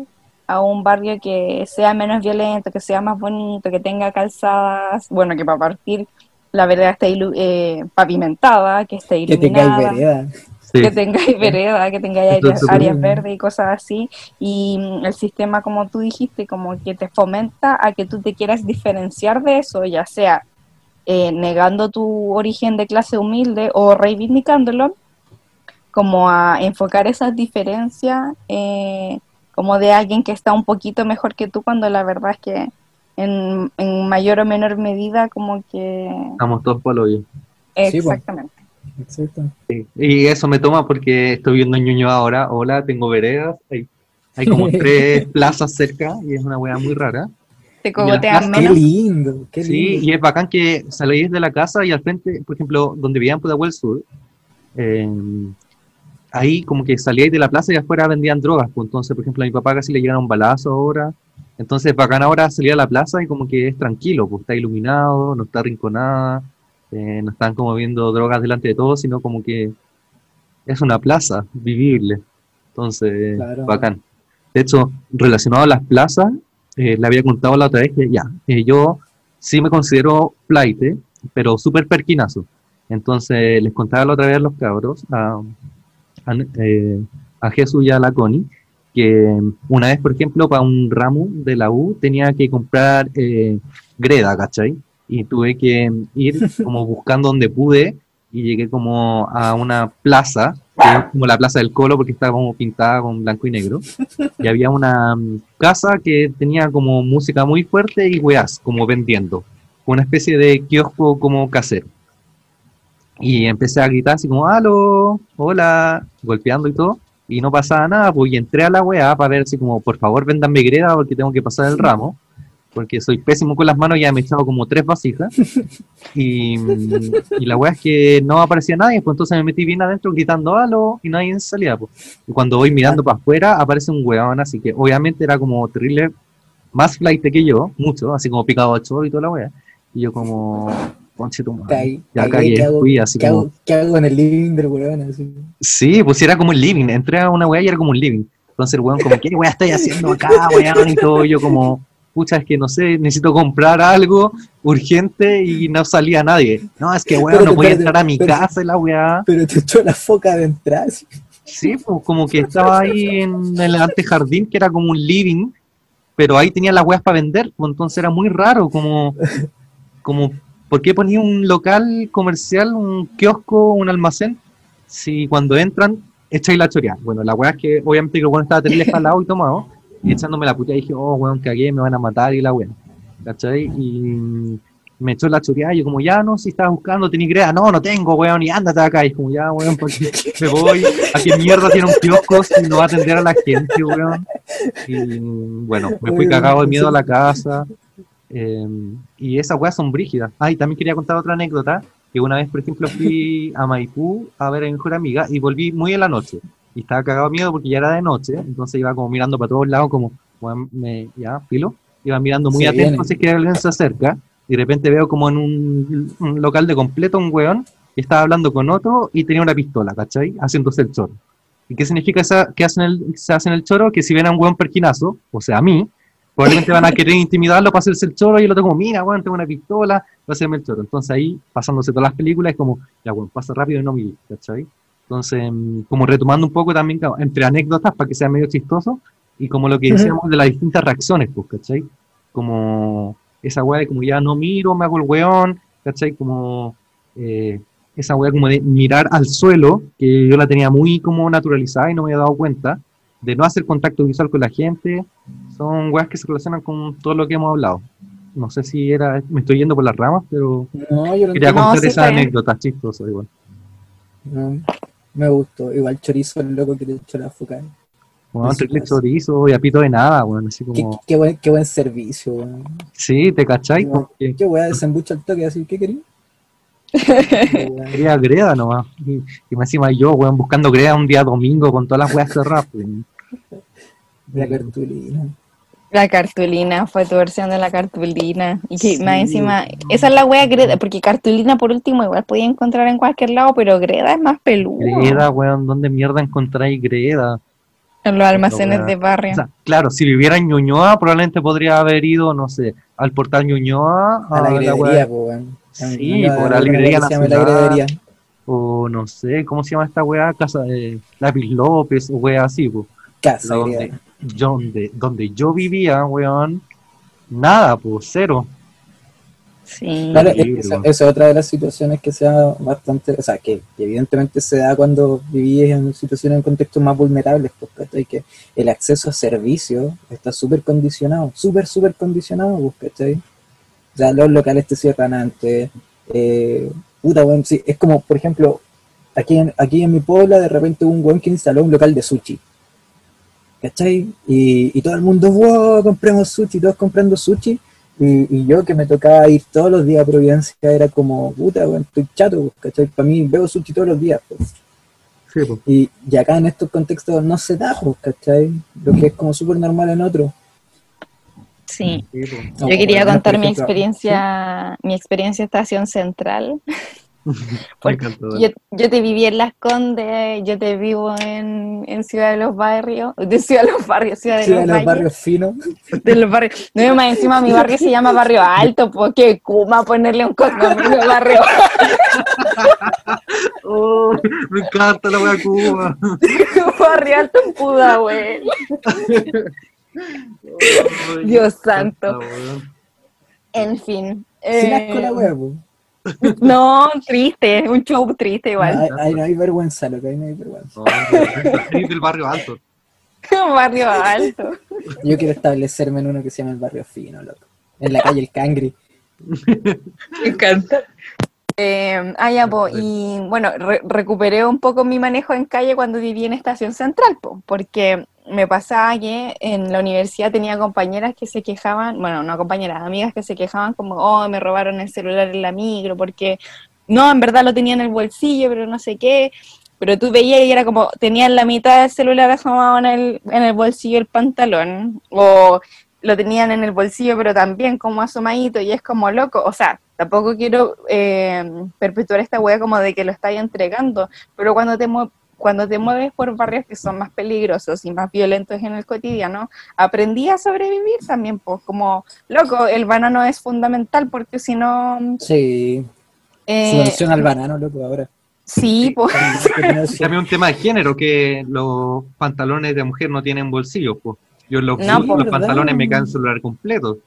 a un barrio que sea menos violento, que sea más bonito, que tenga calzadas, bueno, que para partir la vereda esté eh, pavimentada, que esté Que iluminada vereda. Sí, que tengáis vereda, que tengáis áreas, verdes y cosas así. Y mm, el sistema, como tú dijiste, como que te fomenta a que tú te quieras diferenciar de eso, ya sea eh, negando tu origen de clase humilde o reivindicándolo, como a enfocar esas diferencias eh, como de alguien que está un poquito mejor que tú, cuando la verdad es que en, en mayor o menor medida como que... estamos todos por el hoyo. Sí, po. Exactamente. Exacto. Sí. Y eso me toma porque estoy viendo en Ñuñoa ahora. Hola, tengo veredas. Hay, hay como tres plazas cerca y es una weá muy rara. Te cogotean plazas- Qué menos. lindo, qué Sí, lindo. y es bacán que salís de la casa y al frente, por ejemplo, donde vivía en Pudahuel Sur, eh, ahí como que salíais de la plaza y afuera vendían drogas. Pues entonces, por ejemplo, a mi papá casi le llegaron un balazo ahora. Entonces, bacán ahora salir a la plaza y como que es tranquilo, pues está iluminado, no está arrinconada, eh, no están como viendo drogas delante de todos, sino como que es una plaza vivible. Entonces, Claro. bacán. De hecho, relacionado a las plazas, eh, le había contado la otra vez que ya, eh, yo sí me considero flight, pero súper perquinazo. Entonces, les contaba la otra vez a los cabros, a, a, eh, a Jesús y a la Connie, que una vez, por ejemplo, para un ramo de la U tenía que comprar greda, ¿cachai? Y tuve que ir como buscando donde pude y llegué como a una plaza, que es como la plaza del Colo porque estaba como pintada con blanco y negro, y había una mm, casa que tenía como música muy fuerte y weas, como vendiendo, una especie de kiosco como casero. Y empecé a gritar así como, aló, hola, golpeando y todo, y no pasaba nada, pues y entré a la weá para ver así como, por favor, véndanme greda porque tengo que pasar el ramo, porque soy pésimo con las manos, ya me he echado como tres vasijas, y, y la weá es que no aparecía nadie, pues entonces me metí bien adentro gritando aló, y nadie salía, pues. Y cuando voy mirando para afuera, aparece un weón, así que obviamente era como terrible, más flight que yo, mucho, así como picado a choro y toda la weá, y yo como, conche tu madre, ya cagué, ¿qué hago? fui así ¿Qué como... hago, qué hago en el living del weón? Así. Sí, pues era como un living. Entré a una weá y era como un living. Entonces el weón como, ¿qué weá estoy haciendo acá, weón? Y todo, yo como, pucha, es que no sé, necesito comprar algo urgente y no salía nadie. No, es que weón, no voy a entrar a mi espérate. casa y la weá. Pero te echó la foca de entrar. Sí, pues como que estaba ahí en el antejardín, que era como un living, pero ahí tenía las weas para vender, pues entonces era muy raro, como, como, ¿por qué ponía un local comercial, un kiosco, un almacén, si cuando entran echáis la choreada? Bueno, la wea es que obviamente que el weón estaba terrible jalado y tomado, echándome la puta, y dije, oh, weón, cagué, me van a matar y la wea, ¿cachai? Y me echó la choreada, y yo como, ya, no, si estaba buscando, tenía idea, no, no tengo, weón, y ándate acá, y como, ya, weón, porque me voy, a qué mierda tiene un kiosco si no va a atender a la gente, weón. Y bueno, me fui cagado de miedo a la casa. eh, y esas weas son brígidas. Ah, y también quería contar otra anécdota, que una vez, por ejemplo, fui a Maipú a ver a mi mejor amiga y volví muy en la noche. Y estaba cagado de miedo porque ya era de noche, entonces iba como mirando para todos lados, como, weón, me, ya, filo. Iba mirando muy Se atento si es que alguien se acerca. Y de repente veo como en un, un local de completo un weón que estaba hablando con otro y tenía una pistola, ¿cachai? Haciéndose el choro. ¿Y qué significa esa, que hacen el, se hacen el choro? Que si ven a un weón perquinazo, o sea, a mí, probablemente van a querer intimidarlo para hacerse el choro y el otro como, mira, weón, tengo una pistola, va a hacerme el choro. Entonces ahí, pasándose todas las películas, es como, ya, weón, pasa rápido y no me ¿cachai? Entonces, mm, como retomando un poco también entre anécdotas para que sea medio chistoso y como lo que decíamos de las distintas reacciones, pues, ¿cachai? Como esa weá de como ya no miro, me hago el weón, ¿cachai? Como eh, esa weá como de mirar al suelo, que yo la tenía muy como naturalizada y no me había dado cuenta, de no hacer contacto visual con la gente, son weas que se relacionan con todo lo que hemos hablado. No sé si era, me estoy yendo por las ramas, pero No, yo lo quería entiendo. No, contar sí, esa está bien. anécdota chistosa igual. No, me gustó. Igual chorizo el loco que le echó la foca. Bueno, triple chorizo y a pito de nada, bueno, así Qué, como, qué buen, qué buen servicio, weón. sí, te cachai, No, porque Qué weá, desembucha el toque así, ¿qué quería? Weón. quería greda nomás. Y, y más encima yo, weón, buscando greda un día domingo con todas las weas cerradas. pues. La cartulina. La cartulina, fue tu versión de la cartulina. Y que Sí. más encima, esa es la wea greda, porque cartulina por último igual podía encontrar en cualquier lado, pero greda es más peludo. Greda, weón, ¿dónde mierda encontráis greda? En los almacenes de barrio. O sea, claro, si viviera en Ñuñoa, probablemente podría haber ido, no sé, al portal Ñuñoa, A la po, weón. Sí, por la librería la o no sé, ¿cómo se llama esta weá? Casa de Lápiz López, o weá así, pues. Casa donde, donde, donde yo vivía, weón, nada, pues, cero. Sí. Claro, esa es otra de las situaciones que se da bastante, o sea, que, que evidentemente se da cuando vivís en situaciones en contextos más vulnerables, pues, ¿cachai? Que el acceso a servicios está súper condicionado, súper, súper condicionado, pues, ¿cachai? O sea, los locales te cierran antes, eh, puta, weón, sí, es como, por ejemplo, aquí en, aquí en mi pueblo de repente hubo un weón que instaló un local de sushi, ¿cachai? Y, y todo el mundo, wow, compremos sushi, todos comprando sushi, y, y yo que me tocaba ir todos los días a Providencia era como, puta, weón, estoy chato, pues, ¿cachai? Para mí veo sushi todos los días, pues. Sí, pues. Y, y acá en estos contextos no se da, pues, ¿cachai? Lo que es como súper normal en otros. Sí. Sí, pues. Yo quería contar mi experiencia, mi experiencia Estación Central. Yo, yo te viví en Las Condes, yo te vivo en, en Ciudad de los Barrios, de Ciudad de los Barrios, Ciudad de Sí, los, en los barrios finos. de los barrios. No, y más encima mi barrio se llama Barrio Alto, porque Kuma ponerle un condominio Barrio Oh, me encanta la weá Cuba. Barrio Alto en Pudahuel. Ay, Dios me santo. En fin. Sin eh, asco la wea, pues. No, triste, un show triste No, igual. ahí, ahí no hay vergüenza, lo que ahí no hay vergüenza. No, soy del barrio alto. Barrio Alto. Yo quiero establecerme en uno que se llama el barrio fino, loco. En la calle El Cangri. Me encanta. Eh, ah, ya, po, y bueno, re- recuperé un poco mi manejo en calle cuando viví en Estación Central, po, porque me pasaba que en la universidad tenía compañeras que se quejaban, bueno, no compañeras, amigas que se quejaban como, oh, me robaron el celular en la micro, porque no, en verdad lo tenía en el bolsillo, pero no sé qué. Pero tú veías y era como, tenían la mitad del celular asomado en el, en el bolsillo del pantalón, o lo tenían en el bolsillo, pero también como asomadito, y es como loco. O sea, tampoco quiero eh, perpetuar esta wea como de que lo estáis entregando, pero cuando te, cuando te mueves por barrios que son más peligrosos y más violentos en el cotidiano, aprendí a sobrevivir también, pues como, loco, el banano es fundamental porque si no... Sí. eh, Subvención al banano, loco, ahora. sí, pues... También un tema de género, que los pantalones de mujer no tienen bolsillos, pues. Yo los, No, los pues, ¿verdad? pantalones me caen celular completo.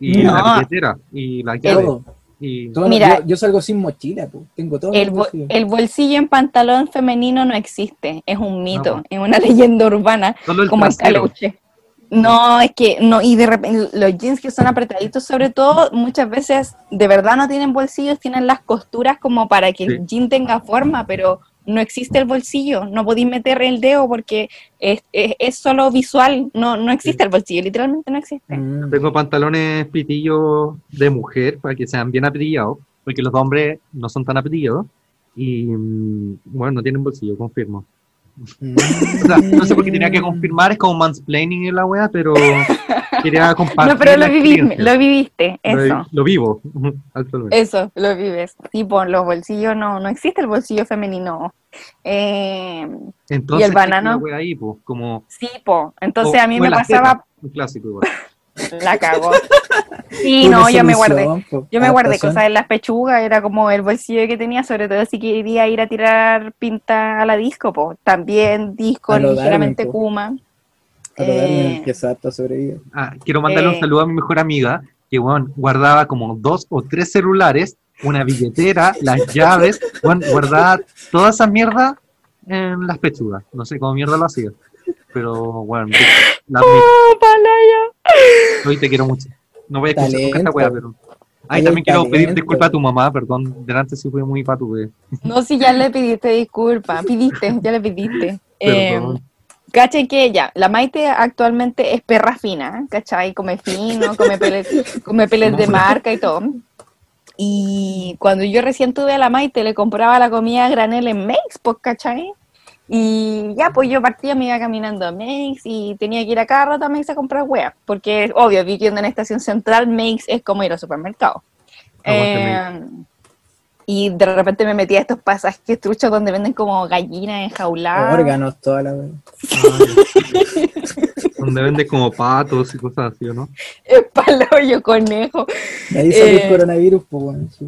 Y No. la billetera, y la llave. Todo. Y Todo- Mira. yo, yo salgo sin mochila. Tengo todo. El, bo- bolsillo. el bolsillo en pantalón femenino no existe, es un mito, No, es una leyenda urbana, solo el como el caluche. No, es que no, y de repente los jeans que son apretaditos, sobre todo, muchas veces de verdad no tienen bolsillos, tienen las costuras como para que Sí. el jean tenga forma, pero no existe el bolsillo, no podéis meter el dedo porque es, es, es solo visual, no, no existe el bolsillo, literalmente no existe. Mm. Tengo pantalones pitillos de mujer para que sean bien apetillados, porque los hombres no son tan apetillados. Y mm, bueno, no tienen bolsillo, confirmo. O sea, no sé por qué tenía que confirmar, es como mansplaining en la wea, pero quería compartir. No, pero lo viviste, lo viviste, eso. Lo, vivo actualmente. Eso, lo vives. Tipo, los bolsillos no, no existe el bolsillo femenino. Eh, Entonces, el banano? ahí, pues, como. sí, po. Entonces o- a mí me pasaba, teta, un clásico igual. La cagó. Sí, no, yo me guardé. Yo me guardé cosas en las pechugas, era como el bolsillo que tenía, sobre todo si quería ir a tirar pinta a la disco, po. También disco ligeramente Darwin. Kuma. Eh. Ah, quiero mandarle Eh. un saludo a mi mejor amiga, que bueno, guardaba como dos o tres celulares, una billetera, las llaves, bueno, guardaba toda esa mierda en las pechugas. No sé cómo mierda lo hacía. Pero bueno, la. ¡Oh, Palaya! Hoy te quiero mucho. No voy a escuchar nunca esta wea, pero. Ay, también quiero pedir disculpas a tu mamá, perdón. Delante sí fue muy patuve. No, si ya le pediste disculpa, pidiste, ya le pediste. Eh, que ella, la Maite actualmente es perra fina, ¿cachai? Come fino, come peles, come peles de marca y todo. Y cuando yo recién tuve a la Maite, le compraba la comida a granel en Mex, pues, ¿cachai? Y ya, pues yo partía, me iba caminando a Mex y tenía que ir a cada rato a Mex a comprar hueá, porque obvio, viviendo en estación central, Mex es como ir al supermercado. Aguante, Eh, y de repente me metí a estos pasajes truchos donde venden como gallinas enjauladas. Órganos, toda la wea. Ay, donde vende como patos y cosas así, ¿o ¿no? Espaloyo, conejo. Ahí salió Eh, el coronavirus, pues bueno. sí.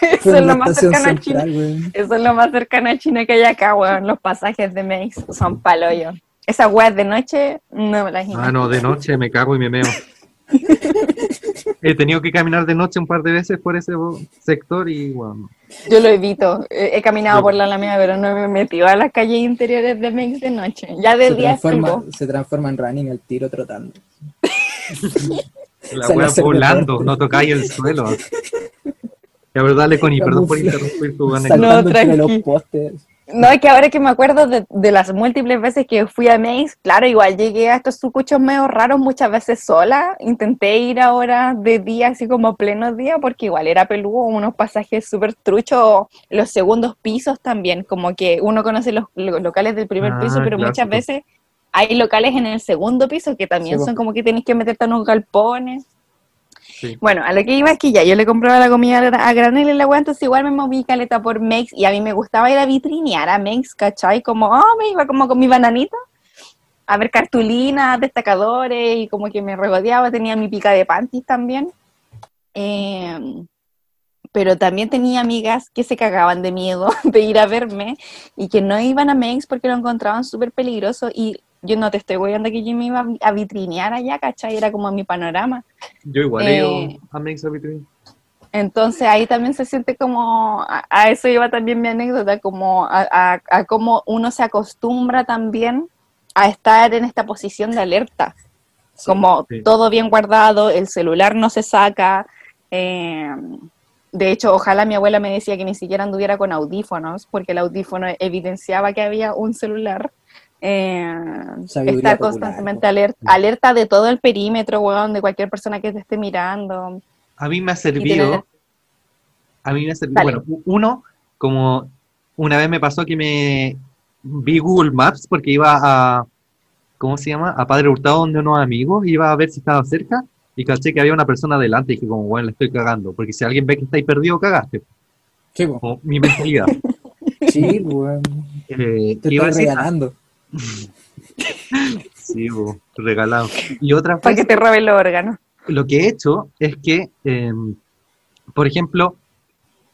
Eso es lo más cercano a China. Eso es lo más cercano a China que hay acá, weón. Los pasajes de Mex son paloyo. Esas weas de noche no me las Ah, imagino. no, de noche me cago y me meo. He tenido que caminar de noche un par de veces por ese sector y bueno. Yo lo evito. He he caminado Yo- por la Alameda, pero no me he metido a las calles interiores de Mex de noche. Ya de Se día transforma, se transforma en running el tiro trotando. La wea volando, no tocáis el suelo. La verdad, dale Connie, perdón por interrumpir tu anécdota. Postes. No, es que ahora que me acuerdo de, de las múltiples veces que fui a Mex, claro, igual llegué a estos sucuchos medio raros muchas veces sola. Intenté ir ahora de día, así como pleno día, porque igual era peludo, unos pasajes súper truchos, los segundos pisos también, como que uno conoce los, los locales del primer Ah, piso, pero muchas veces hay locales en el segundo piso que también Sí, po. son como que tenés que meterte en unos galpones. Bueno, a lo que iba es que ya yo le compraba la comida a granel en la wea, entonces igual me moví caleta por Mex y a mí me gustaba ir a vitrinear a Mex, ¿cachai? Como, oh, me iba como con mi bananita a ver cartulinas, destacadores y como que me regodeaba, tenía mi pica de panties también. Eh, pero también tenía amigas que se cagaban de miedo de ir a verme y que no iban a Mex porque lo encontraban súper peligroso y yo no te estoy voyando que yo me iba a vitrinear allá, ¿cachai? Era como mi panorama. Yo igual he Eh, ido a Mex a Vitrine. Entonces ahí también se siente como, a, a eso iba también mi anécdota, como a, a- a cómo uno se acostumbra también a estar en esta posición de alerta, como sí. todo bien guardado, el celular no se saca. eh, de hecho, ojalá mi abuela me decía que ni siquiera anduviera con audífonos, porque el audífono evidenciaba que había un celular. Eh, Sabiduría estar popular, constantemente po. alerta, alerta de todo el perímetro, weón, de cualquier persona que te esté mirando. A mí me ha tener- servido. A mí me ha servido. Dale. Bueno, uno, como una vez me pasó que me vi Google Maps porque iba a. ¿Cómo se llama? A Padre Hurtado, donde unos amigos, iba a ver si estaba cerca y caché que había una persona adelante y dije, como, bueno, le estoy cagando. Porque si alguien ve que estáis perdido, cagaste. Sí, mi mentalidad. Sí, weón. Eh, Te iba decir- regalando. Sí, bo, regalado. Y otra Para que te robe los órganos. lo que he hecho es que, eh, por ejemplo,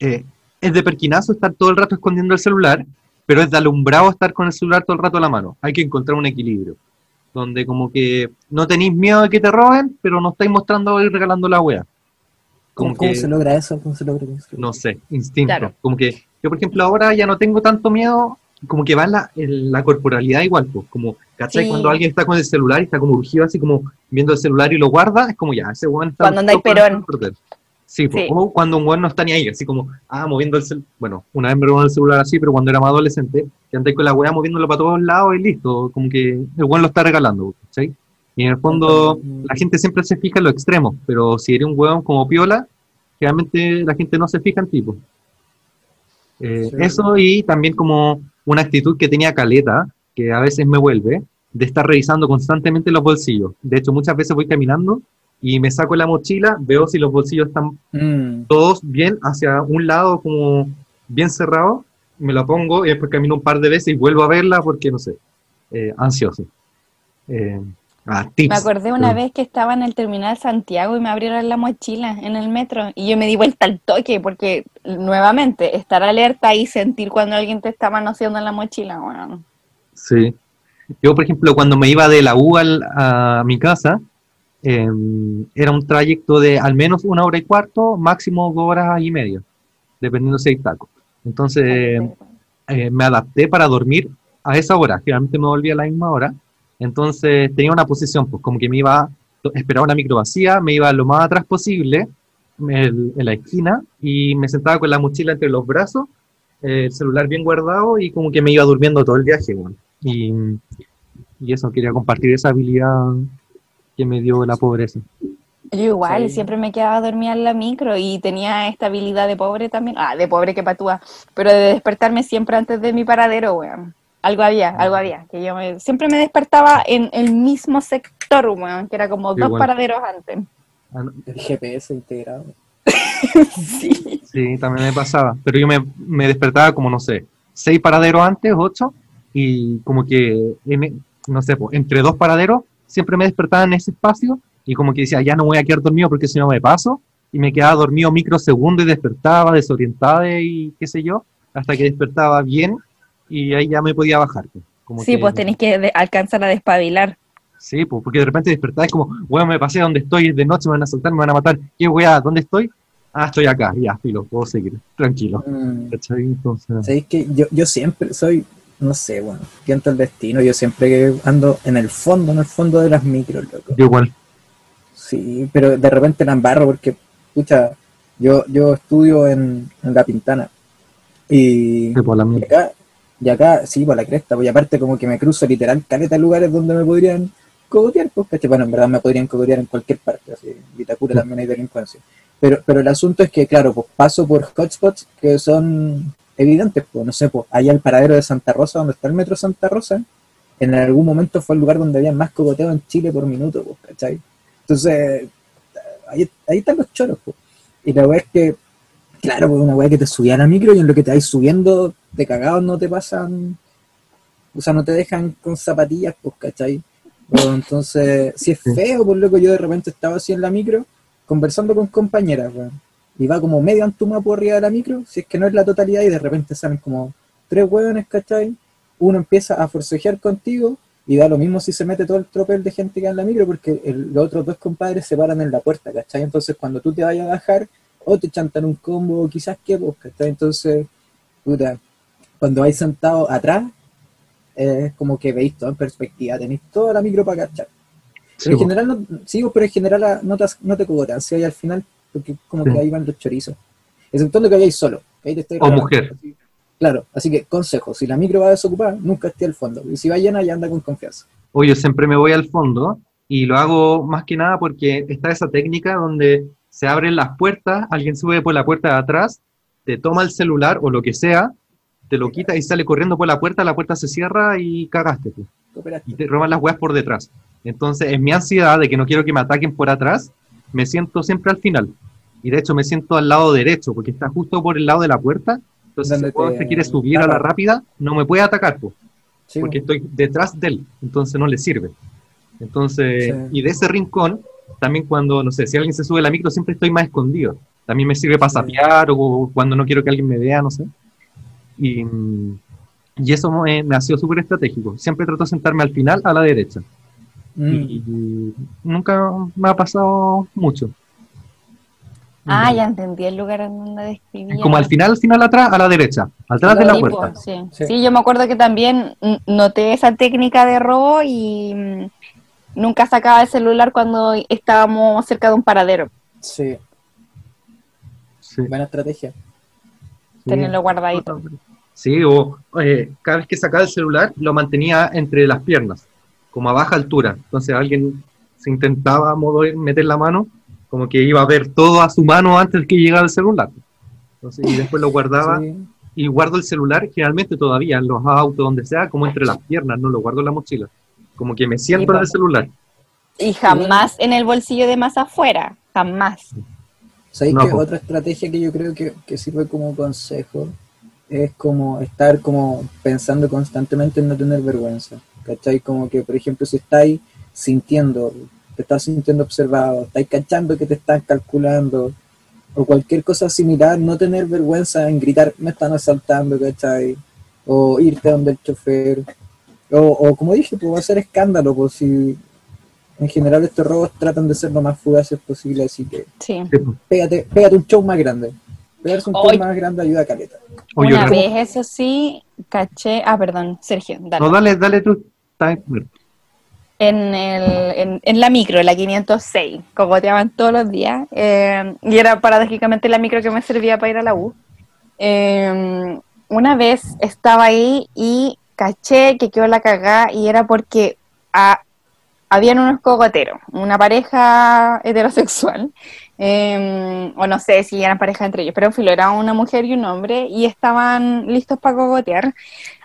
eh, es de perquinazo estar todo el rato escondiendo el celular, pero es de alumbrado estar con el celular todo el rato a la mano. Hay que encontrar un equilibrio, donde como que no tenéis miedo de que te roben, pero no estáis mostrando y regalando la wea. ¿Cómo, Como cómo que, se logra eso? ¿Cómo se logra eso? no sé, instinto. Claro. Como que yo, por ejemplo, ahora ya no tengo tanto miedo, como que va en la, en la corporalidad igual, pues, como, ¿cachai? Sí. Cuando alguien está con el celular y está como urgido, así como viendo el celular y lo guarda, es como ya, ese weón está... Cuando todo para perón. perder. Sí, pues, Sí. o cuando un weón no está ni ahí, así como, ah, moviendo el celular, bueno, una vez me robaron el celular así, pero cuando era más adolescente, que andáis con la weá moviéndolo para todos lados y listo, como que el weón lo está regalando, ¿cachai? Y en el fondo, Mm. la gente siempre se fija en los extremos, pero si eres un weón como piola, generalmente la gente no se fija en tipo. Eh, Sí. Eso y también como una actitud que tenía Caleta, que a veces me vuelve, de estar revisando constantemente los bolsillos. De hecho, muchas veces voy caminando y me saco la mochila, veo si los bolsillos están Mm, todos bien hacia un lado, como bien cerrado, me la pongo y después camino un par de veces y vuelvo a verla porque, no sé, eh, ansioso. Eh, Ah, tips. Me acordé una Pero- vez que estaba en el terminal Santiago y me abrieron la mochila en el metro y yo me di vuelta al toque porque nuevamente estar alerta y sentir cuando alguien te está manoseando en la mochila, bueno. Sí. Yo, por ejemplo, cuando me iba de la U al- a mi casa, eh, era un trayecto de al menos una hora y cuarto, máximo dos horas y media, dependiendo si hay taco. Entonces, eh, me adapté para dormir a esa hora, generalmente me volvía a la misma hora. Entonces, tenía una posición, pues como que me iba, esperaba una micro vacía, me iba lo más atrás posible, el- en la esquina, y me sentaba con la mochila entre los brazos, el celular bien guardado, y como que me iba durmiendo todo el viaje, bueno. Y, y eso, quería compartir esa habilidad que me dio la pobreza. Yo igual, Sí. siempre me quedaba dormida en la micro y tenía esta habilidad de pobre también, ah, de pobre que patúa, pero de despertarme siempre antes de mi paradero, weón. Algo había, algo había, que yo me- siempre me despertaba en el mismo sector, weón, que era como dos Igual. paraderos antes. Ah, El GPS integrado. Sí. Sí, también me pasaba. Pero yo me, me despertaba como, no sé, seis paraderos antes, ocho, y como que, en- no sé, pues, entre dos paraderos, siempre me despertaba en ese espacio, y como que decía, ya no voy a quedar dormido porque si no me paso, y me quedaba dormido microsegundos y despertaba, desorientado y qué sé yo, hasta que despertaba bien, y ahí ya me podía bajar. pues. Como Sí, que- pues tenéis que de- alcanzar a despabilar. Sí, pues, porque de repente despertás como, weón, me pasé donde estoy, es de noche, me van a asaltar, me van a matar. ¿Qué weá? ¿Dónde estoy? Ah, estoy acá, ya, filo, puedo seguir, tranquilo. Mm. ¿Cachai? Entonces, ¿Sabéis que yo, yo siempre soy, no sé, bueno, tiento el destino, yo siempre ando en el fondo, en el fondo de las micros, loco. yo igual. Sí, pero de repente la embarro porque, escucha, yo, yo estudio en, en La Pintana y, Sí, pues, la acá, y acá, sí, por la cresta, pues y aparte como que me cruzo literal caleta lugares donde me podrían cogotear, pues, ¿cachai? Bueno, en verdad me podrían cogotear en cualquier parte, así, en Vitacura también hay delincuencia. Pero, pero el asunto es que, claro, pues paso por hotspots que son evidentes, pues, no sé, pues allá el paradero de Santa Rosa, donde está el metro Santa Rosa, en algún momento fue el lugar donde había más cogoteo en Chile por minuto, pues, ¿cachai? Entonces, ahí, ahí están los choros, pues. Y la weá es que, claro, pues una weá que te subía a la micro y en lo que te vais subiendo de cagados no te pasan, o sea, no te dejan con zapatillas, pues, ¿cachai? Entonces, si es feo, por loco, yo de repente estaba así en la micro, conversando con compañeras, weón. Y va como medio antumapo arriba de la micro, si es que no es la totalidad, y de repente salen como tres hueones, ¿cachai? Uno empieza a forcejear contigo, y da lo mismo si se mete todo el tropel de gente que hay en la micro, porque el- los otros dos compadres se paran en la puerta, ¿cachai? Entonces cuando tú te vayas a bajar, o te chantan un combo, quizás que, pues, ¿cachai? Entonces, puta, cuando vais sentado atrás, es como que veis todo en perspectiva, tenéis toda la micro para cachar. Sí, en general, no, sí, pero en general no te, no te cogotean, si hay al final, porque como Sí. que ahí van los chorizos. Exceptuando que vayáis solo, que ahí te O mujer. Así- Claro, así que consejo, si la micro va desocupada, nunca esté al fondo. Y si va llena, ya anda con confianza. O yo siempre me voy al fondo y lo hago más que nada porque está esa técnica donde se abren las puertas, alguien sube por la puerta de atrás, te toma el celular o lo que sea, te lo quita y sale corriendo por la puerta, la puerta se cierra y cagaste. pues. Y te roban las weas por detrás. Entonces, en mi ansiedad de que no quiero que me ataquen por atrás, me siento siempre al final. Y de hecho, me siento al lado derecho, porque está justo por el lado de la puerta. Entonces, si el se quiere subir a la rápida, no me puede atacar, Sí, porque estoy detrás de él. Entonces, no le sirve. Entonces, Sí. y de ese rincón, también cuando, no sé, si alguien se sube a la micro, siempre estoy más escondido. También me sirve para sapear o cuando no quiero que alguien me vea, no sé. Y, y eso me, me ha sido súper estratégico. Siempre trato de sentarme al final, a la derecha. Mm. Y nunca me ha pasado mucho. Ah, ya entendí el lugar en donde describía. Es como al final, al final atrás, a la derecha, atrás de la puerta. sí. Sí. Sí, yo me acuerdo que también noté esa técnica de robo y nunca sacaba el celular cuando estábamos cerca de un paradero. Sí, Sí, buena estrategia. sí. Tenerlo guardadito. Sí, o eh, cada vez que sacaba el celular lo mantenía entre las piernas, como a baja altura. Entonces alguien se intentaba mover, meter la mano, como que iba a ver todo a su mano antes que llegara el celular. Entonces, y después lo guardaba. Sí. Y guardo el celular generalmente todavía en los autos, donde sea, como entre las piernas, no lo guardo en la mochila. Como que me siento en el celular. Y jamás en el bolsillo de más afuera, jamás. ¿Sabéis No, que po. otra estrategia que yo creo que, que sirve como consejo es como estar como pensando constantemente en no tener vergüenza? ¿Cachai? Como que, por ejemplo, si estáis sintiendo, te estás sintiendo observado, estás cachando que te están calculando, o cualquier cosa similar, no tener vergüenza en gritar, me están asaltando, ¿cachai? O irte donde el chofer, o, o como dije, pues hacer escándalo, pues si en general estos robos tratan de ser lo más fugaces posible, así que Sí. Pues. pégate, pégate un show más grande. Pegarse un show más grande ayuda a caleta. Oye, Una vez, eso sí, caché. Ah, perdón, Sergio, dale. No, dale, dale tú. En, el, en, en la micro, la 506, cogoteaban todos los días. eh, y era paradójicamente la micro que me servía para ir a la U. Eh, una vez estaba ahí y caché que quedó la cagada y era porque ah, habían unos cogoteros, una pareja heterosexual, eh, o no sé si eran pareja entre ellos, pero en filo, era una mujer y un hombre y estaban listos para cogotear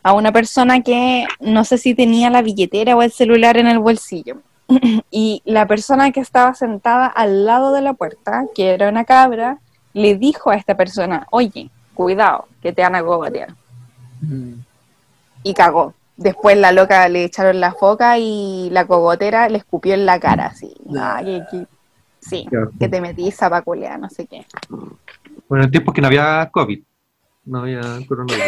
a una persona que no sé si tenía la billetera o el celular en el bolsillo. y la persona que estaba sentada al lado de la puerta, que era una cabra, le dijo a esta persona, oye, cuidado, que te van a cogotear Mm. Y cagó. Después la loca le echaron la foca y la cogotera le escupió en la cara, así. Ah, que- que- sí, que te metí zapaculea, no sé qué. Bueno, en tiempos que no había COVID. No había coronavirus.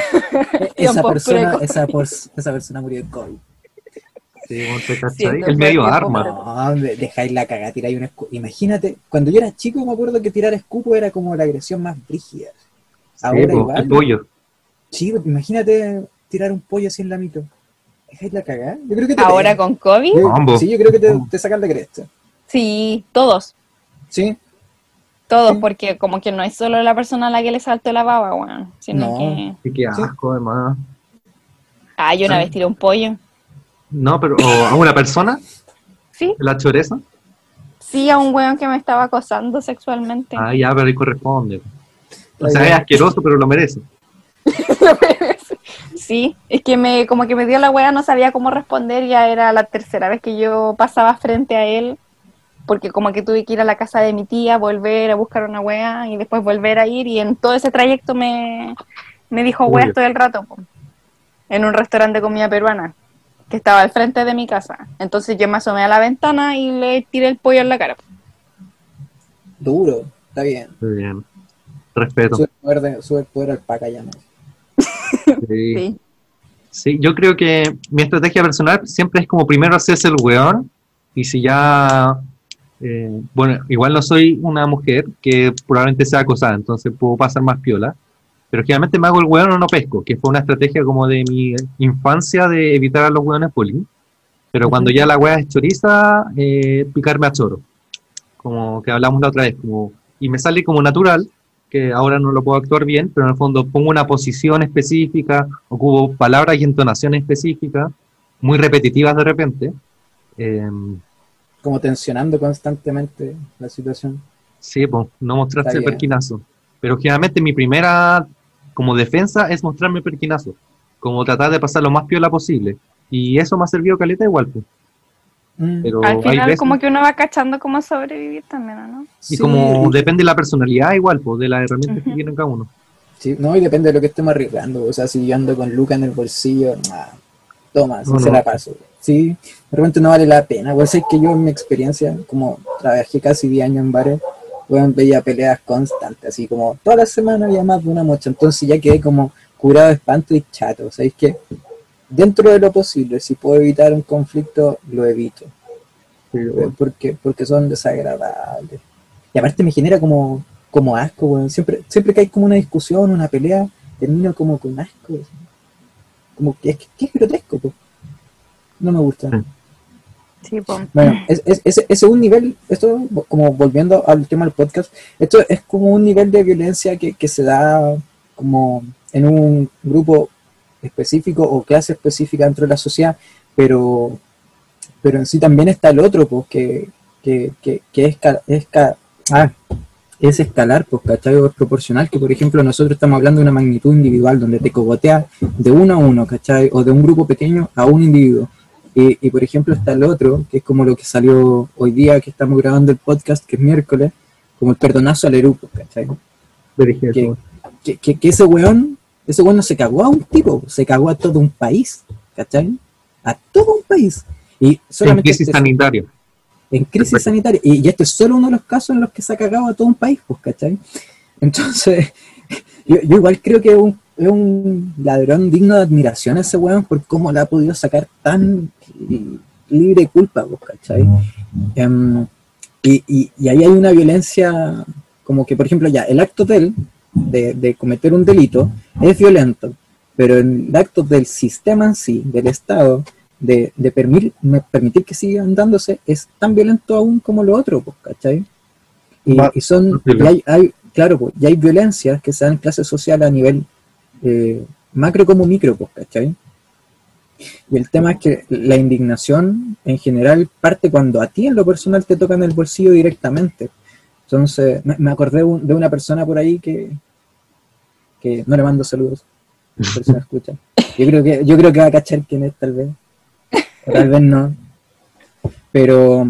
E- Esa persona, esa, pors- esa persona murió de COVID. Sí, El medio arma. No, de- dejáis la cagada, tiráis un escupo. Imagínate, cuando yo era chico me acuerdo que tirar escupo era como la agresión más brígida. Sí, Ahora po, igual. el pollo. Sí, imagínate tirar un pollo así en la micro. ¿Dejáis la cagada? Yo creo que te Ahora pegan. con COVID, Yo-. Sí, yo creo que te, sacan la cresta. sí, todos, Sí, todos, Sí. porque como que no es solo la persona a la que le saltó la baba, weón, sino No. que... Sí, qué Sí. asco, además. Ah, yo una vez tiré un pollo. No, pero o a una persona, Sí, la choreza. sí, a un weón que me estaba acosando sexualmente. Ah, ya, pero ahí corresponde. O sea, es asqueroso, pero lo merece. Sí, es que me como que me dio la wea, no sabía cómo responder, ya era la tercera vez que yo pasaba frente a él, porque como que tuve que ir a la casa de mi tía, volver a buscar una wea y después volver a ir y en todo ese trayecto me, me dijo weas todo el rato, po, en un restaurante de comida peruana que estaba al frente de mi casa. Entonces yo me asomé a la ventana y le tiré el pollo en la cara. duro, está bien. Muy bien. Respeto. Sube el poder, de, sube el poder al paca ya no. Sí. Sí. Sí, yo creo que mi estrategia personal siempre es como primero hacerse el weón y si ya, eh, bueno, igual no soy una mujer que probablemente sea acosada, entonces puedo pasar más piola, pero generalmente me hago el weón o no pesco, que fue una estrategia como de mi infancia de evitar a los weones bullying, pero cuando ya la wea es choriza, eh, picarme a choro, como que hablamos la otra vez, como, y me sale como natural, que ahora no lo puedo actuar bien, pero en el fondo pongo una posición específica, ocupo palabras y entonaciones específicas, muy repetitivas de repente. Eh, Como tensionando constantemente la situación. sí, pues, no mostrarse el perquinazo. Pero generalmente mi primera como defensa es mostrarme el perquinazo, como tratar de pasar lo más piola posible. Y eso me ha servido caleta igual, pues. Mm, Pero Al final veces, como que uno va cachando cómo sobrevivir también, ¿o ¿no? y sí, como depende de la personalidad igual, pues, de las herramientas que tienen cada uno. Sí, no, y depende de lo que estemos arriesgando. O sea, si yo ando con Luca en el bolsillo, ah, toma, No, se no. la paso. Sí, de repente no vale la pena. Pues es que yo en mi experiencia, como trabajé casi 10 años en bares, bueno, veía peleas constantes, así como todas las semanas había más de una mocha. Entonces ya quedé como curado de espanto y chato. O sea, es que dentro de lo posible, si puedo evitar un conflicto, lo evito. Eh, porque, porque son desagradables. Y aparte me genera como, como asco, weón. Siempre, siempre que hay como una discusión, una pelea, termino como con asco. Como que es, que es grotesco, po. No me gusta. Sí. Pues. Bueno, es, es, ese ese es un nivel, esto, como volviendo al tema del podcast, esto es como un nivel de violencia que, que se da como en un grupo específico o clase específica dentro de la sociedad, pero, pero en sí también está el otro, pues, que, que, que, que es, es, ah, es escalar, pues, ¿cachai? O es proporcional, que por ejemplo nosotros estamos hablando de una magnitud individual, donde te cogotea de uno a uno, ¿cachai? O de un grupo pequeño a un individuo. Y, y, por ejemplo está el otro, que es como lo que salió hoy día que estamos grabando el podcast, que es miércoles, como el perdonazo al erupo, ¿cachai? Que, eso. que, que- que ese weón, ese weón no se cagó a un tipo, se cagó a todo un país, ¿cachai? A todo un país. Y En solamente crisis este- sanitaria. en crisis Perfecto. sanitaria. Y, y este es solo uno de los casos en los que se ha cagado a todo un país, pues, ¿cachai? Entonces, yo, yo igual creo que es un, es un ladrón digno de admiración ese weón por cómo la ha podido sacar tan li- libre de culpa, pues, ¿cachai? Em, y, y- y ahí hay una violencia, como que, por ejemplo, ya, el acto de él, de, de cometer un delito, es violento, pero el acto del sistema en sí, del Estado, de, de permitir, me- permitir que sigan dándose, es tan violento aún como lo otro, pues, ¿cachai? Y, y son, y hay, hay- claro, pues, y hay violencias que se dan en clase social a nivel eh, macro como micro, pues, ¿cachai? Y el tema es que la indignación en general parte cuando a ti en lo personal te toca en el bolsillo directamente. Entonces, me, me acordé un- de una persona por ahí que, que no le mando saludos, por si me escucha. Yo creo que, yo creo que va a cachar quién es, tal vez. O tal vez no. Pero,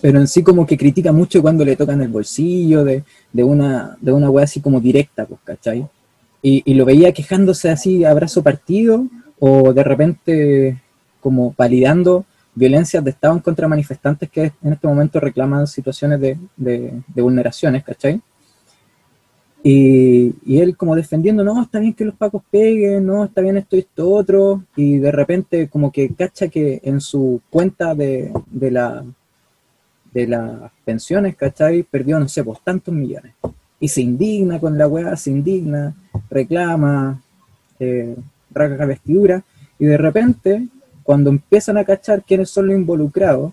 pero en sí como que critica mucho cuando le tocan el bolsillo de, de una, de una wea así como directa, pues, ¿cachai? Y, y lo veía quejándose así a brazo partido o de repente como validando violencias de Estado en contra manifestantes que en este momento reclaman situaciones de, de, de vulneraciones, ¿cachai? Y, y él como defendiendo, no, está bien que los pacos peguen, no, está bien esto y esto otro, y de repente como que cacha que en su cuenta de, de, la, de las pensiones, ¿cachai? Perdió, no sé, pues tantos millones. Y se indigna con la weá, se indigna, reclama, eh, rasga la vestidura, y de repente, cuando empiezan a cachar quiénes son los involucrados,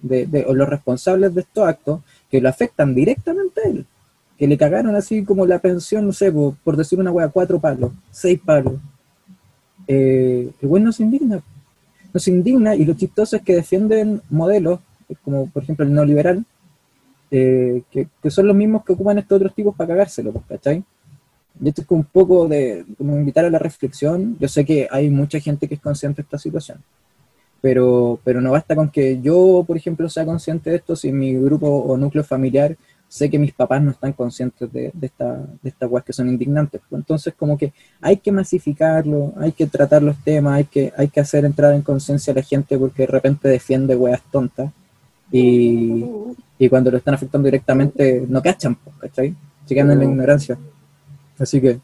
de, o los responsables de estos actos, que lo afectan directamente a él, que le cagaron así como la pensión, no sé, por, decir una wea, cuatro palos, seis palos. Eh, el güey no se indigna, no se indigna, y lo chistoso es que defienden modelos, como por ejemplo el neoliberal, eh, que, son los mismos que ocupan estos otros tipos para cagárselo, ¿cachai? Y esto es como un poco de como invitar a la reflexión. Yo sé que hay mucha gente que es consciente de esta situación, pero, pero no basta con que yo, por ejemplo, sea consciente de esto si mi grupo o núcleo familiar sé que mis papás no están conscientes de, de, esta, de estas weas que son indignantes. Entonces, como que hay que masificarlo, hay que tratar los temas, hay que, hay que hacer entrar en conciencia a la gente porque de repente defiende weas tontas y, y cuando lo están afectando directamente no cachan, ¿cachai? Se quedan en la ignorancia. Así que,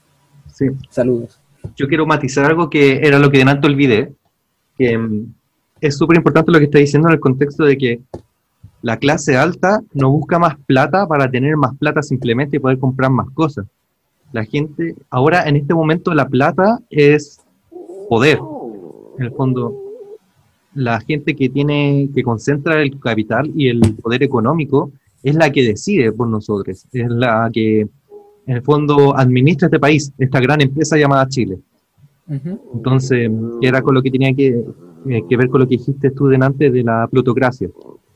Sí. saludos. Yo quiero matizar algo que era lo que de tanto olvidé, que mm, es súper importante lo que está diciendo en el contexto de que la clase alta no busca más plata para tener más plata simplemente y poder comprar más cosas. La gente, ahora en este momento la plata es poder. En el fondo, la gente que tiene, que concentra el capital y el poder económico es la que decide por nosotros, es la que en el fondo administra este país, esta gran empresa llamada Chile. Entonces, era con lo que tenía que, eh, que ver con lo que dijiste tú delante de la plutocracia.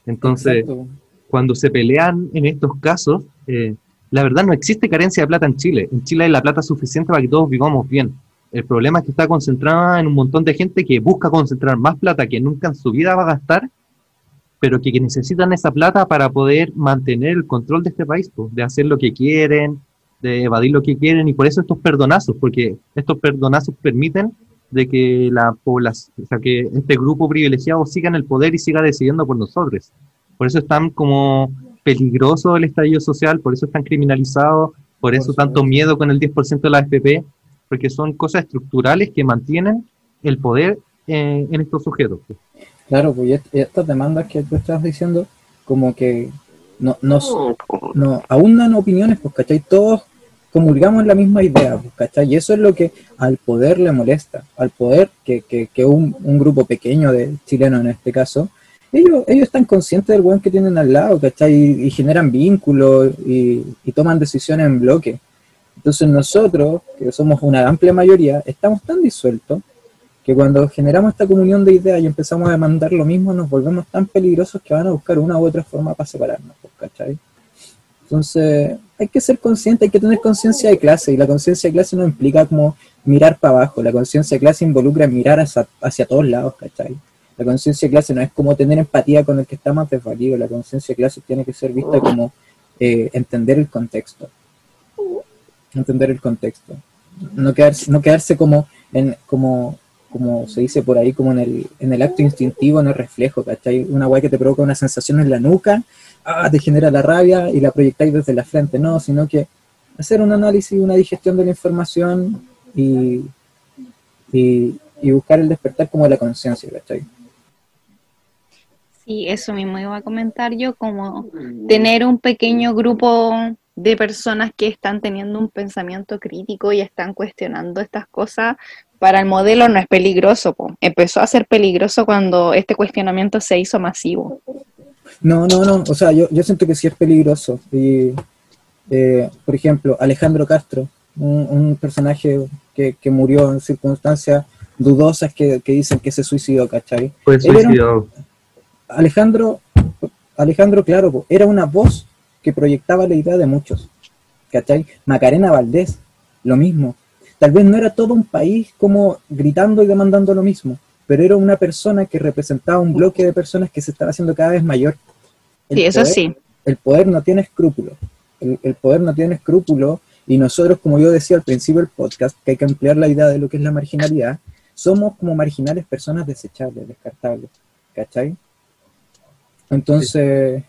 Entonces, Exacto. cuando se pelean en estos casos, eh, la verdad no existe carencia de plata en Chile. En Chile hay la plata suficiente para que todos vivamos bien. El problema es que está concentrada en un montón de gente que busca concentrar más plata que nunca en su vida va a gastar, pero que, que necesitan esa plata para poder mantener el control de este país, pues, de hacer lo que quieren, de evadir lo que quieren, y por eso estos perdonazos, porque estos perdonazos permiten de que la población, o sea, que este grupo privilegiado siga en el poder y siga decidiendo por nosotros. Por eso es tan como peligroso el estallido social, por eso es tan criminalizado, por eso tanto miedo con el 10% de la FP, porque son cosas estructurales que mantienen el poder eh, en estos sujetos. pues. Claro, pues estas demandas que tú estás diciendo, como que no, nos, no, abundan opiniones, pues, ¿cachai? Todos comulgamos en la misma idea, pues, ¿cachai? Y eso es lo que al poder le molesta, al poder que, que, que un, un grupo pequeño de chilenos en este caso, ellos, ellos están conscientes del buen que tienen al lado, ¿cachai? Y, y generan vínculos y, y toman decisiones en bloque. Entonces nosotros, que somos una amplia mayoría, estamos tan disueltos que cuando generamos esta comunión de ideas y empezamos a demandar lo mismo, nos volvemos tan peligrosos que van a buscar una u otra forma para separarnos, pues, ¿cachai? Entonces, hay que ser consciente, hay que tener conciencia de clase, y la conciencia de clase no implica como mirar para abajo, la conciencia de clase involucra mirar hacia, hacia todos lados, ¿cachai? La conciencia de clase no es como tener empatía con el que está más desvalido, la conciencia de clase tiene que ser vista como eh, entender el contexto. Entender el contexto. No quedarse, como como se dice por ahí, como en el, en el acto instintivo, en el reflejo, ¿cachai? Una weá que te provoca una sensación en la nuca, ah, te genera la rabia y la proyectáis desde la frente, no, sino que hacer un análisis, una digestión de la información y, y, y buscar el despertar como de la conciencia, ¿cachai? Sí, eso mismo iba a comentar yo, como tener un pequeño grupo de personas que están teniendo un pensamiento crítico y están cuestionando estas cosas, para el modelo no es peligroso. po. Empezó a ser peligroso cuando este cuestionamiento se hizo masivo. No, no, no, o sea, yo, yo siento que sí es peligroso. Y, eh, por ejemplo, Alejandro Castro, un, un personaje que, que murió en circunstancias dudosas que, que dicen que se suicidó, ¿cachai? Un- suicidado. Alejandro, Alejandro, claro, po, era una voz que proyectaba la idea de muchos, ¿cachai? Macarena Valdés, lo mismo. Tal vez no era todo un país como gritando y demandando lo mismo, pero era una persona que representaba un bloque de personas que se estaba haciendo cada vez mayor. El Sí, eso poder- sí. El poder no tiene escrúpulos. El, el poder no tiene escrúpulos y nosotros, como yo decía al principio del podcast, que hay que ampliar la idea de lo que es la marginalidad, somos como marginales personas desechables, descartables, ¿cachai? Entonces,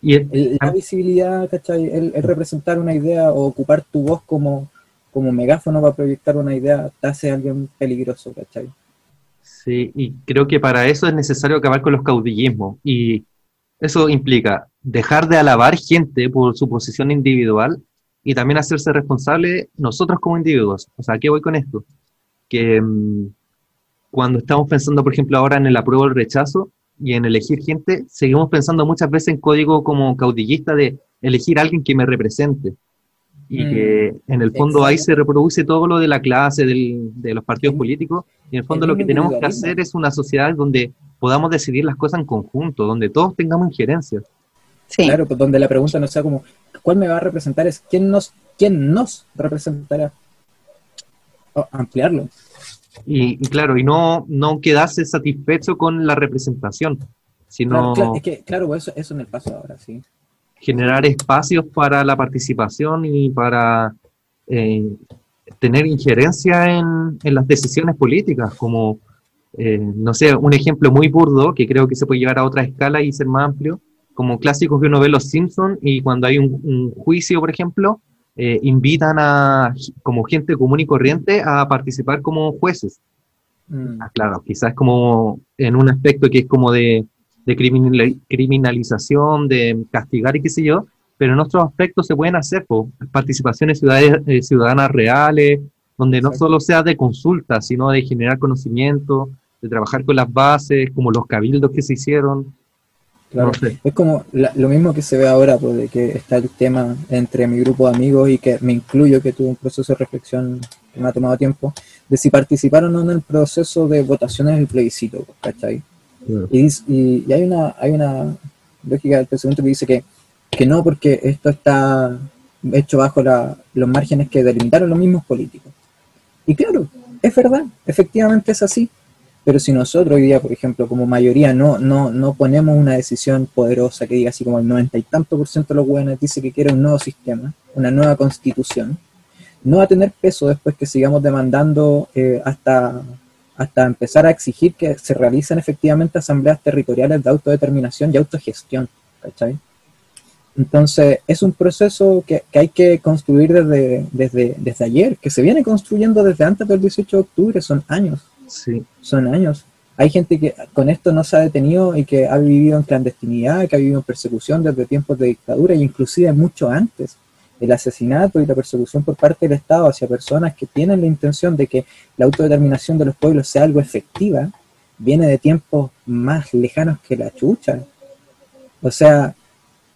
Y el- el- la visibilidad, ¿cachai? El, el representar una idea o ocupar tu voz como, como megáfono para proyectar una idea, te hace alguien peligroso, ¿cachai? Sí, y creo que para eso es necesario acabar con los caudillismos. Y eso implica dejar de alabar gente por su posición individual y también hacerse responsable nosotros como individuos. O sea, ¿a qué voy con esto? Que mm, cuando estamos pensando, por ejemplo, ahora en el apruebo o el rechazo y en elegir gente, seguimos pensando muchas veces en código como caudillista de elegir a alguien que me represente. Y Mm, que en el fondo ahí se reproduce todo lo de la clase, del- de los partidos políticos, y en el fondo el lo que tenemos que hacer es una sociedad donde podamos decidir las cosas en conjunto, donde todos tengamos injerencia. Sí. Claro, pues donde la pregunta no sea como, ¿cuál me va a representar? Es quién nos, quién nos representará. O ampliarlo. Y, y claro, y no, no quedarse satisfecho con la representación, sino Claro, claro, es que, claro, pues eso, eso en el paso ahora, sí. Generar espacios para la participación y para eh, tener injerencia en, en las decisiones políticas, como, eh, no sé, un ejemplo muy burdo que creo que se puede llevar a otra escala y ser más amplio, como clásicos que uno ve Los Simpsons y cuando hay un, un juicio, por ejemplo, eh, invitan a como gente común y corriente a participar como jueces. Mm, Ah, claro, quizás como en un aspecto que es como de, de criminal- criminalización, de castigar y qué sé yo, pero en otros aspectos se pueden hacer po, participaciones ciudadanas, eh, ciudadanas reales, donde no Exacto. solo sea de consulta, sino de generar conocimiento, de trabajar con las bases, como los cabildos que se hicieron. claro. No sé. Es como la- lo mismo que se ve ahora, pues, de que está el tema entre mi grupo de amigos y que me incluyo, que tuve un proceso de reflexión que me ha tomado tiempo, de si participaron o no en el proceso de votaciones del plebiscito, pues, Y, y- y hay una hay una lógica del pensamiento que dice que, que no, porque esto está hecho bajo la- los márgenes que delimitaron los mismos políticos. Y claro, es verdad, efectivamente es así. Pero si nosotros hoy día, por ejemplo, como mayoría no, no, no ponemos una decisión poderosa que diga así como el noventa y tanto por ciento de los hueones dice que quiere un nuevo sistema, una nueva constitución, no va a tener peso después que sigamos demandando eh, hasta, hasta empezar a exigir que se realicen efectivamente asambleas territoriales de autodeterminación y autogestión. ¿cachai? Entonces, es un proceso que, que hay que construir desde, desde, desde ayer, que se viene construyendo desde antes del 18 de octubre, son años Sí, son años. Hay gente que con esto no se ha detenido y que ha vivido en clandestinidad, que ha vivido en persecución desde tiempos de dictadura e inclusive mucho antes. El asesinato y la persecución por parte del Estado hacia personas que tienen la intención de que la autodeterminación de los pueblos sea algo efectiva, viene de tiempos más lejanos que la chucha. O sea,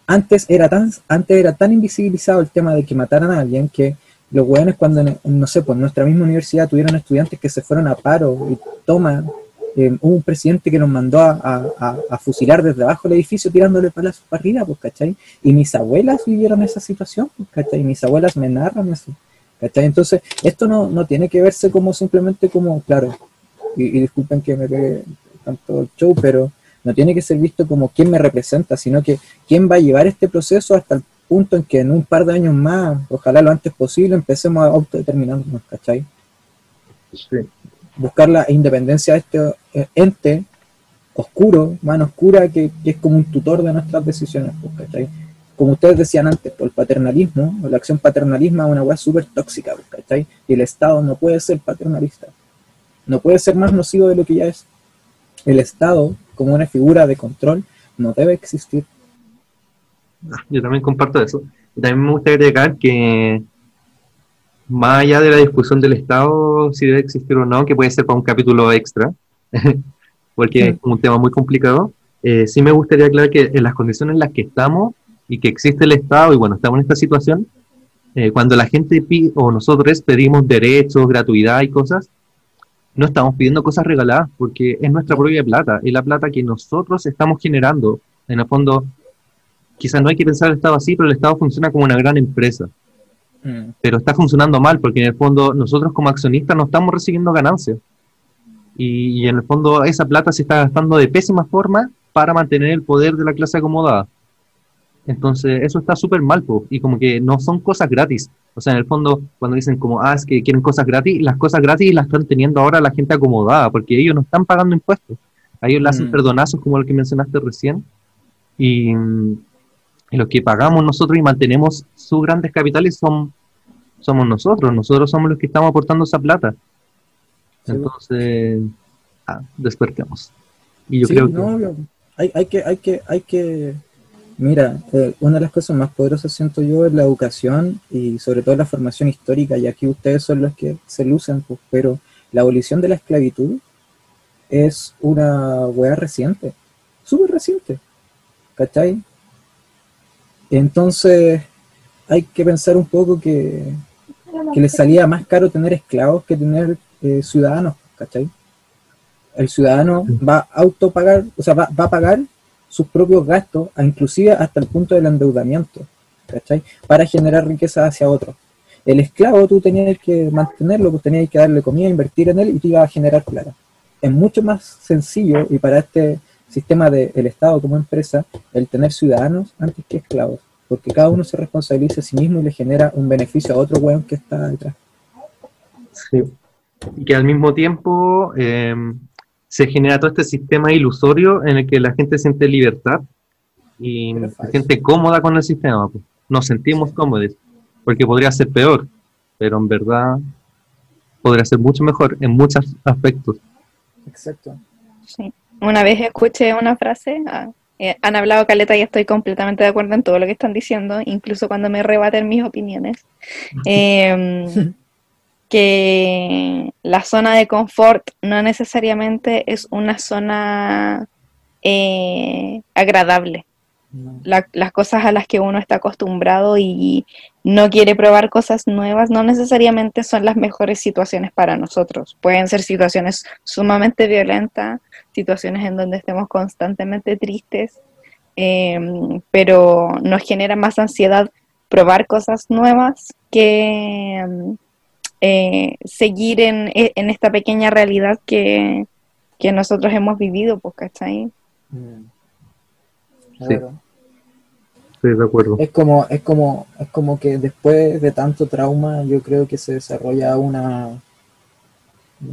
antes era tan, antes era tan invisibilizado el tema de que mataran a alguien que los hueones cuando, no sé, pues en nuestra misma universidad tuvieron estudiantes que se fueron a paro y toma, eh, hubo un presidente que los mandó a, a- a- fusilar desde abajo del edificio tirándole palazos para arriba, pues, ¿cachai? Y mis abuelas vivieron esa situación, pues, ¿cachai? Mis abuelas me narran eso, ¿cachai? Entonces, esto no, no tiene que verse como simplemente como, claro, y, y disculpen que me pegue tanto el show, pero no tiene que ser visto como quién me representa, sino que quién va a llevar este proceso hasta el punto en que en un par de años más, ojalá lo antes posible, empecemos a autodeterminarnos, ¿cachai? sí. Buscar la independencia de este eh, ente oscuro, mano oscura, que, es como un tutor de nuestras decisiones, pues, ¿cachai? Como ustedes decían antes, por el paternalismo, la acción paternalismo es una weá súper tóxica, pues, ¿cachai? Y el Estado no puede ser paternalista, no puede ser más nocivo de lo que ya es. El Estado, como una figura de control, no debe existir. Yo también comparto eso. También me gustaría agregar que más allá de la discusión del Estado, si debe existir o no, que puede ser para un capítulo extra, porque es un tema muy complicado, eh, sí me gustaría aclarar que en las condiciones en las que estamos y que existe el Estado, y bueno, estamos en esta situación, eh, cuando la gente pide, o nosotros pedimos derechos, gratuidad y cosas, no estamos pidiendo cosas regaladas, porque es nuestra propia plata, es la plata que nosotros estamos generando. En el fondo, quizás no hay que pensar el Estado así, pero el Estado funciona como una gran empresa. Mm. Pero está funcionando mal, porque en el fondo nosotros como accionistas no estamos recibiendo ganancias. Y, y en el fondo esa plata se está gastando de pésima forma para mantener el poder de la clase acomodada. Entonces, eso está súper mal, po, y como que no son cosas gratis. O sea, en el fondo, cuando dicen como, ah, es que quieren cosas gratis, las cosas gratis las están teniendo ahora la gente acomodada, porque ellos no están pagando impuestos. A ellos le hacen Mm. perdonazos como el que mencionaste recién, y, los que pagamos nosotros y mantenemos sus grandes capitales son, somos nosotros, nosotros somos los que estamos aportando esa plata. Sí, Entonces, ah, despertemos. Y yo Sí, creo que... no, obvio. hay, hay que, hay que, hay que, mira, eh, una de las cosas más poderosas siento yo es la educación y sobre todo la formación histórica, y aquí ustedes son los que se lucen, pues, pero la abolición de la esclavitud es una weá reciente, súper reciente, ¿cachai? Entonces hay que pensar un poco que, que les salía más caro tener esclavos que tener eh, ciudadanos, ¿cachai? El ciudadano va a autopagar, o sea, va, va a pagar sus propios gastos, inclusive hasta el punto del endeudamiento, ¿cachai? Para generar riqueza hacia otro. El esclavo tú tenías que mantenerlo, pues tenías que darle comida, invertir en él y te iba a generar plata. Es mucho más sencillo y para este sistema del Estado como empresa, el tener ciudadanos antes que esclavos, porque cada uno se responsabiliza a sí mismo y le genera un beneficio a otro weón que está detrás. Sí. Y que al mismo tiempo eh, se genera todo este sistema ilusorio en el que la gente siente libertad y se siente cómoda con el sistema. pues. Nos sentimos cómodos, porque podría ser peor, pero en verdad podría ser mucho mejor en muchos aspectos. Exacto. Sí. Una vez escuché una frase, ah, eh, han hablado caleta y estoy completamente de acuerdo en todo lo que están diciendo, incluso cuando me rebaten mis opiniones, em, que la zona de confort no necesariamente es una zona eh, agradable. La- las cosas a las que uno está acostumbrado y no quiere probar cosas nuevas no necesariamente son las mejores situaciones para nosotros. Pueden ser situaciones sumamente violentas, situaciones en donde estemos constantemente tristes, em, pero nos genera más ansiedad probar cosas nuevas que em, eh, seguir en, en esta pequeña realidad que, que nosotros hemos vivido, pues, ¿cachai? Mm. Sí. Claro. Estoy de acuerdo. Es como, es como, es como que después de tanto trauma, yo creo que se desarrolla una,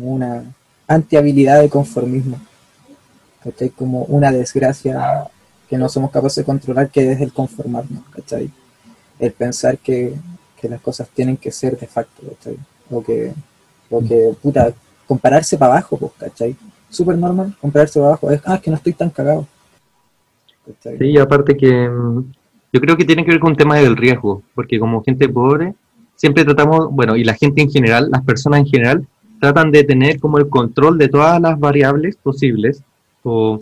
una antihabilidad de conformismo. ¿Cachai? Como una desgracia que no somos capaces de controlar, que es el conformarnos, ¿cachai? El pensar que, que las cosas tienen que ser de facto, ¿cachai? O que, o que puta, compararse para abajo, pues, ¿cachai? Súper normal, compararse para abajo. Es, ah, es que no estoy tan cagado. ¿cachai? Sí, aparte que yo creo que tiene que ver con un tema del riesgo, porque como gente pobre, siempre tratamos, bueno, y la gente en general, las personas en general, tratan de tener como el control de todas las variables posibles, o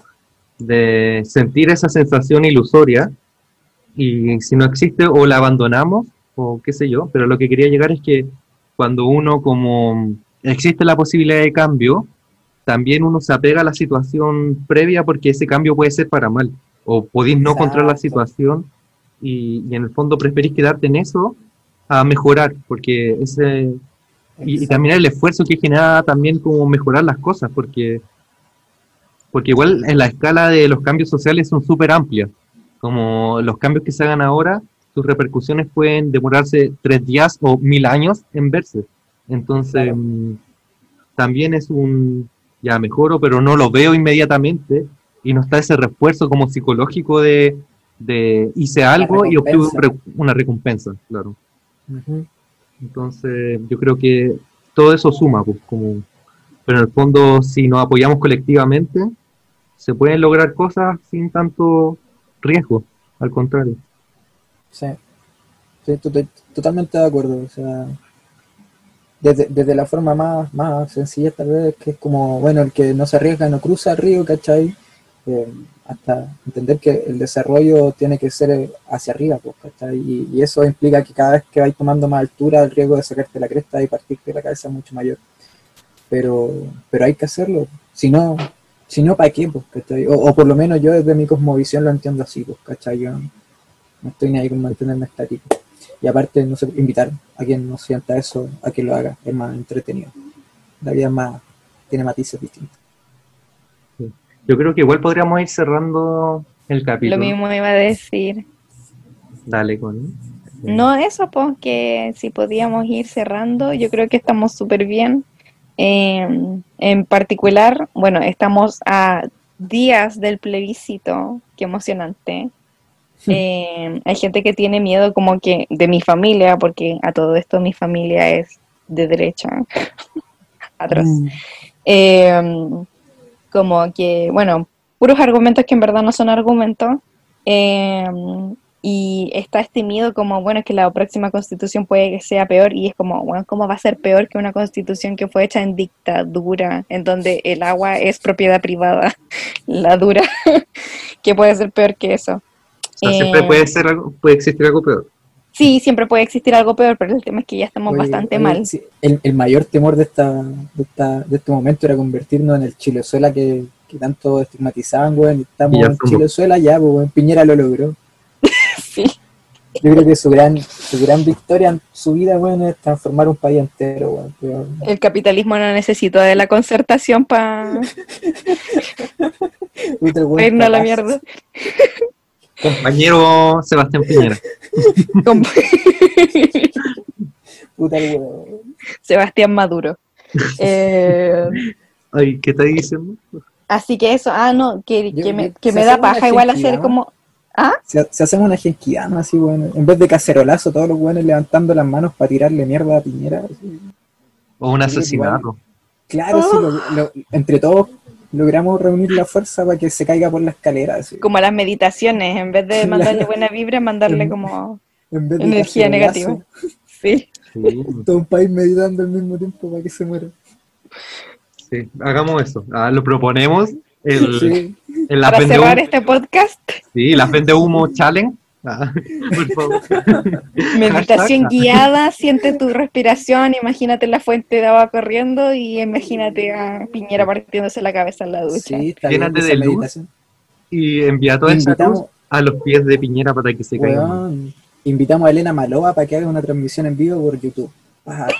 de sentir esa sensación ilusoria, y si no existe, o la abandonamos, o qué sé yo, pero lo que quería llegar es que cuando uno como existe la posibilidad de cambio, también uno se apega a la situación previa porque ese cambio puede ser para mal, o podéis no controlar la situación y, y en el fondo preferís quedarte en eso a mejorar, porque ese, y, y también el esfuerzo que genera también como mejorar las cosas, porque, porque igual en la escala de los cambios sociales son súper amplias, como los cambios que se hagan ahora, sus repercusiones pueden demorarse tres días o mil años en verse. Entonces, Claro. mm, también es un, ya mejoro, pero no lo veo inmediatamente y no está ese refuerzo como psicológico de, de hice algo y obtuve una recompensa, claro. Entonces, yo creo que todo eso suma, pues, como, pero en el fondo, si nos apoyamos colectivamente, se pueden lograr cosas sin tanto riesgo, al contrario. Sí, sí, to- totalmente de acuerdo. O sea, desde, desde la forma más, más sencilla tal vez, que es como, bueno, el que no se arriesga no cruza el río, ¿cachai? Eh, hasta entender que el desarrollo tiene que ser eh, hacia arriba, pues, ¿cachai? Y, y eso implica que cada vez que vais tomando más altura, el riesgo de sacarte la cresta y partirte la cabeza es mucho mayor. Pero, pero hay que hacerlo. Si no, si no, ¿para qué? Pues, ¿cachai? O, o por lo menos yo desde mi cosmovisión lo entiendo así, pues, ¿cachai? Yo no estoy ni ahí con mantenerme estático. Y aparte, no sé, invitar a quien no sienta eso a que lo haga, es más entretenido. La vida es más, tiene matices distintos. Yo creo que igual podríamos ir cerrando el Lo capítulo. mismo iba a decir. Dale, con No, eso, pues, que si podíamos ir cerrando, yo creo que estamos súper bien. Eh, en particular, bueno, estamos a días del plebiscito, qué emocionante. Eh, hay gente que tiene miedo como que de mi familia, porque a todo esto mi familia es de derecha. Atroz. Eh, como que, bueno, puros argumentos que en verdad no son argumentos. Eh, y está este miedo como, bueno, que la próxima constitución puede que sea peor y es como, bueno, ¿cómo va a ser peor que una constitución que fue hecha en dictadura, en donde el agua es propiedad privada, la dura, que puede ser peor que eso? O sea, siempre Eh, puede, ser algo, puede existir algo peor. Sí, siempre puede existir algo peor, pero el tema es que ya estamos Oye, bastante oye, mal. sí, el, el mayor temor de, esta, de, esta, de este momento era convertirnos en el Chilezuela que, que tanto estigmatizaban, weón. y Estamos en. Chilezuela ya, pues, Piñera lo logró. Sí. Yo creo que su gran, su gran victoria en su vida, weón, es transformar un país entero, weón. Pero- El capitalismo no necesita de la concertación para irnos a la mierda. Compañero Sebastián Piñera. Puta. Sebastián Maduro. Eh, Ay, ¿qué estáis diciendo? así que eso, ah, no, que, Yo- que me, que me da paja igual hacer como, ¿ah? Si, si hacemos una genquidama así, bueno, en vez de cacerolazo, todos los buenos levantando las manos para tirarle mierda a Piñera. así. O un Sí, asesinato. Claro, sí, lo- lo- entre todos logramos reunir la fuerza para que se caiga por la escalera. así. Como las meditaciones, en vez de mandarle buena vibra, mandarle En- como En vez de energía negativa. Sí. Sí, Todo un país meditando al mismo tiempo para que se muera. sí, hagamos eso. Ah, lo proponemos. El, Sí, el la Para cerrar humo- este podcast, Sí, la vende humo challenge. Ah, por favor. meditación Hashtag. guiada, siente tu respiración, imagínate la fuente de agua corriendo y imagínate a Piñera partiéndose la cabeza en la ducha. sí, está bien Llénate de luz. meditación. Y envía toda esa luz a los pies de Piñera para que se caiga. Weón, invitamos a Elena Maloa para que haga una transmisión en vivo por YouTube. Pa.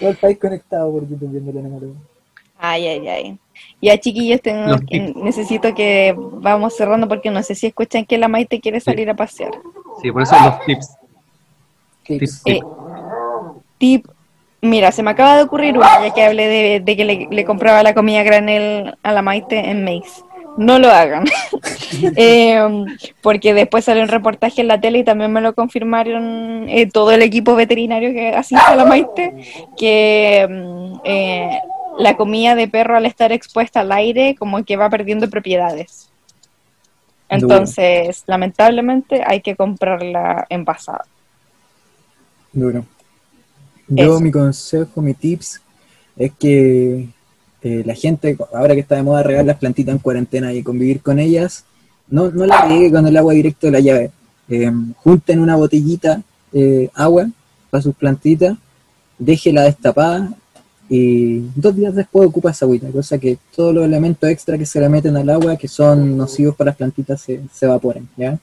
Todo el país conectado por YouTube viendo Elena Maloa. Ay, ay, ay. Ya, chiquillos, tengo que- necesito que vamos cerrando porque no sé si escuchan que la Maite quiere salir a pasear. Sí, por eso los tips. Tips. Tips, Eh, tip, mira, se me acaba de ocurrir una, ya que hablé de, de que le, le compraba la comida granel a la Maite en Mace. No lo hagan. Eh, porque después salió un reportaje en la tele y también me lo confirmaron eh, todo el equipo veterinario que asiste a la Maite, que mm, eh, la comida de perro al estar expuesta al aire como que va perdiendo propiedades. Entonces, lamentablemente hay que comprarla envasada. Duro. Yo, Eso. mi consejo, mi tips es que eh, la gente, ahora que está de moda regar las plantitas en cuarentena y convivir con ellas, no, no la riegue con el agua directo de la llave. Eh, junten una botellita eh, agua para sus plantitas, déjela destapada y dos días después ocupa esa agüita, cosa que todos los elementos extra que se le meten al agua que son nocivos para las plantitas se, se evaporen, ¿ya?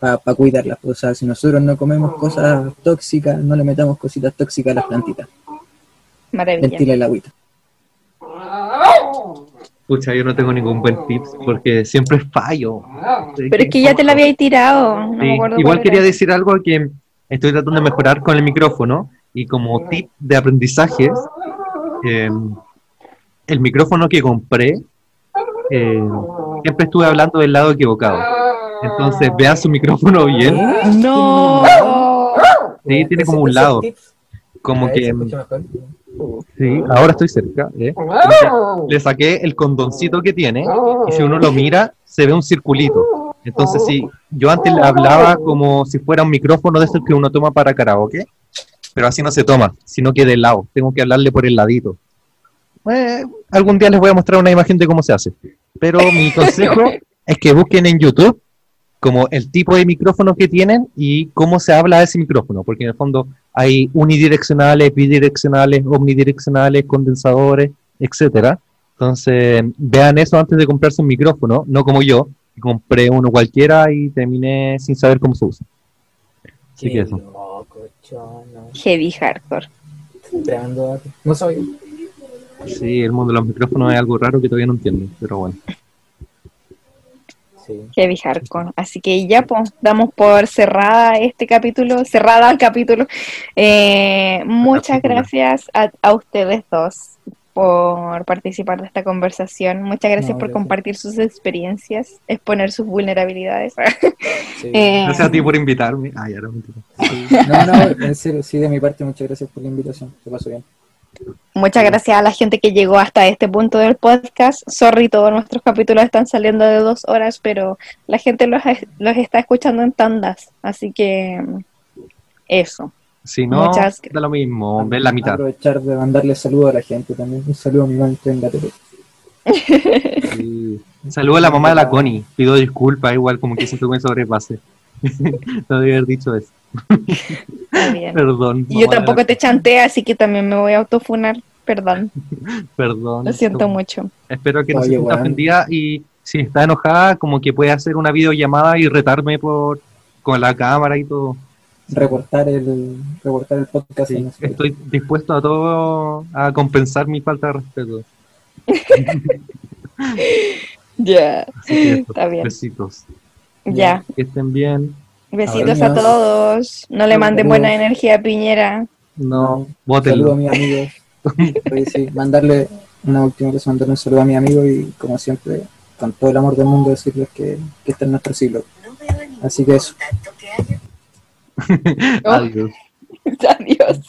Para cuidarlas. O sea, si nosotros no comemos cosas tóxicas, no le metamos cositas tóxicas a las plantitas. Maravilla. Ventila el agüita. Pucha, yo no tengo ningún buen tips porque siempre fallo. Pero es que ya te la había tirado. No Sí, me acuerdo Igual quería era. decir algo que estoy tratando de mejorar con el micrófono Y como tip de aprendizaje, eh, el micrófono que compré, eh, siempre estuve hablando del lado equivocado. Entonces, vean su micrófono bien. No. Sí, tiene como un lado. Como que. Sí, ahora estoy cerca. ¿eh? Le saqué el condoncito que tiene y si uno lo mira, se ve un circulito. Entonces, sí, yo antes hablaba como si fuera un micrófono de esos que uno toma para karaoke, pero así no se toma, sino que de lado. Tengo que hablarle por el ladito. Eh, algún día les voy a mostrar una imagen de cómo se hace. Pero mi consejo es que busquen en YouTube como el tipo de micrófono que tienen y cómo se habla de ese micrófono, porque en el fondo hay unidireccionales, bidireccionales, omnidireccionales, condensadores, etcétera. Entonces, vean eso antes de comprarse un micrófono, no como yo, que compré uno cualquiera y terminé sin saber cómo se usa. Así que eso. Heavy hardcore. Tremendo dato. No sabía. Sí, el mundo de los micrófonos es algo raro que todavía no entiendo, pero bueno. Sí. Heavy hardcore. Así que ya, pues, damos por cerrada este capítulo, cerrada el capítulo. Eh, muchas gracias a, a ustedes dos por participar de esta conversación. Muchas gracias No, por gracias. compartir sus experiencias, exponer sus vulnerabilidades. Sí. Eh, Gracias a ti por invitarme. Ah, mentira. Sí. No, no, en serio, sí, de mi parte, muchas gracias por la invitación. Pasó bien. Muchas gracias a la gente que llegó hasta este punto del podcast. Sorry, todos nuestros capítulos están saliendo de dos horas, pero la gente los, los está escuchando en tandas. Así que eso. Si no, Muchas- da lo mismo, ven la mitad. Aprovechar de mandarle saludos a la gente también. Un saludo a mi mamá en. Sí. Saludo a la mamá de la Connie. Pido disculpas, igual como que siento que me sobrepase. no debí haber dicho eso. Perdón. Y yo tampoco la- te chanté, así que también me voy a autofunar. Perdón, Perdón. lo siento mucho. Espero que no Oye, se sienta ofendida y si está enojada, como que puede hacer una videollamada y retarme por con la cámara y todo. Reportar el, reportar el podcast. Sí, en estoy dispuesto a todo a compensar mi falta de respeto. Ya, está bien. Besitos. Ya, Que estén bien. besitos a todos. No le manden Saludos. buena energía a Piñera. No, Saludo a bótenlo. mis amigos. Oye, sí, mandarle una última cosa, mandarle un saludo a mi amigo y como siempre, con todo el amor del mundo, decirles que, que este es nuestro siglo. Así que eso. Adiós. Adiós.